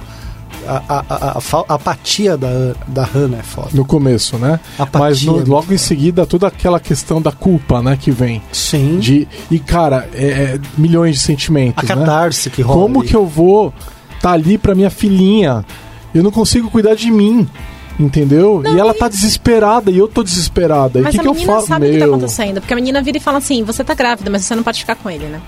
a, a, a, a apatia da, da Hannah é foda. No começo, né? Apatia, Mas no- né? logo em seguida, toda aquela questão da culpa, né, que vem. Sim. De, e, cara, é, é milhões de sentimentos. A né? catarse que rola Como ali. que eu vou tá ali pra minha filhinha? Eu não consigo cuidar de mim. Entendeu? Não, e ela e- tá desesperada e eu tô desesperada. E o Mas que, a que eu menina faço? sabe o que tá acontecendo. Porque a menina vira e fala assim: você tá grávida, mas você não pode ficar com ele, né?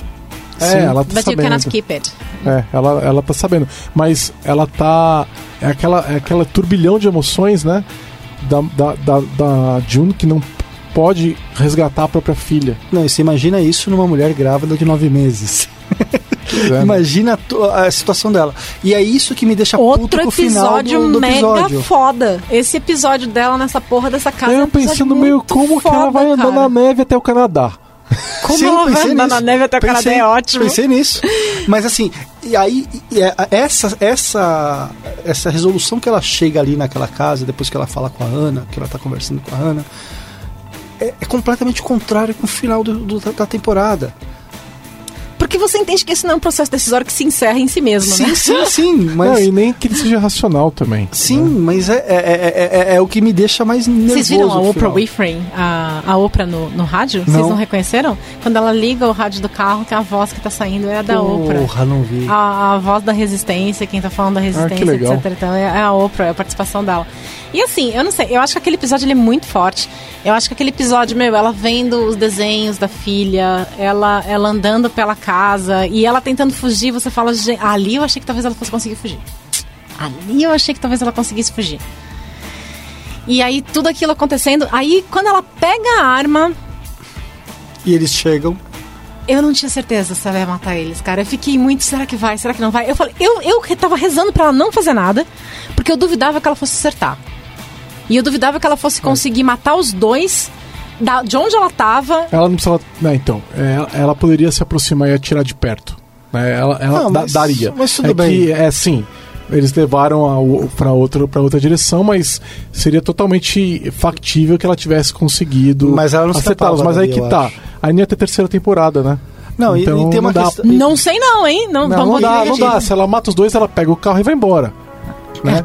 É, ela tá But you sabendo. cannot keep it. É, ela, ela tá sabendo. Mas ela tá. É aquela, é aquela turbilhão de emoções, né? Da, da, da, da June que não. pode resgatar a própria filha. Não, e você imagina isso numa mulher grávida de nove meses. É. Imagina a, tu- a situação dela. E é isso que me deixa puto Outro com o final episódio do, do mega episódio. foda. Esse episódio dela nessa porra dessa casa é um Eu pensando meio como que ela foda, vai andar na neve até o Canadá. Como Sim, ela vai andar na neve até o Canadá Pensei- é ótimo. Pensei nisso. Mas assim, e aí e é- essa, essa, essa resolução que ela chega ali naquela casa, depois que ela fala com a Ana, que ela tá conversando com a Ana, é, é completamente contrário com o final do- do- da temporada. Porque você entende que esse não é um processo decisório que se encerra em si mesmo, Sim, né? sim, sim. Mas, Não, e nem que ele seja racional também. sim, mas é, é, é, é- é o que me deixa mais nervoso. Vocês viram a no Oprah. Winfrey, a, a Oprah no, no rádio? Vocês Não. não reconheceram? Quando ela liga o rádio do carro, que a voz que tá saindo é a da Oprah. Porra, não vi. A, a voz da resistência, quem tá falando da resistência, legal. etc. Então é é a Oprah, é a participação dela. E assim, eu não sei, eu acho que aquele episódio ele é muito forte. Eu acho que aquele episódio, meu, ela vendo os desenhos da filha, ela, ela andando pela casa e ela tentando fugir, você fala, "Gente, ali eu achei que talvez ela fosse conseguir fugir. Ali eu achei que talvez ela conseguisse fugir. E aí tudo aquilo acontecendo, aí quando ela pega a arma, E eles chegam. eu não tinha certeza se ela ia matar eles, cara. Eu fiquei muito, será que vai? Será que não vai? Eu falei, eu, eu tava rezando pra ela não fazer nada, porque eu duvidava que ela fosse acertar. E eu duvidava que ela fosse conseguir matar os dois da, de onde ela tava. Ela não precisava. Não, então. é, Ela, ela poderia se aproximar e atirar de perto. Né? Ela, ela Não, mas- daria. mas tudo é bem. que, é assim. Eles levaram a, o- pra, outra, pra outra direção, mas seria totalmente factível que ela tivesse conseguido Mas ela não se acertá-los. Mas aí que tá. acho. Aí não ia ter terceira temporada, né? Não, e- então, e tem uma não dá. questão- Não sei não, hein? Não, Não, Não dá, não dá. Se ela mata os dois, ela pega o carro e vai embora. Né? É,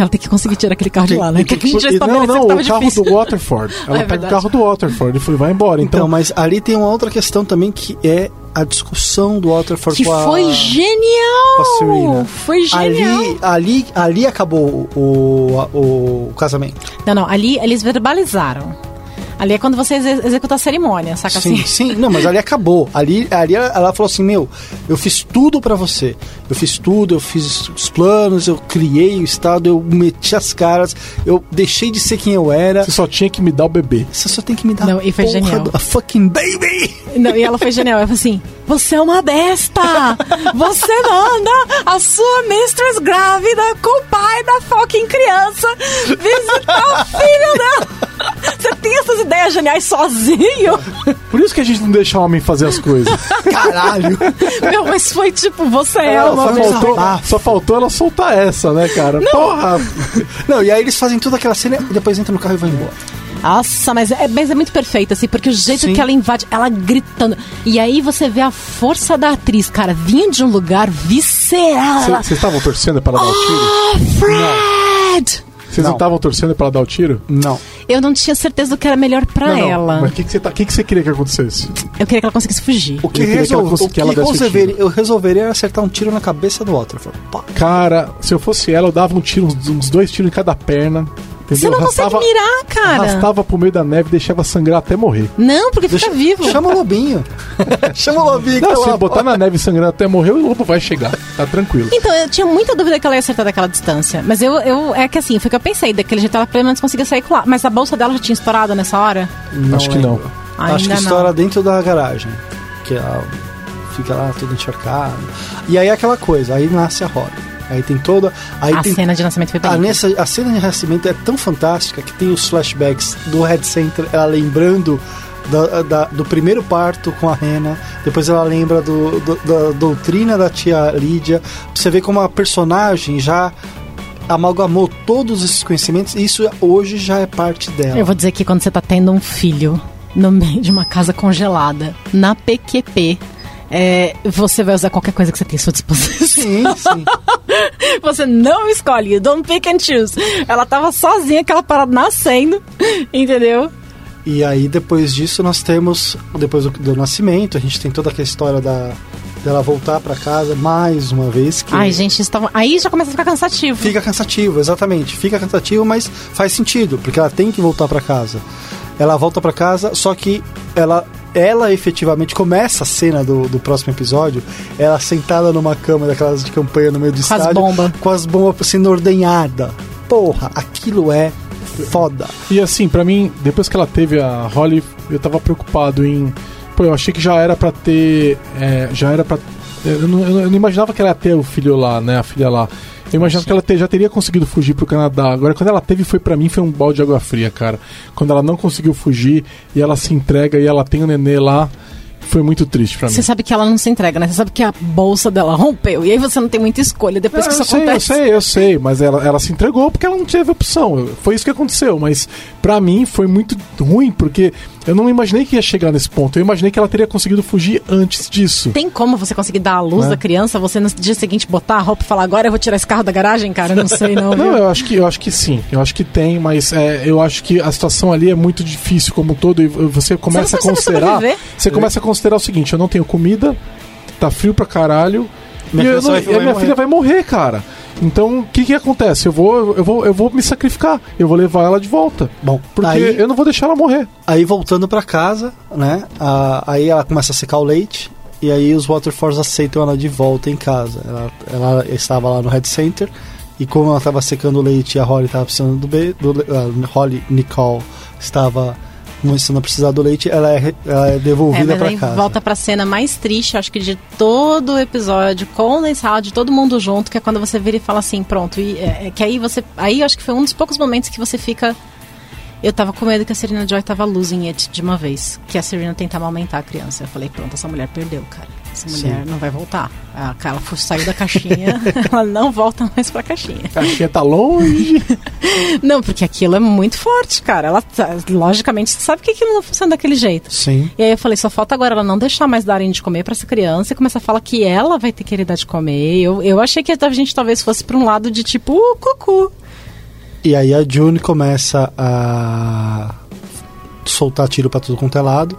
Ela tem que conseguir tirar aquele carro de lá, né? Que a gente já E- não, não, que tava o carro difícil. do Waterford. Ela É pega o carro do Waterford e foi, vai embora. Então, Então, mas ali tem uma outra questão também que é a discussão do Waterford Que com a, foi com a genial! Foi genial! Ali, ali, ali acabou o, o, o casamento. Não, não, ali eles verbalizaram. Ali é quando você exe- executa a cerimônia, saca Sim, assim? sim, não, mas ali acabou. Ali, ali ela, falou assim: Meu, eu fiz tudo pra você. Eu fiz tudo, eu fiz os planos, eu criei o estado, eu meti as caras, eu deixei de ser quem eu era. você só tinha que me dar o bebê. Você só tem que me dar Não, e foi porra genial. do- a fucking baby! Não, e ela foi genial. Ela falou assim: Você é uma besta! Você manda a sua mistress grávida com o pai da fucking criança visitar o filho dela! Você tem essas ideias geniais sozinho? Por isso que a gente não deixa o homem fazer as coisas. Caralho! Meu, mas foi tipo, você é Ela uma só, faltou, só faltou ela soltar essa, né, cara? Porra! Não, e aí eles fazem toda aquela cena e depois entram no carro e vão embora. Nossa, mas é, mas é muito perfeito, assim, porque o jeito Sim. que ela invade, ela gritando. E aí você vê a força da atriz, cara, vinha de um lugar visceral. Vocês estavam torcendo pra ela dar o tiro? Ah, Fred! Vocês não estavam torcendo pra ela dar o tiro? Não. Eu não tinha certeza do que era melhor pra não, não. ela. Mas o que, que, você tá, que, que você queria que acontecesse? Eu queia que ela conseguisse fugir. O que, Eu queria que ela o que que ela desse o resolveria, eu resolveria acertar um tiro na cabeça do Waterford. Pá. Cara, se eu fosse ela, eu dava um tiro, uns, uns dois tiros em cada perna. Você Entendeu? não consegue Arrastava- mirar, cara. Arrastava pro meio da neve e deixava sangrar até morrer. Não, porque fica vivo. Chama o Lobinho. Chama o Lobinho. Não, se lá, botar na neve sangrando até morrer, o lobo vai chegar. Tá tranquilo. Então, eu tinha muita dúvida que ela ia acertar daquela distância. Mas eu, eu é que assim, foi o que eu pensei. Daquele jeito ela pelo menos conseguia sair com lá. Mas a bolsa dela já tinha estourado nessa hora? Não Acho que não. lembro. Ainda Acho que não. estoura dentro da garagem. Que ela fica lá tudo encharcado. E aí é aquela coisa, aí nasce a roda. Aí tem toda. Aí a tem, cena de nascimento foi a, bonita. nessa, a cena de nascimento é tão fantástica que tem os flashbacks do Red Center, ela lembrando da- da- do primeiro parto com a Rena, depois ela lembra do, do- da doutrina da tia Lídia. Você vê como a personagem já amalgamou todos esses conhecimentos e isso hoje já é parte dela. Eu vou dizer que quando você tá tendo um filho no meio de uma casa congelada, na PQP, é, você vai usar qualquer coisa que você tem à sua disposição. Sim, sim. Você não escolhe, you don't pick and choose. Ela tava sozinha, aquela parada nascendo, entendeu? E aí depois disso nós temos, depois do, do nascimento, a gente tem toda aquela história da dela voltar pra casa mais uma vez que Ai, gente, isso tava... aí já começa a ficar cansativo. fica cansativo, exatamente. Fica cansativo, mas faz sentido, porque ela tem que voltar pra casa. Ela volta pra casa, só que ela ela efetivamente começa a cena do, do próximo episódio, ela sentada numa cama daquelas de campanha no meio do Com as estádio, bombas. com as bombas sendo ordenhada. Porra, aquilo é foda. E assim, pra mim, depois que ela teve a Holly, eu tava preocupado em. Pô, eu achei que já era pra ter. é, já era pra. Eu não, eu não imaginava que ela ia ter o filho lá, né? A filha lá. Eu imaginava que ela te- já teria conseguido fugir pro Canadá. Agora, quando ela teve, foi pra mim, foi um balde de água fria, cara. Quando ela não conseguiu fugir e ela se entrega e ela tem o nenê lá, foi muito triste pra mim. Você sabe que ela não se entrega, né? Você sabe que a bolsa dela rompeu. E aí você não tem muita escolha depois que eu isso sei, acontece. Eu sei, eu sei, mas ela, ela se entregou porque ela não teve opção. Foi isso que aconteceu, mas pra mim foi muito ruim porque eu não imaginei que ia chegar nesse ponto. Eu imaginei que ela teria conseguido fugir antes disso. Tem como você conseguir dar a luz Né? da criança, você no dia seguinte botar a roupa e falar, agora eu vou tirar esse carro da garagem, cara? Não sei não, Não, eu acho que eu acho que sim. Eu acho que tem, mas é, eu acho que a situação ali é muito difícil como um todo e você começa Você a considerar. Você começa a considerar o seguinte: eu não tenho comida, tá frio pra caralho. Minha e eu não- vai- e minha morrer. filha vai morrer, cara. Então, o que que acontece? Eu vou, eu vou, eu vou me sacrificar. Eu vou levar ela de volta. Bom, Porque aí, eu não vou deixar ela morrer. aí voltando pra casa, né? a- aí ela começa a secar o leite. E aí os Waterfalls aceitam ela de volta em casa. Ela, ela estava lá no Head Center. E como ela estava secando o leite e a Holly estava precisando do, be do a Holly Nicole estava começando a precisar do leite, ela é, ela é É, devolvida pra aí casa. volta pra cena mais triste, acho que de todo o episódio, com o Lace Howard, todo mundo junto, que é quando você vira e fala assim, pronto, e é, é que aí você. Aí acho que foi um dos poucos momentos que você fica. Eu tava com medo que a Serena Joy tava losing it de uma vez. Que a Serena tentava aumentar a criança. Eu falei, pronto, essa mulher perdeu, cara. Essa mulher não vai voltar. A- Ela saiu da caixinha, ela não volta mais pra caixinha. A caixinha tá longe. Não, porque aquilo é muito forte, cara. Ela, tá- logicamente, você sabe que aquilo não funciona daquele jeito. Sim. E aí eu falei, só falta agora ela não deixar mais darem de comer pra essa criança e começar a falar que ela vai ter que querer dar de comer. Eu, eu achei que a gente talvez fosse pra um lado de tipo, uh, cucu. E aí a June começa a soltar tiro pra tudo quanto é lado.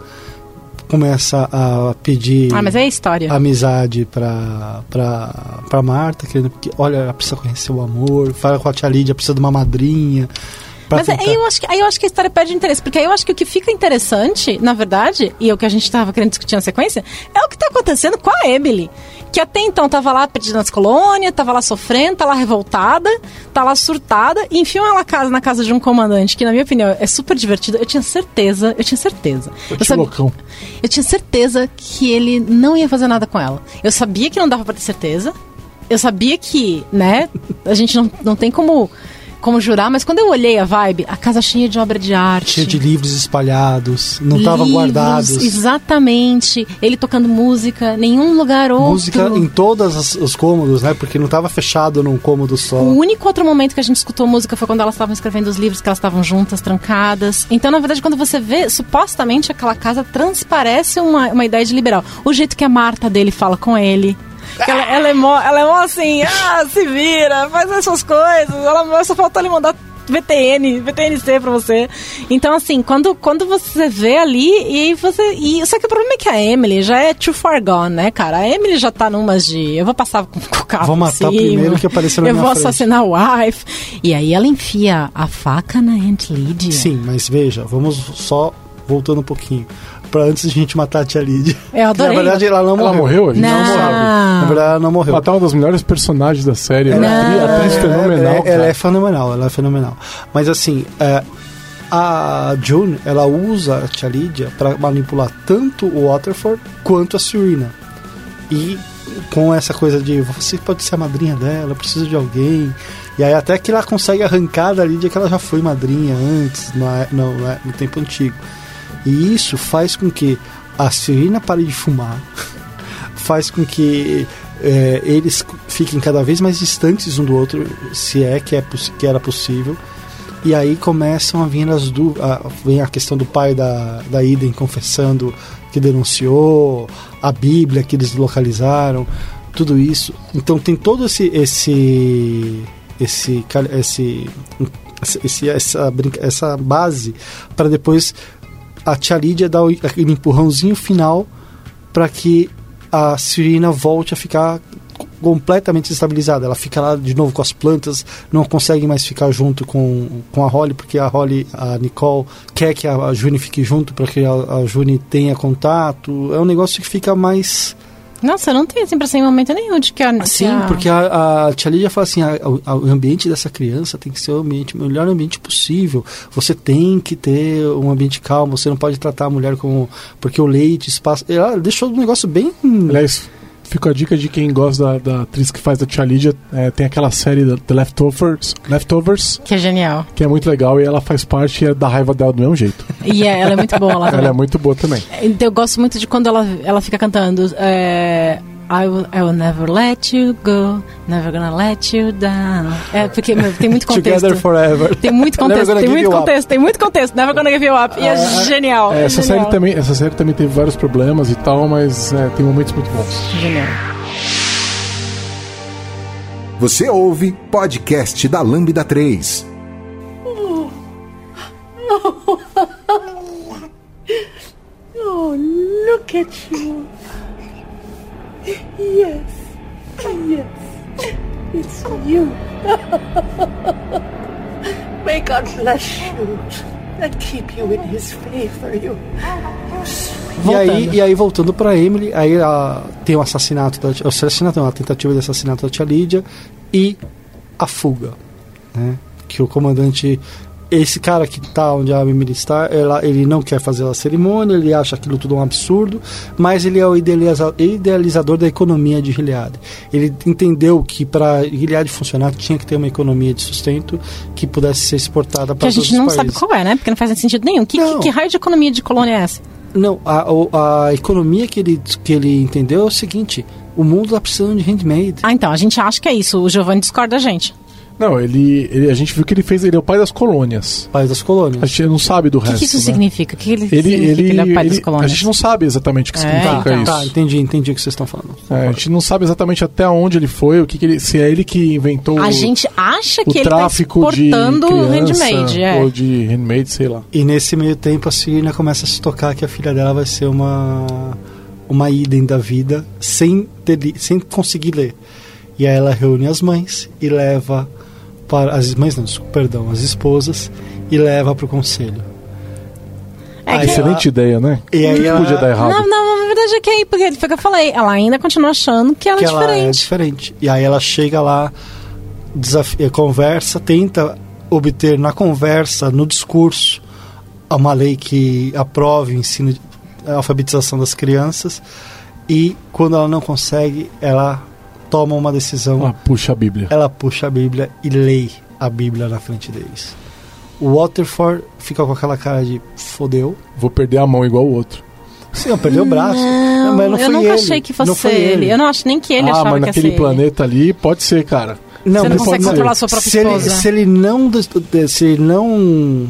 Começa a pedir Ah, mas é a história. amizade pra, pra, pra Marta, querendo que, olha, ela precisa conhecer o amor, fala com a tia Lídia, precisa de uma madrinha. Mas tentar- aí eu, acho que, aí eu acho que a história perde interesse, porque aí eu acho que o que fica interessante, na verdade, e é o que a gente tava querendo discutir na sequência, é o que tá acontecendo com a Emily. Que até então tava lá perdida nas colônias, tava lá sofrendo, tá lá revoltada, tá lá surtada, e enfiam ela casa, na casa de um comandante, que na minha opinião é super divertido. Eu tinha certeza, eu tinha certeza. Eu Eu, sabia- loucão. eu tinha certeza que ele não ia fazer nada com ela. Eu sabia que não dava pra ter certeza. Eu sabia que, né, a gente não, não tem como, como jurar, mas quando eu olhei a vibe, a casa cheia de obra de arte. Cheio de livros espalhados, não estavam guardados. Exatamente. Ele tocando música, nenhum lugar outro. Música em todos os, os cômodos, né? Porque não estava fechado num cômodo só. O único outro momento que a gente escutou música foi quando elas estavam escrevendo os livros, que elas estavam juntas, trancadas. Então, na verdade, quando você vê, supostamente aquela casa transparece uma, uma ideia de liberal. O jeito que a Marta dele fala com ele. Ela, ela, é mó, ela é mó assim, ah, se vira, faz as suas coisas. Ela só faltou ele mandar VTN, VTNC pra você. Então, assim, quando, quando você vê ali, e você. E, só que o problema é que a Emily já é too far gone, né, cara? A Emily já tá numas de. Eu vou passar com, com o carro. Vou matar o cima, primeiro que aparecer na Eu vou frente. assassinar o wife. E aí ela enfia a faca na Aunt Lydia. Sim, mas veja, vamos só voltando um pouquinho. Pra antes de a gente matar a tia Lídia. Eu adorei. Na verdade, ela não Ela morreu. morreu? A gente Não. não sabe. Na verdade, ela não morreu. Ela tá uma das melhores personagens da série. Ela é atriz fenomenal. É, ela cara. é fenomenal, ela é fenomenal. Mas assim, é, a June, ela usa a tia Lídia pra manipular tanto o Waterford quanto a Serena. E com essa coisa de você pode ser a madrinha dela, eu preciso de alguém. E aí até que ela consegue arrancar da Lídia que ela já foi madrinha antes, no, no, no tempo antigo. E isso faz com que a Serena pare de fumar, faz com que é, eles fiquem cada vez mais distantes um do outro, se é que, é que era possível. E aí começam a vir as dúvidas. Vem a questão do pai da, da Iden confessando que denunciou, a Bíblia que eles localizaram, tudo isso. Então tem todo esse. esse esse, esse, esse essa, essa base para depois a tia Lídia o- aquele empurrãozinho final para que a Serena volte a ficar completamente estabilizada. Ela fica lá de novo com as plantas, não consegue mais ficar junto com, com a Holly, porque a Holly, a Nicole, quer que a, a June fique junto para que a, a June tenha contato. É um negócio que fica mais Nossa, eu não tenho essa impressão em momento nenhum de que a. Sim, que a- porque a, a tia Lídia fala assim: a- a- o ambiente dessa criança tem que ser o ambiente, o melhor ambiente possível. Você tem que ter um ambiente calmo, você não pode tratar a mulher como. Porque o leite, espaço. Ela deixou um negócio bem. Aliás, fica a dica de quem gosta da, da atriz que faz a Tia Lídia. é, tem aquela série da The Leftovers, Leftovers, Que é genial. que é muito legal e ela faz parte é, da raiva dela do mesmo jeito. E é, ela é muito boa lá ela é muito boa também. Então, Eu gosto muito de quando ela, ela fica cantando. É, I, will, I will never let you go, never gonna let you down. É, porque meu, tem muito contexto. Together forever. Tem muito contexto, tem muito contexto, tem muito contexto. Never gonna give you up. E é, genial. É, é essa, genial. série também, essa série também teve vários problemas e tal, mas é, tem momentos muito bons. Genial. Você ouve podcast da Lambda 3. Oh, look at you. Yes, yes, it's you. May God bless you and keep you in His favor. You. E aí, e aí, voltando pra Emily, aí a- tem o assassinato da o assassinato, não, a tentativa de assassinato da tia Lídia e a fuga, né? Que o comandante esse cara que tá onde a Emily está, ela, ele não quer fazer a cerimônia, ele acha aquilo tudo um absurdo, mas ele é o idealiza- idealizador da economia de Gilead. Ele entendeu que para Gilead funcionar tinha que ter uma economia de sustento que pudesse ser exportada Que para a todos gente os não países. sabe qual é, né? Porque não faz sentido nenhum. Que, que, que raio de economia de colônia é essa? Não, a, a economia que ele, que ele entendeu é o seguinte: o mundo está precisando de handmade. Ah, então, a gente acha que é isso. O Giovanni discorda da gente. Não, ele, ele- a gente viu que ele fez, ele é o pai das colônias. Pai das colônias. A gente não sabe do O que, resto. que isso né? significa? O que, ele, Ele, significa ele, que ele é o pai das colônias? a gente não sabe exatamente o que É, significa então. isso. Tá, entendi, entendi o que vocês estão falando. É, a gente não sabe exatamente até onde ele foi, o que, que ele, se é ele que inventou A o, gente acha o que ele tá tráfico de exportando criança, handmade, é. ou de handmade, sei lá. E nesse meio tempo a Serena começa a se tocar que a filha dela vai ser uma uma idem da vida sem ter, sem conseguir ler. E aí ela reúne as mães e leva para as mães não, desculpa, perdão, as esposas e leva para o conselho. É Aí Excelente ideia, né? E aí ela- Podia dar errado. Não, não, na verdade é que aí, porque foi o que eu falei, ela ainda continua achando que ela que é ela é diferente. diferente. E aí ela chega lá, desafia, conversa, tenta obter na conversa, no discurso, uma lei que aprove o ensino, de- a alfabetização das crianças. E quando ela não consegue, ela toma uma decisão. Ah, puxa a Bíblia. Ela puxa a Bíblia e lê a Bíblia na frente deles. O Waterford fica com aquela cara de fodeu. Vou perder a mão igual o outro. Sim, eu perdi o braço. Não, mas não eu nunca ele. achei que fosse Não foi ele. Eu não acho nem que ele ah, achava mas que ia naquele ser planeta ali, pode ser, cara. Você não mas consegue controlar ser. sua própria se ele, esposa. se ele não, se ele não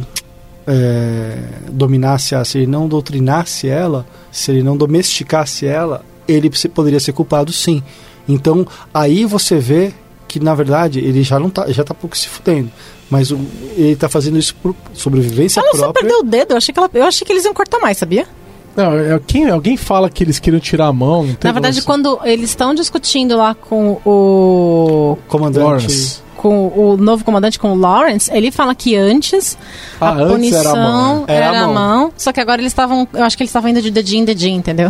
é, dominasse, se ele não doutrinasse ela, se ele não domesticasse ela, ele poderia ser culpado, sim. Então aí você vê que na verdade ele já não tá, já tá pouco se fudendo, mas o- ele tá fazendo isso por sobrevivência Ela só própria. perdeu o dedo, eu achei que, ela, eu achei que eles iam cortar mais, sabia? Não, é- quem, alguém fala que eles queriam tirar a mão. Não tem Na verdade, quando eles estão discutindo lá com o. Comandante. Lawrence. Com o novo comandante, com o Lawrence, ele fala que antes Ah, a antes punição era a mão, é. Era era a a mão. mão. Só que agora eles estavam. Eu acho que eles estavam indo de dedinho em dedinho, entendeu?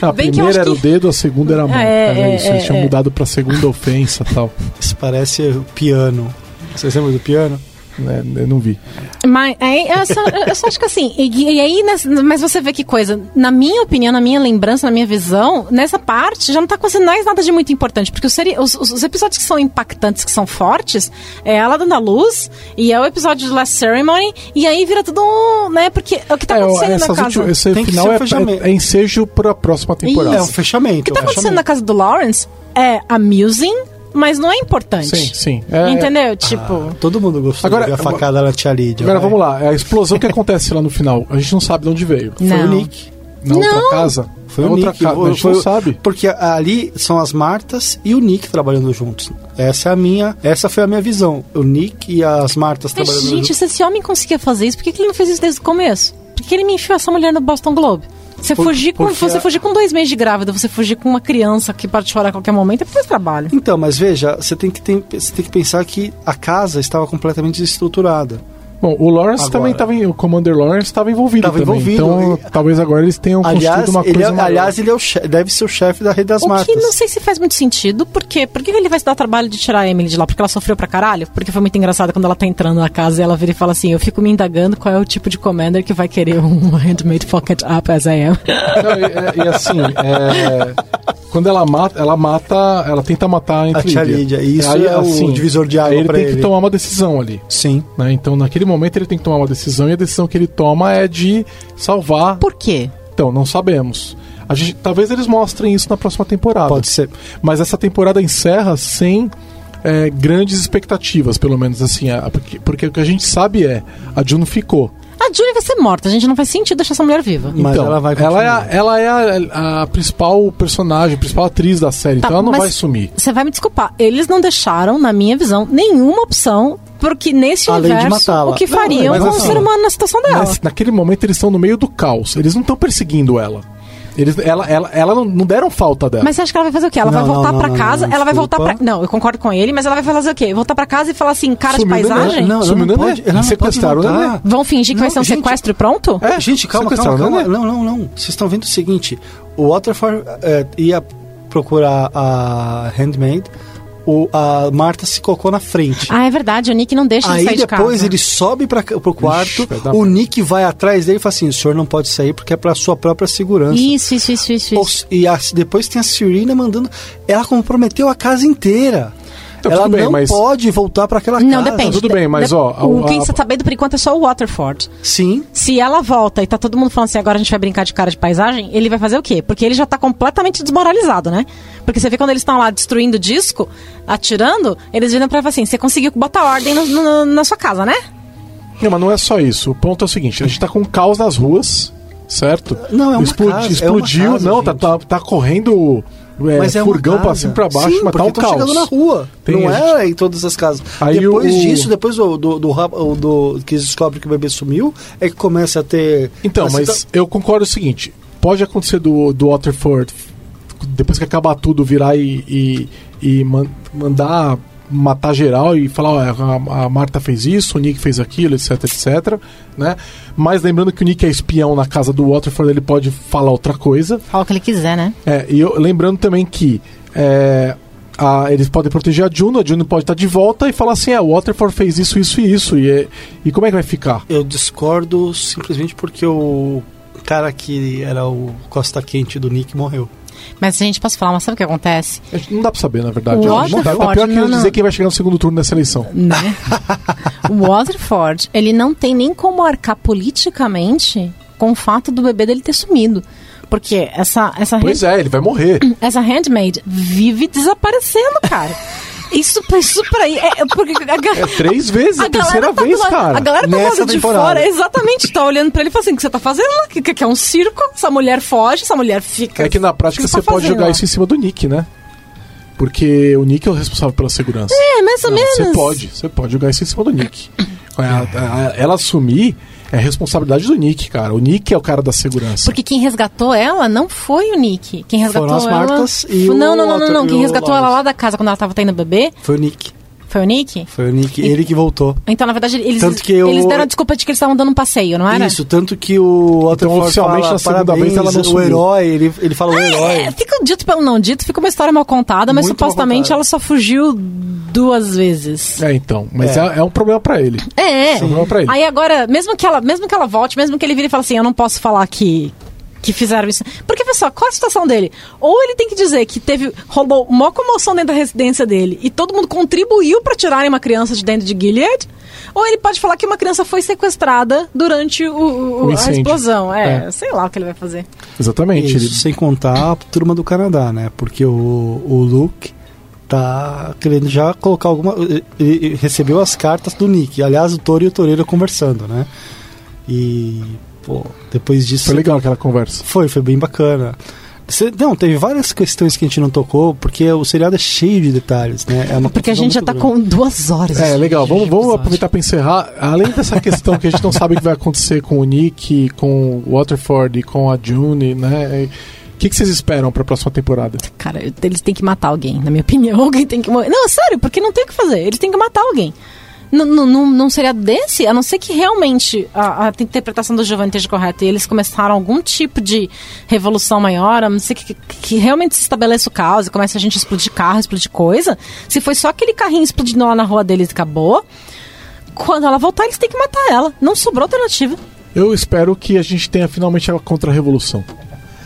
A Bem que primeira acho era o que- dedo, a segunda era a mão. É, era é, isso, eles é, tinham é. mudado pra segunda ofensa e tal. Isso parece o piano. Vocês lembram do piano? Né? Eu não vi. Mas aí, eu, só, eu só acho que assim, e, e aí, mas você vê que coisa, na minha opinião, na minha lembrança, na minha visão, nessa parte já não tá acontecendo mais nada de muito importante, porque os, seri- os, os- os episódios que são impactantes, que são fortes, é ela dando a luz, e é o episódio de Last Ceremony, e aí vira tudo, um, né, porque é o que tá É, acontecendo na essas casa. últimas- esse Tem que final ser um é, é, é ensejo pra próxima temporada. É um fechamento. O que é tá acontecendo fechamento. na casa do Lawrence é amusing, mas não é importante. Sim, sim. É- Entendeu? Tipo... Todo mundo gostou Agora- de ver a facada na tia Lídia. Agora vai. vamos lá, a explosão que acontece lá no final, a gente não sabe de onde veio. Foi Não. o Nick. Na Não. outra casa? Foi na o outra Nick. casa, a gente foi- não sabe. Porque ali são as Martas e o Nick trabalhando juntos. Essa é a minha, essa foi a minha visão. O Nick e as Martas Mas, trabalhando gente, juntos. se esse homem conseguia fazer isso, por que, que ele não fez isso desde o começo? Por que ele me enfiou essa mulher no Boston Globe? Você Por- fugir com, você a- fugir com dois meses de grávida, você fugir com uma criança que pode chorar a qualquer momento, é mais trabalho. Então, mas veja, você tem que ter- você tem que pensar que a casa estava completamente desestruturada. Bom, o Lawrence Agora. também estava o Commander Lawrence estava envolvido Tava também. envolvido. Então, talvez agora eles tenham Aliás, construído uma ele coisa é, maior. aliás, ele é o che- deve ser o chefe da Rede das O Martas. que não sei se faz muito sentido, porque por que ele vai se dar o trabalho de tirar a Emily de lá? Porque ela sofreu pra caralho? Porque foi muito engraçado quando ela tá entrando na casa e ela vira e fala assim: Eu fico me indagando qual é o tipo de commander que vai querer um handmade pocket up as I am. Não, e, é- e assim, é, quando ela mata, ela mata, ela tenta matar A tia Lídia, e isso Aí, é o divisor de água ele pra tem ele. que tomar uma decisão ali. Sim. né? Então, naquele momento, ele tem que tomar uma decisão e a decisão que ele toma é de salvar. Por quê? Então, não sabemos. A gente, talvez eles mostrem isso na próxima temporada. Pode ser. Mas essa temporada encerra sem é, grandes expectativas, pelo menos assim. a- porque, porque o que a gente sabe é a Juno ficou. A Julie vai ser morta, a gente não faz sentido deixar essa mulher viva. Mas então, ela vai ela é, a, continuar. ela é a, a principal personagem, a principal atriz da série, Tá, então ela não mas vai sumir. Você vai me desculpar, eles não deixaram, na minha visão, nenhuma opção, porque nesse Além universo, o que Não, fariam mas com o assim, ser humano na situação dela. Mas naquele momento eles estão no meio do caos. Eles não estão perseguindo ela. Eles, ela, ela, ela não, não deram falta dela. Mas você acha que ela vai fazer o quê? Ela Não, vai voltar não, pra não, casa, não, ela vai voltar pra. Não, eu concordo com ele, mas ela vai fazer o quê? Voltar pra casa e falar assim, cara Sumiu de paisagem? Não, Sumiu não pode, ela não Sequestraram pode voltar. Vão fingir que vai ser um gente, sequestro e pronto? É, Gente, calma, calma, calma. Não, não, não. Vocês estão vendo o seguinte: o Waterford é, ia procurar a Handmaid, o, a Marta se colocou na frente. Ah, é verdade, o Nick não deixa ele Aí sair de casa. depois ele sobe pra, pro quarto, dar o merda. Nick vai atrás dele e fala assim: o senhor não pode sair porque é pra sua própria segurança. Isso, isso, isso, isso. Isso. E a- depois tem a Serena mandando. Ela comprometeu a casa inteira. Então, ela tudo bem, não mas- pode voltar pra aquela Não, casa. depende. tudo bem, mas, De- ó, a- O a- quem está sabendo por enquanto é só o Waterford. Sim. Se ela volta e tá todo mundo falando assim, agora a gente vai brincar de cara de paisagem, ele vai fazer o quê? Porque ele já tá completamente desmoralizado, né? Porque você vê quando eles estão lá destruindo o disco, atirando, eles viram pra ele e assim: você conseguiu botar ordem no- no- na sua casa, né? Não, mas não é só isso. O ponto é o seguinte: a gente tá com caos nas ruas, certo? Não, é uma Explodi- casa, é explodiu, uma casa, não, tá, tá, tá correndo é, Mas é furgão casa. cima e pra baixo, Sim, mas tá um caos. chegando na rua. Tem, não a é em todas as casas. Aí depois o- disso, depois do, do, do, do- que eles descobrem que o bebê sumiu, é que começa a ter. Então, a mas eu concordo o seguinte: pode acontecer do, do Waterford, depois que acabar tudo, virar e, e, e man- mandar matar geral e falar: ó, a, a Marta fez isso, o Nick fez aquilo, etc, etc. Né? Mas lembrando que o Nick é espião na casa do Waterford, ele pode falar outra coisa. Fala o que ele quiser, né? É, e eu, lembrando também que é, a- eles podem proteger a Juno, a Juno pode estar de volta e falar assim: é, o Waterford fez isso, isso e isso. E, é- e como é que vai ficar? Eu discordo simplesmente porque o cara que era o Costa Quente do Nick morreu. Mas, gente, posso falar, mas sabe o que acontece? Não dá pra saber, na verdade. O Não dá. Tá Waterford, pior que não, não. dizer quem vai chegar no segundo turno dessa eleição. Né? o Waterford, ele não tem nem como arcar politicamente com o fato do bebê dele ter sumido. Porque essa, essa, Pois é, ele vai morrer. essa handmaid vive desaparecendo, cara. Isso, isso pra aí. É, porque a, É três vezes, a, a galera terceira tá vez, lado- cara. A galera tá Nessa de temporada. fora, exatamente, tá olhando pra ele e fala assim: o que você tá fazendo lá? Que, que, é um circo? Essa mulher foge, essa mulher fica. É que na prática que você você tá pode jogar lá? isso em cima do Nick, né? Porque o Nick é o responsável pela segurança. É, mais ou Não, menos. Você pode, você pode jogar isso em cima do Nick. A- a- ela assumir é responsabilidade do Nick, cara. O Nick é o cara da segurança. Porque quem resgatou ela não foi o Nick. Quem resgatou Foram as ela. Martas e Não, o não, não, não, não. Quem resgatou ela lá da casa quando ela tava tendo bebê Foi o Nick. Foi o Nick. Foi o Nick, ele que voltou. Então, na verdade, eles, Tanto que eu- eles deram a desculpa de que eles estavam dando um passeio, não era? Isso, tanto que o Waterford oficialmente, fala, na segunda parabéns, vez, ela não o herói, ele, ele fala o herói. É, fica dito pelo não dito, fica uma história mal contada, mas Muito supostamente contada. ela só fugiu duas vezes. É, então. Mas É. é, é um problema pra ele. É, É um problema pra ele. Aí agora, mesmo que ela, mesmo que ela volte, mesmo que ele vire e fale assim, eu não posso falar que que fizeram isso. Porque, pessoal, qual a situação dele? Ou ele tem que dizer que teve rolou uma comoção dentro da residência dele e todo mundo contribuiu pra tirarem uma criança de dentro de Gilead, ou ele pode falar que uma criança foi sequestrada durante o, o- O a explosão. É, É. sei lá o que ele vai fazer. Exatamente. Isso, Ele- sem contar a turma do Canadá, né? Porque o, o Luke tá querendo já colocar alguma. Ele ele recebeu as cartas do Nick. Aliás, o Toro e o Toreiro conversando, né? E, pô, depois disso. Foi legal aquela conversa. Foi, foi bem bacana. Cê- não, teve várias questões que a gente não tocou, porque o seriado é cheio de detalhes, né? É uma Porque a gente já tá grande. com duas horas. É, legal. Vamos, vamos aproveitar para encerrar. Além dessa questão que a gente não sabe o que vai acontecer com o Nick, com o Waterford e com a June, né? O que, que vocês esperam para a próxima temporada? Cara, eles têm que matar alguém, na minha opinião. Alguém tem que morrer. Não, sério, porque não tem o que fazer. Eles têm que matar alguém. Não, não, não, não seria desse? A não ser que realmente a, a interpretação do Giovanni esteja correta e eles começaram algum tipo de revolução maior, a não ser que, que, que realmente se estabeleça o caos e comece a gente a explodir carro, explodir coisa. Se foi só aquele carrinho explodindo lá na rua deles e acabou, quando ela voltar, eles têm que matar ela. Não sobrou alternativa. Eu espero que a gente tenha finalmente a contra-revolução.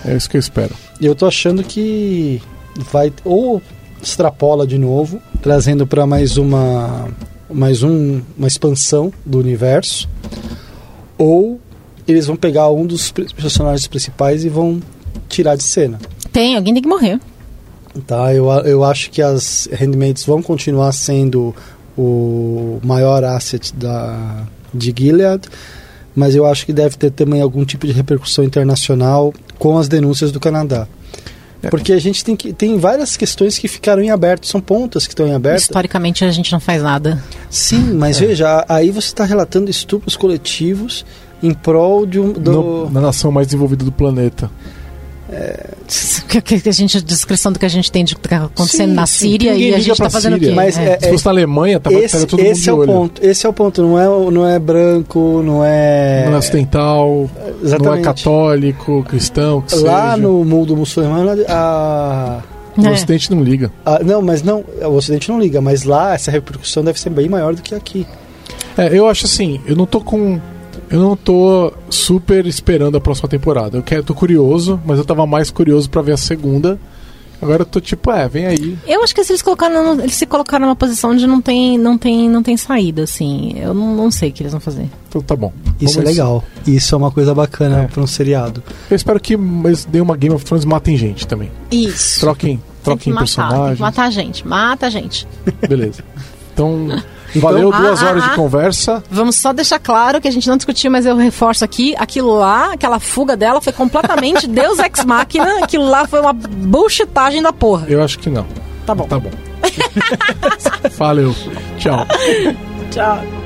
É isso que eu espero. E eu tô achando que vai ou extrapola de novo, trazendo para mais uma mais um, uma expansão do universo, ou eles vão pegar um dos personagens principais e vão tirar de cena. Tem, alguém tem que morrer. Tá, eu, eu acho que as Handmaids vão continuar sendo o maior asset da, de Gilead, mas eu acho que deve ter também algum tipo de repercussão internacional com as denúncias do Canadá. É. Porque a gente tem, que, tem várias questões que ficaram em aberto, são pontas que estão em aberto. Historicamente a gente não faz nada. Sim, mas É. veja, aí você está relatando estupros coletivos em prol de um. Do... No- na nação mais desenvolvida do planeta. Que, que- que a gente, a descrição do que a gente tem de que tá acontecendo Sim, na sim, Síria ninguém e a gente pra tá fazendo Síria. o quê? Mas é- Se fosse na Alemanha, tava, esse todo mundo esse é o olho. ponto. Esse é o ponto. Não é, não é branco, não é. Não é ocidental, não é católico, cristão, que Lá seja. no mundo muçulmano, a, O É. Ocidente não liga. a- Não, mas não. O Ocidente não liga, mas lá essa repercussão deve ser bem maior do que aqui. É, eu acho assim, eu não tô com. Eu não tô super esperando a próxima temporada. Eu quero, tô curioso, mas eu tava mais curioso pra ver a segunda. Agora eu tô tipo, é, vem aí. Eu acho que se eles colocaram, eles se colocaram numa posição onde não tem, não tem, não tem saída, assim. Eu não, não sei o que eles vão fazer. Então tá bom. Isso Vamos é legal. Isso é uma coisa bacana É. para um seriado. Eu espero que eles deem uma Game of Thrones e matem gente também. Isso. Troquem, Tem que troquem matar, tem que personagens. matar a gente. Mata a gente. Beleza. Então, valeu ah, duas ah, horas ah. de conversa. Vamos só deixar claro que a gente não discutiu, mas eu reforço aqui, aquilo lá, aquela fuga dela foi completamente Deus Ex Machina, aquilo lá foi uma bullshitagem da porra. Eu acho que não. Tá bom. Tá bom. Valeu. Tchau. Tchau.